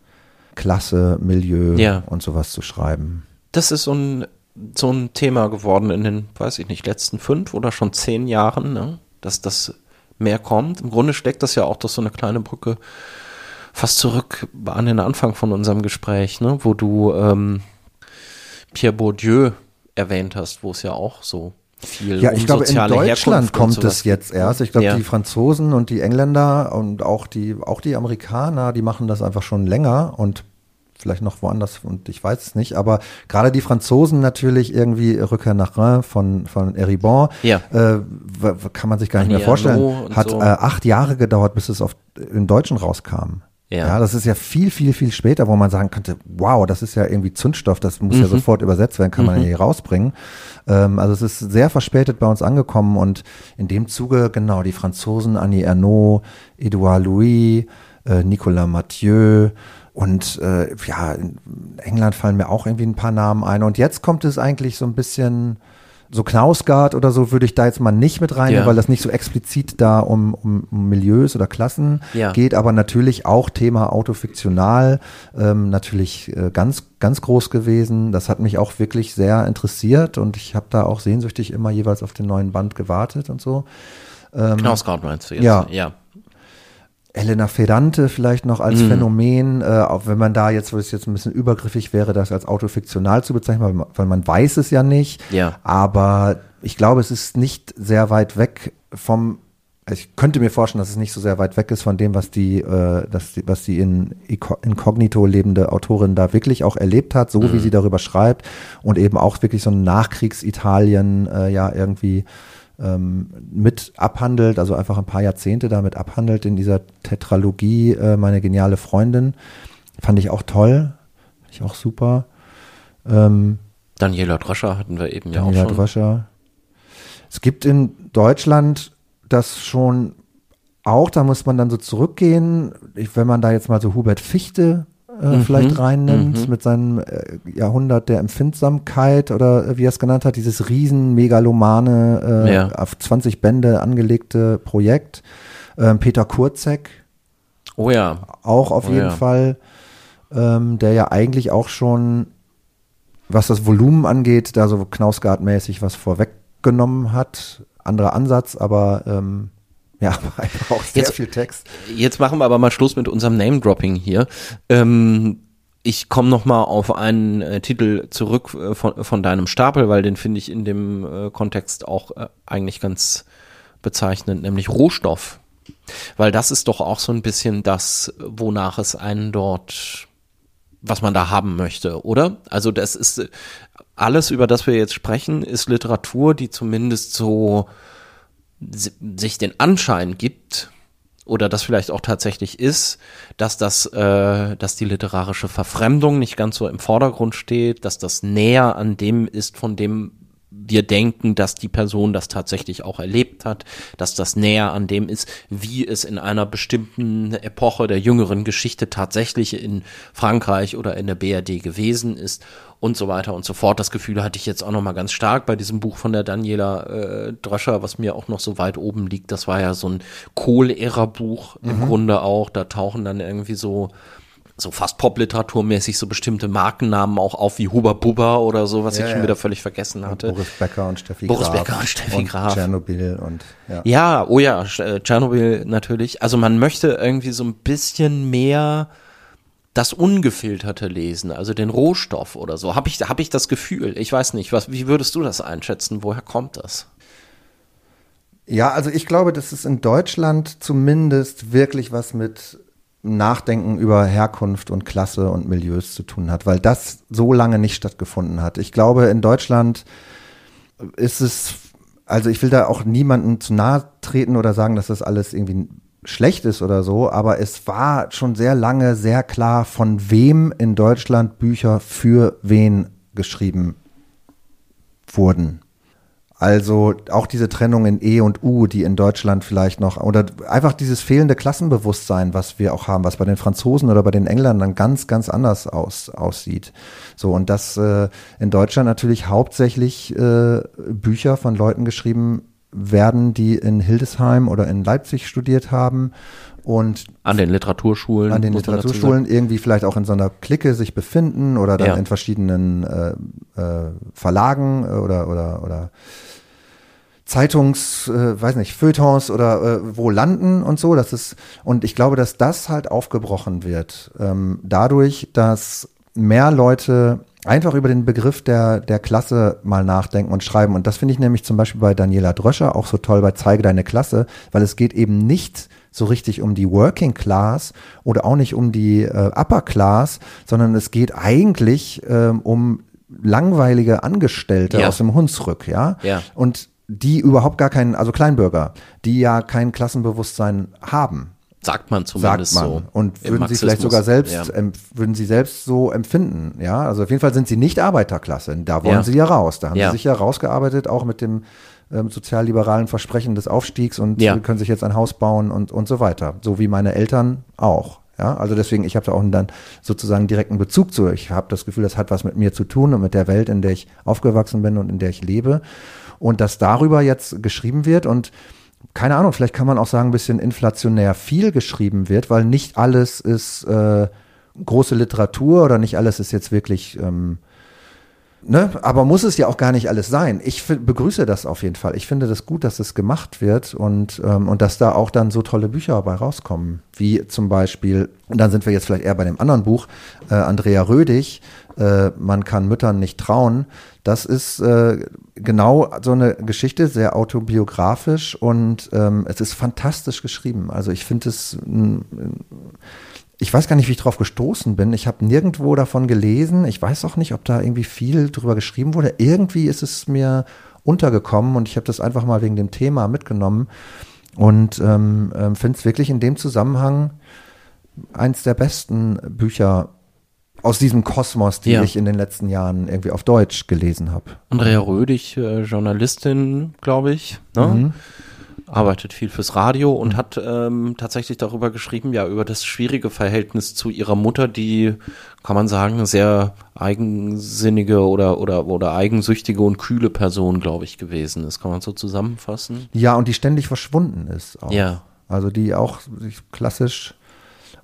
Klasse, Milieu ja. und sowas zu schreiben. Das ist so ein, so ein Thema geworden in den, weiß ich nicht, letzten fünf oder schon zehn Jahren, ne? dass das mehr kommt. Im Grunde steckt das ja auch durch so eine kleine Brücke fast zurück an den Anfang von unserem Gespräch, ne, wo du ähm, Pierre Bourdieu erwähnt hast, wo es ja auch so viel Ja, um ich glaube, in Deutschland kommt es jetzt erst. Ich glaube, Ja. die Franzosen und die Engländer und auch die, auch die Amerikaner, die machen das einfach schon länger und vielleicht noch woanders und ich weiß es nicht, aber gerade die Franzosen natürlich irgendwie Rückkehr nach Reims von, von Eribon, Ja. äh, kann man sich gar nicht mehr Annie vorstellen, Ernaux und hat so. äh, acht Jahre gedauert, bis es auf, im Deutschen rauskam. Ja. Ja. das ist ja viel, viel, viel später, wo man sagen könnte, wow, das ist ja irgendwie Zündstoff, das muss Mhm. ja sofort übersetzt werden, kann man ja hier rausbringen. Ähm, also es ist sehr verspätet bei uns angekommen und in dem Zuge, genau, die Franzosen, Annie Ernaux, Edouard Louis, äh, Nicolas Mathieu und äh, ja, in England fallen mir auch irgendwie ein paar Namen ein. Und jetzt kommt es eigentlich so ein bisschen so Knausgard oder so würde ich da jetzt mal nicht mit rein, Ja. weil das nicht so explizit da um, um, um Milieus oder Klassen Ja. geht, aber natürlich auch Thema autofiktional, ähm, natürlich äh, ganz, ganz groß gewesen. Das hat mich auch wirklich sehr interessiert und ich habe da auch sehnsüchtig immer jeweils auf den neuen Band gewartet und so. Knausgard meinst du jetzt? Ja. ja. Elena Ferrante vielleicht noch als Mhm. Phänomen, äh, auch wenn man da jetzt, wo es jetzt ein bisschen übergriffig wäre, das als autofiktional zu bezeichnen, weil man, weiß es ja nicht. Ja. Aber ich glaube, es ist nicht sehr weit weg vom, also ich könnte mir vorstellen, dass es nicht so sehr weit weg ist von dem, was die, äh, das, was die in Inko- Inkognito lebende Autorin da wirklich auch erlebt hat, so Mhm. wie sie darüber schreibt und eben auch wirklich so ein Nachkriegsitalien äh, ja irgendwie ähm, mit abhandelt, also einfach ein paar Jahrzehnte damit abhandelt in dieser Tetralogie äh, Meine geniale Freundin. Fand ich auch toll, fand ich auch super. Ähm, Daniela Dröscher hatten wir eben ja Daniela auch schon. Dröscher. Es gibt in Deutschland das schon auch, da muss man dann so zurückgehen, ich, wenn man da jetzt mal so Hubert Fichte äh, Mhm, vielleicht reinnimmt, mit seinem äh, Jahrhundert der Empfindsamkeit oder wie er es genannt hat, dieses riesen megalomane, äh, Ja. auf 20 Bände angelegte Projekt. Ähm, Peter Kurzek, Oh ja. auch auf Oh jeden ja. Fall, ähm, der ja eigentlich auch schon, was das Volumen angeht, da so Knausgard-mäßig was vorweggenommen hat. Anderer Ansatz, aber ähm, ja, einfach auch sehr Jetzt- viel Text. Jetzt machen wir aber mal Schluss mit unserem Name-Dropping hier. Ähm, ich komme noch mal auf einen äh, Titel zurück äh, von, von deinem Stapel, weil den finde ich in dem äh, Kontext auch äh, eigentlich ganz bezeichnend, nämlich Rohstoff. Weil das ist doch auch so ein bisschen das, wonach es einen dort, was man da haben möchte, oder? Also das ist äh, alles, über das wir jetzt sprechen, ist Literatur, die zumindest so sich den Anschein gibt oder das vielleicht auch tatsächlich ist, dass das, äh, dass die literarische Verfremdung nicht ganz so im Vordergrund steht, dass das näher an dem ist, von dem wir denken, dass die Person das tatsächlich auch erlebt hat, dass das näher an dem ist, wie es in einer bestimmten Epoche der jüngeren Geschichte tatsächlich in Frankreich oder in der BRD gewesen ist und so weiter und so fort. Das Gefühl hatte ich jetzt auch noch mal ganz stark bei diesem Buch von der Daniela äh, Dröscher, was mir auch noch so weit oben liegt. Das war ja so ein Kohl-Ära-Buch im Grunde auch. Da tauchen dann irgendwie so so fast Popliteraturmäßig so bestimmte Markennamen auch auf wie Huba Buba oder so, was Ja, ich schon ja. wieder völlig vergessen hatte. Boris Becker und Steffi Boris Graf. Becker und Steffi und Graf. Tschernobyl und ja. Ja, oh ja, äh, Tschernobyl natürlich. Also man möchte irgendwie so ein bisschen mehr das Ungefilterte lesen, also den Rohstoff oder so. Habe ich, hab ich das Gefühl? Ich weiß nicht. Was, wie würdest du das einschätzen? Woher kommt das? Ja, also ich glaube, dass es in Deutschland zumindest wirklich was mit Nachdenken über Herkunft und Klasse und Milieus zu tun hat, weil das so lange nicht stattgefunden hat. Ich glaube, in Deutschland ist es, also ich will da auch niemandem zu nahe treten oder sagen, dass das alles irgendwie schlecht ist oder so, aber es war schon sehr lange sehr klar, von wem in Deutschland Bücher für wen geschrieben wurden. Also auch diese Trennung in E und U, die in Deutschland vielleicht noch, oder einfach dieses fehlende Klassenbewusstsein, was wir auch haben, was bei den Franzosen oder bei den Engländern ganz, ganz anders aus, aussieht. So, und dass äh, in Deutschland natürlich hauptsächlich äh, Bücher von Leuten geschrieben werden, die in Hildesheim oder in Leipzig studiert haben und An den Literaturschulen? an den Literaturschulen irgendwie vielleicht auch in so einer Clique sich befinden oder dann Ja. in verschiedenen äh, äh, Verlagen oder, oder, oder Zeitungs, äh, weiß nicht, Feuilletons oder äh, wo landen und so. Das ist, und ich glaube, dass das halt aufgebrochen wird. Ähm, dadurch, dass mehr Leute einfach über den Begriff der, der Klasse mal nachdenken und schreiben. Und das finde ich nämlich zum Beispiel bei Daniela Dröscher auch so toll bei Zeige deine Klasse, weil es geht eben nicht so richtig um die Working Class oder auch nicht um die äh, Upper Class, sondern es geht eigentlich ähm, um langweilige Angestellte Ja. aus dem Hunsrück, ja. Ja. Und die überhaupt gar keinen, also Kleinbürger, die ja kein Klassenbewusstsein haben Sagt man sagt zumindest man. so. Und würden sie vielleicht sogar selbst, Ja. würden sie selbst so empfinden, ja. Also auf jeden Fall sind sie nicht Arbeiterklasse. Da wollen Ja. sie ja raus. Da haben Ja. sie sich ja rausgearbeitet, auch mit dem ähm, sozialliberalen Versprechen des Aufstiegs und können sich jetzt ein Haus bauen und, und so weiter. So wie meine Eltern auch. Ja, also deswegen, ich habe da auch einen dann sozusagen direkten Bezug zu. Ich habe das Gefühl, das hat was mit mir zu tun und mit der Welt, in der ich aufgewachsen bin und in der ich lebe. Und dass darüber jetzt geschrieben wird und keine Ahnung, vielleicht kann man auch sagen, ein bisschen inflationär viel geschrieben wird, weil nicht alles ist äh, große Literatur oder nicht alles ist jetzt wirklich, ähm, ne? Aber muss es ja auch gar nicht alles sein. Ich begrüße das auf jeden Fall. Ich finde das gut, dass es gemacht wird und, ähm, und dass da auch dann so tolle Bücher dabei rauskommen. Wie zum Beispiel, und dann sind wir jetzt vielleicht eher bei dem anderen Buch, äh, Andrea Rödig, äh, Man kann Müttern nicht trauen. Das ist äh, genau so eine Geschichte, sehr autobiografisch und ähm, es ist fantastisch geschrieben. Also ich finde es, ich weiß gar nicht, wie ich drauf gestoßen bin. Ich habe nirgendwo davon gelesen. Ich weiß auch nicht, ob da irgendwie viel drüber geschrieben wurde. Irgendwie ist es mir untergekommen und ich habe das einfach mal wegen dem Thema mitgenommen und ähm, ähm, finde es wirklich in dem Zusammenhang eins der besten Bücher aus diesem Kosmos, die Ja. ich in den letzten Jahren irgendwie auf Deutsch gelesen habe. Andrea Rödig, äh, Journalistin, glaube ich, ne? Mhm. Arbeitet viel fürs Radio und hat ähm, tatsächlich darüber geschrieben, ja, über das schwierige Verhältnis zu ihrer Mutter, die, kann man sagen, eine sehr eigensinnige oder, oder, oder eigensüchtige und kühle Person, glaube ich, gewesen ist. Kann man so zusammenfassen? Ja, und die ständig verschwunden ist auch. Ja. Also die auch klassisch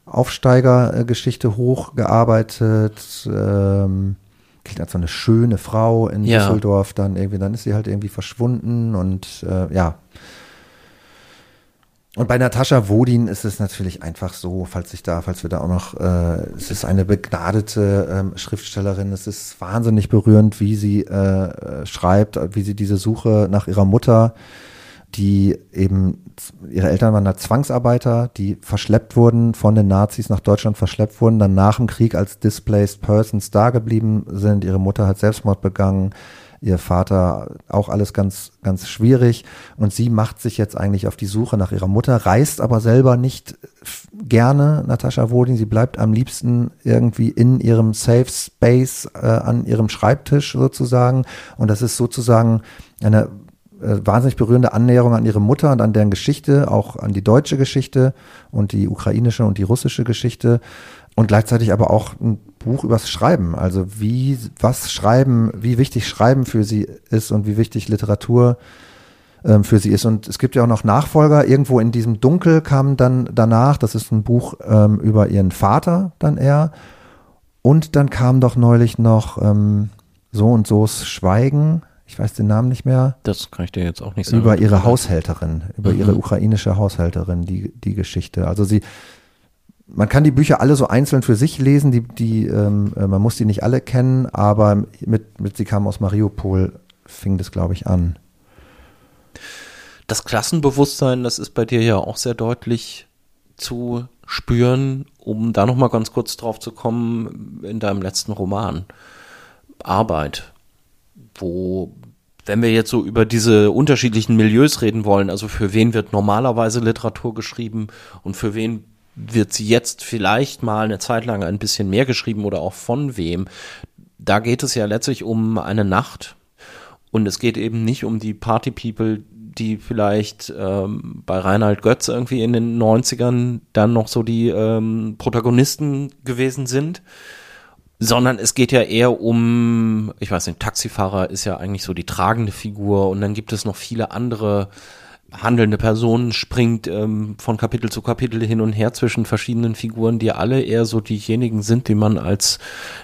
Aufsteigergeschichte hochgearbeitet, ähm, klingt als so eine schöne Frau in Ja. Düsseldorf, dann irgendwie, dann ist sie halt irgendwie verschwunden und äh, ja. Und bei Natascha Wodin ist es natürlich einfach so, falls ich da, falls wir da auch noch, äh, es ist eine begnadete ähm, Schriftstellerin, es ist wahnsinnig berührend, wie sie äh, äh, schreibt, wie sie diese Suche nach ihrer Mutter, die eben, ihre Eltern waren da Zwangsarbeiter, die verschleppt wurden, von den Nazis nach Deutschland verschleppt wurden, dann nach dem Krieg als Displaced Persons da geblieben sind. Ihre Mutter hat Selbstmord begangen, ihr Vater auch alles ganz, ganz schwierig. Und sie macht sich jetzt eigentlich auf die Suche nach ihrer Mutter, reist aber selber nicht gerne, Natascha Wodin. Sie bleibt am liebsten irgendwie in ihrem Safe Space äh, an ihrem Schreibtisch sozusagen. Und das ist sozusagen eine äh, wahnsinnig berührende Annäherung an ihre Mutter und an deren Geschichte, auch an die deutsche Geschichte und die ukrainische und die russische Geschichte und gleichzeitig aber auch ein Buch übers Schreiben, also wie was Schreiben, wie wichtig Schreiben für sie ist und wie wichtig Literatur ähm, für sie ist. Und es gibt ja auch noch Nachfolger. Irgendwo in diesem Dunkel kam dann danach, das ist ein Buch ähm, über ihren Vater dann eher. Und dann kam doch neulich noch ähm, so und so's Schweigen. Ich weiß den Namen nicht mehr Das kann ich dir jetzt auch nicht sagen. über ihre Haushälterin, über Mhm. ihre ukrainische Haushälterin, die, die Geschichte. Also sie, man kann die Bücher alle so einzeln für sich lesen, die, die, ähm, äh, man muss die nicht alle kennen, aber mit, mit sie kam aus Mariupol, fing das, glaube ich, an. Das Klassenbewusstsein, das ist bei dir ja auch sehr deutlich zu spüren, um da nochmal ganz kurz drauf zu kommen, in deinem letzten Roman. Arbeit, wo, wenn wir jetzt so über diese unterschiedlichen Milieus reden wollen, also für wen wird normalerweise Literatur geschrieben und für wen wird sie jetzt vielleicht mal eine Zeit lang ein bisschen mehr geschrieben oder auch von wem, da geht es ja letztlich um eine Nacht, und es geht eben nicht um die Party People, die vielleicht ähm, bei Reinhard Götz irgendwie in den 90ern dann noch so die ähm, Protagonisten gewesen sind, sondern es geht ja eher um, ich weiß nicht, Taxifahrer ist ja eigentlich so die tragende Figur. Und dann gibt es noch viele andere handelnde Person springt ähm, von Kapitel zu Kapitel hin und her zwischen verschiedenen Figuren, die alle eher so diejenigen sind, die man als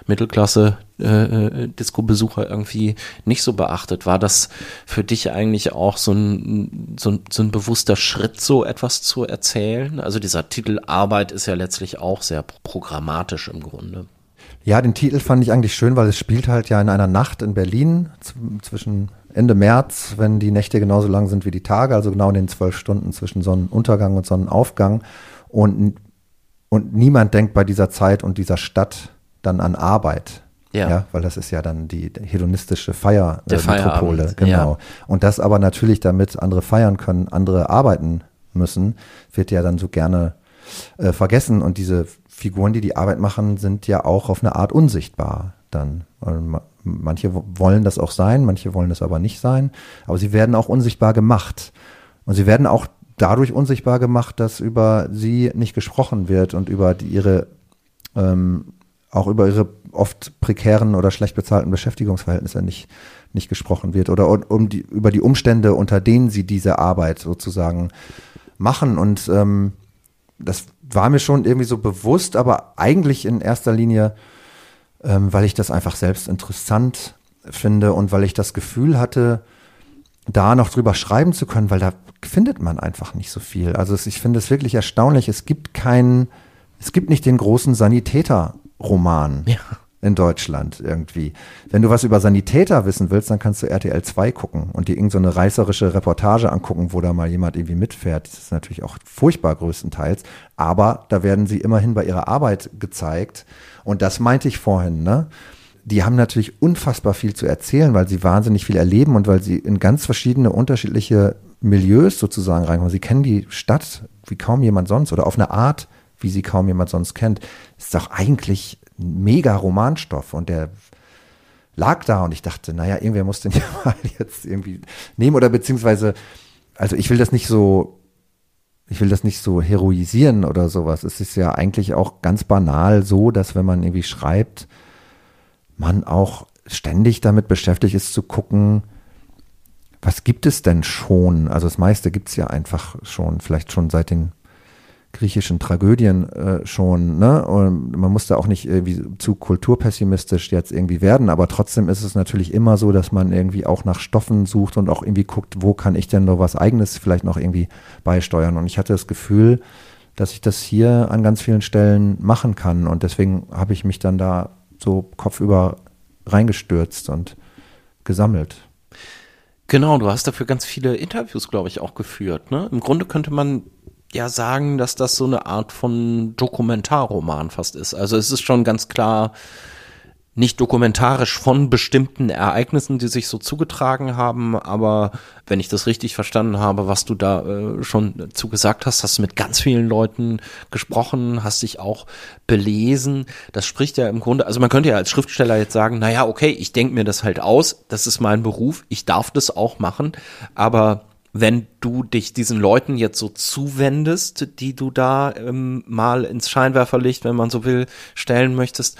Mittelklasse äh, äh, Disco-Besucher irgendwie nicht so beachtet. War das für dich eigentlich auch so ein, so, ein, so ein bewusster Schritt, so etwas zu erzählen? Also dieser Titel Arbeit ist ja letztlich auch sehr programmatisch im Grunde. Ja, den Titel fand ich eigentlich schön, weil es spielt halt ja in einer Nacht in Berlin zwischen Ende März, wenn die Nächte genauso lang sind wie die Tage, also genau in den zwölf Stunden zwischen Sonnenuntergang und Sonnenaufgang. Und, und niemand denkt bei dieser Zeit und dieser Stadt dann an Arbeit. Ja. ja weil das ist ja dann die hedonistische Feiermetropole. Äh, genau. Ja. Und das aber natürlich, damit andere feiern können, andere arbeiten müssen, wird ja dann so gerne äh, vergessen. Und diese Figuren, die die Arbeit machen, sind ja auch auf eine Art unsichtbar dann. Manche wollen das auch sein, manche wollen das aber nicht sein. Aber sie werden auch unsichtbar gemacht. Und sie werden auch dadurch unsichtbar gemacht, dass über sie nicht gesprochen wird und über die, ihre, ähm, auch über ihre oft prekären oder schlecht bezahlten Beschäftigungsverhältnisse nicht, nicht gesprochen wird oder um die, über die Umstände, unter denen sie diese Arbeit sozusagen machen. Und ähm, das war mir schon irgendwie so bewusst, aber eigentlich in erster Linie ähm, weil ich das einfach selbst interessant finde und weil ich das Gefühl hatte, da noch drüber schreiben zu können, weil da findet man einfach nicht so viel. Also es, ich finde es wirklich erstaunlich. Es gibt keinen, es gibt nicht den großen Sanitäter-Roman. Ja in Deutschland irgendwie. Wenn du was über Sanitäter wissen willst, dann kannst du RTL 2 gucken und dir irgendeine so reißerische Reportage angucken, wo da mal jemand irgendwie mitfährt. Das ist natürlich auch furchtbar größtenteils, aber da werden sie immerhin bei ihrer Arbeit gezeigt. Und das meinte ich vorhin, ne? Die haben natürlich unfassbar viel zu erzählen, weil sie wahnsinnig viel erleben und weil sie in ganz verschiedene unterschiedliche Milieus sozusagen reinkommen. Sie kennen die Stadt wie kaum jemand sonst oder auf eine Art, wie sie kaum jemand sonst kennt. Ist doch eigentlich mega Romanstoff und der lag da und ich dachte, naja, irgendwer muss den ja mal jetzt irgendwie nehmen oder beziehungsweise, also ich will das nicht so, ich will das nicht so heroisieren oder sowas. Es ist ja eigentlich auch ganz banal so, dass wenn man irgendwie schreibt, man auch ständig damit beschäftigt ist zu gucken, was gibt es denn schon? Also das meiste gibt es ja einfach schon, vielleicht schon seit den griechischen Tragödien äh, schon, ne? Und man muss da auch nicht irgendwie zu kulturpessimistisch jetzt irgendwie werden, aber trotzdem ist es natürlich immer so, dass man irgendwie auch nach Stoffen sucht und auch irgendwie guckt, wo kann ich denn noch was eigenes vielleicht noch irgendwie beisteuern. Und ich hatte das Gefühl, dass ich das hier an ganz vielen Stellen machen kann. Und deswegen habe ich mich dann da so kopfüber reingestürzt und gesammelt. Genau, du hast dafür ganz viele Interviews, glaube ich, auch geführt. Ne? Im Grunde könnte man ja sagen, dass das so eine Art von Dokumentarroman fast ist. Also es ist schon ganz klar nicht dokumentarisch von bestimmten Ereignissen, die sich so zugetragen haben, aber wenn ich das richtig verstanden habe, was du da äh, schon zugesagt hast, hast du mit ganz vielen Leuten gesprochen, hast dich auch belesen. Das spricht ja im Grunde, also man könnte ja als Schriftsteller jetzt sagen, naja, okay, ich denke mir das halt aus, das ist mein Beruf, ich darf das auch machen, aber wenn du dich diesen Leuten jetzt so zuwendest, die du da ähm, mal ins Scheinwerferlicht, wenn man so will, stellen möchtest,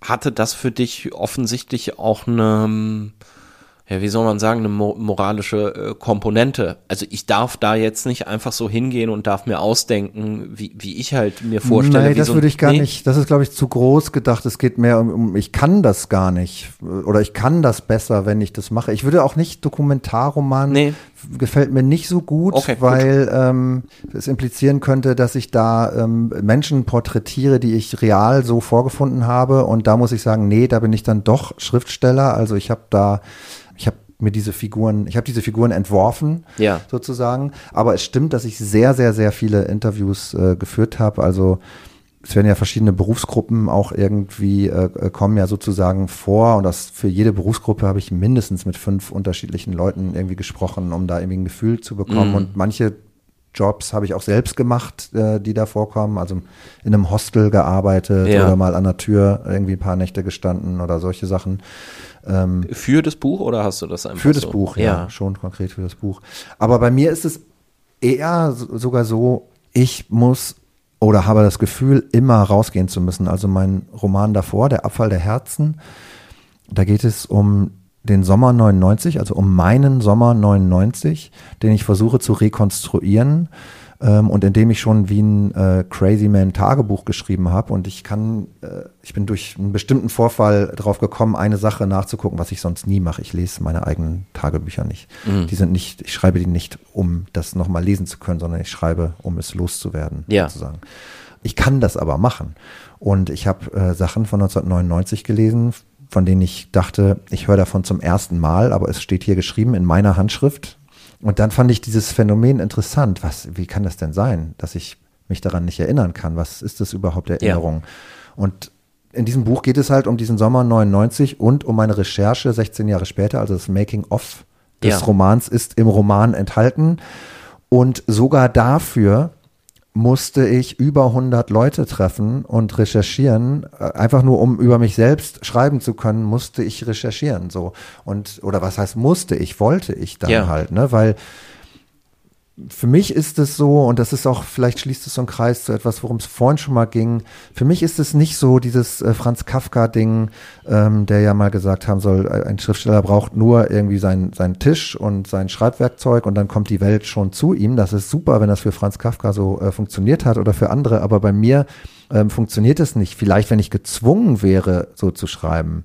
hatte das für dich offensichtlich auch eine, ähm, ja, wie soll man sagen, eine moralische äh, Komponente. Also ich darf da jetzt nicht einfach so hingehen und darf mir ausdenken, wie, wie ich halt mir vorstelle. Nee, das so würde ich gar nee? nicht. Das ist, glaube ich, zu groß gedacht. Es geht mehr um, um, ich kann das gar nicht. Oder ich kann das besser, wenn ich das mache. Ich würde auch nicht Dokumentarroman, nee. gefällt mir nicht so gut, okay, weil ähm, es implizieren könnte, dass ich da ähm, Menschen porträtiere, die ich real so vorgefunden habe. Und da muss ich sagen, nee, da bin ich dann doch Schriftsteller. Also ich habe da mir diese Figuren, ich habe diese Figuren entworfen, ja. sozusagen. Aber es stimmt, dass ich sehr, sehr, sehr viele Interviews äh, geführt habe. Also es werden ja verschiedene Berufsgruppen auch irgendwie äh, äh, kommen ja sozusagen vor und das für jede Berufsgruppe habe ich mindestens mit fünf unterschiedlichen Leuten irgendwie gesprochen, um da irgendwie ein Gefühl zu bekommen. Mm. Und manche Jobs habe ich auch selbst gemacht, äh, die da vorkommen. Also in einem Hostel gearbeitet ja. oder mal an der Tür irgendwie ein paar Nächte gestanden oder solche Sachen. Ähm, für das Buch oder hast du das einfach Für das so? Buch, ja, ja, schon konkret für das Buch. Aber bei mir ist es eher sogar so, ich muss oder habe das Gefühl, immer rausgehen zu müssen. Also mein Roman davor, Der Abfall der Herzen, da geht es um den Sommer 99, also um meinen Sommer 99, den ich versuche zu rekonstruieren ähm, und in dem ich schon wie ein äh, Crazy Man Tagebuch geschrieben habe und ich kann, äh, ich bin durch einen bestimmten Vorfall drauf gekommen, eine Sache nachzugucken, was ich sonst nie mache. Ich lese meine eigenen Tagebücher nicht. Mhm. Die sind nicht, ich schreibe die nicht, um das nochmal lesen zu können, sondern ich schreibe, um es loszuwerden, Ja. sozusagen. Ich kann das aber machen. Und ich habe äh, Sachen von 1999 gelesen, von denen ich dachte, ich höre davon zum ersten Mal, aber es steht hier geschrieben in meiner Handschrift. Und dann fand ich dieses Phänomen interessant. Was, wie kann das denn sein, dass ich mich daran nicht erinnern kann? Was ist das überhaupt Erinnerung? Und in diesem Buch geht es halt um diesen Sommer 99 und um meine Recherche 16 Jahre später, also das Making-of des Ja. Romans ist im Roman enthalten. Und sogar dafür musste ich über 100 Leute treffen und recherchieren, Äh, einfach nur um über mich selbst schreiben zu können, musste ich recherchieren, so. Und, oder was heißt musste ich, wollte ich dann Ja. halt, ne, weil für mich ist es so, und das ist auch, vielleicht schließt es so einen Kreis zu etwas, worum es vorhin schon mal ging. Für mich ist es nicht so dieses äh, Franz Kafka-Ding, ähm, der ja mal gesagt haben soll, äh, ein Schriftsteller braucht nur irgendwie seinen seinen Tisch und sein Schreibwerkzeug und dann kommt die Welt schon zu ihm. Das ist super, wenn das für Franz Kafka so äh, funktioniert hat oder für andere, aber bei mir ähm, funktioniert es nicht. Vielleicht, wenn ich gezwungen wäre, so zu schreiben,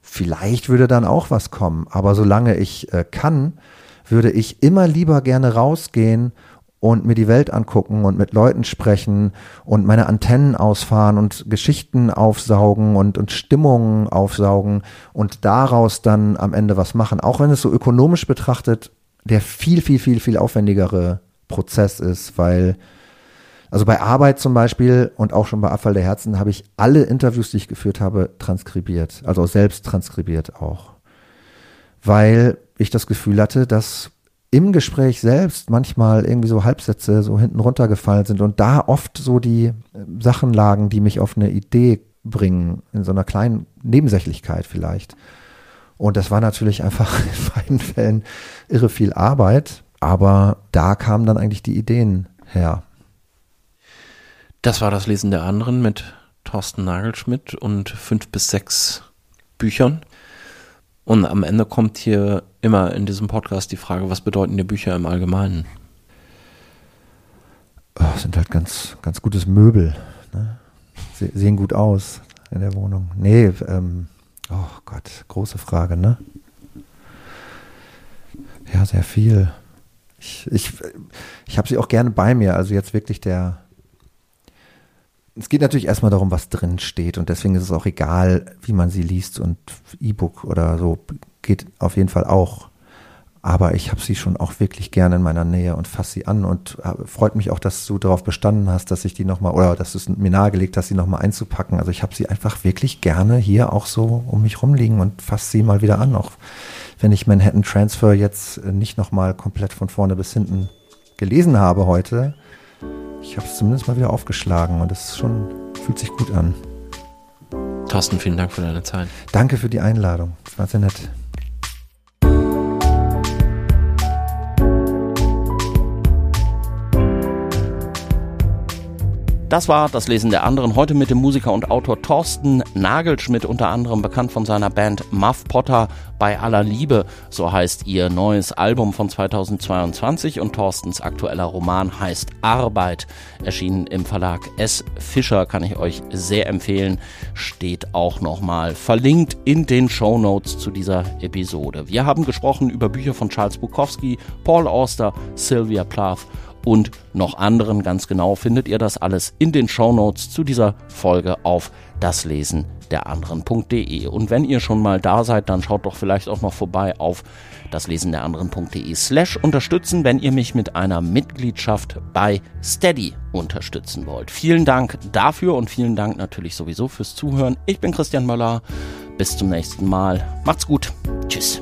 vielleicht würde dann auch was kommen. Aber solange ich äh, kann, würde ich immer lieber gerne rausgehen und mir die Welt angucken und mit Leuten sprechen und meine Antennen ausfahren und Geschichten aufsaugen und, und Stimmungen aufsaugen und daraus dann am Ende was machen. Auch wenn es so ökonomisch betrachtet der viel, viel, viel, viel aufwendigere Prozess ist, weil also bei Arbeit zum Beispiel und auch schon bei Abfall der Herzen habe ich alle Interviews, die ich geführt habe, transkribiert, also selbst transkribiert auch. Weil ich das Gefühl hatte, dass im Gespräch selbst manchmal irgendwie so Halbsätze so hinten runtergefallen sind und da oft so die äh, Sachen lagen, die mich auf eine Idee bringen, in so einer kleinen Nebensächlichkeit vielleicht. Und das war natürlich einfach in beiden Fällen irre viel Arbeit, aber da kamen dann eigentlich die Ideen her. Das war das Lesen der anderen mit Thorsten Nagelschmidt und fünf bis sechs Büchern. Und am Ende kommt hier immer in diesem Podcast die Frage, was bedeuten dir Bücher im Allgemeinen? Oh, sind halt ganz, ganz gutes Möbel. Ne? Se sehen gut aus in der Wohnung. Nee, ähm, oh Gott, große Frage, ne? Ja, sehr viel. Ich, ich, ich habe sie auch gerne bei mir. Also jetzt wirklich der. Es geht natürlich erstmal darum, was drin steht und deswegen ist es auch egal, wie man sie liest und E-Book oder so geht auf jeden Fall auch. Aber ich habe sie schon auch wirklich gerne in meiner Nähe und fasse sie an und äh, freut mich auch, dass du darauf bestanden hast, dass ich die nochmal, oder dass du es mir nahegelegt hast, sie nochmal einzupacken. Also ich habe sie einfach wirklich gerne hier auch so um mich rumliegen und fasse sie mal wieder an, auch wenn ich Manhattan Transfer jetzt äh, nicht nochmal komplett von vorne bis hinten gelesen habe heute. Ich habe es zumindest mal wieder aufgeschlagen und es schon, fühlt sich gut an. Thorsten, vielen Dank für deine Zeit. Danke für die Einladung. Das war sehr nett. Das war das Lesen der anderen. Heute mit dem Musiker und Autor Thorsten Nagelschmidt, unter anderem bekannt von seiner Band Muff Potter bei aller Liebe. So heißt ihr neues Album von 2022 und Thorstens aktueller Roman heißt Arbeit. Erschienen im Verlag S. Fischer, kann ich euch sehr empfehlen. Steht auch nochmal verlinkt in den Show Notes zu dieser Episode. Wir haben gesprochen über Bücher von Charles Bukowski, Paul Auster, Sylvia Plath und noch anderen. Ganz genau findet ihr das alles in den Shownotes zu dieser Folge auf daslesen der anderen.de. Und wenn ihr schon mal da seid, dann schaut doch vielleicht auch noch vorbei auf daslesen der anderen.de slash unterstützen, wenn ihr mich mit einer Mitgliedschaft bei Steady unterstützen wollt. Vielen Dank dafür und vielen Dank natürlich sowieso fürs Zuhören. Ich bin Christian Möller. Bis zum nächsten Mal. Macht's gut. Tschüss.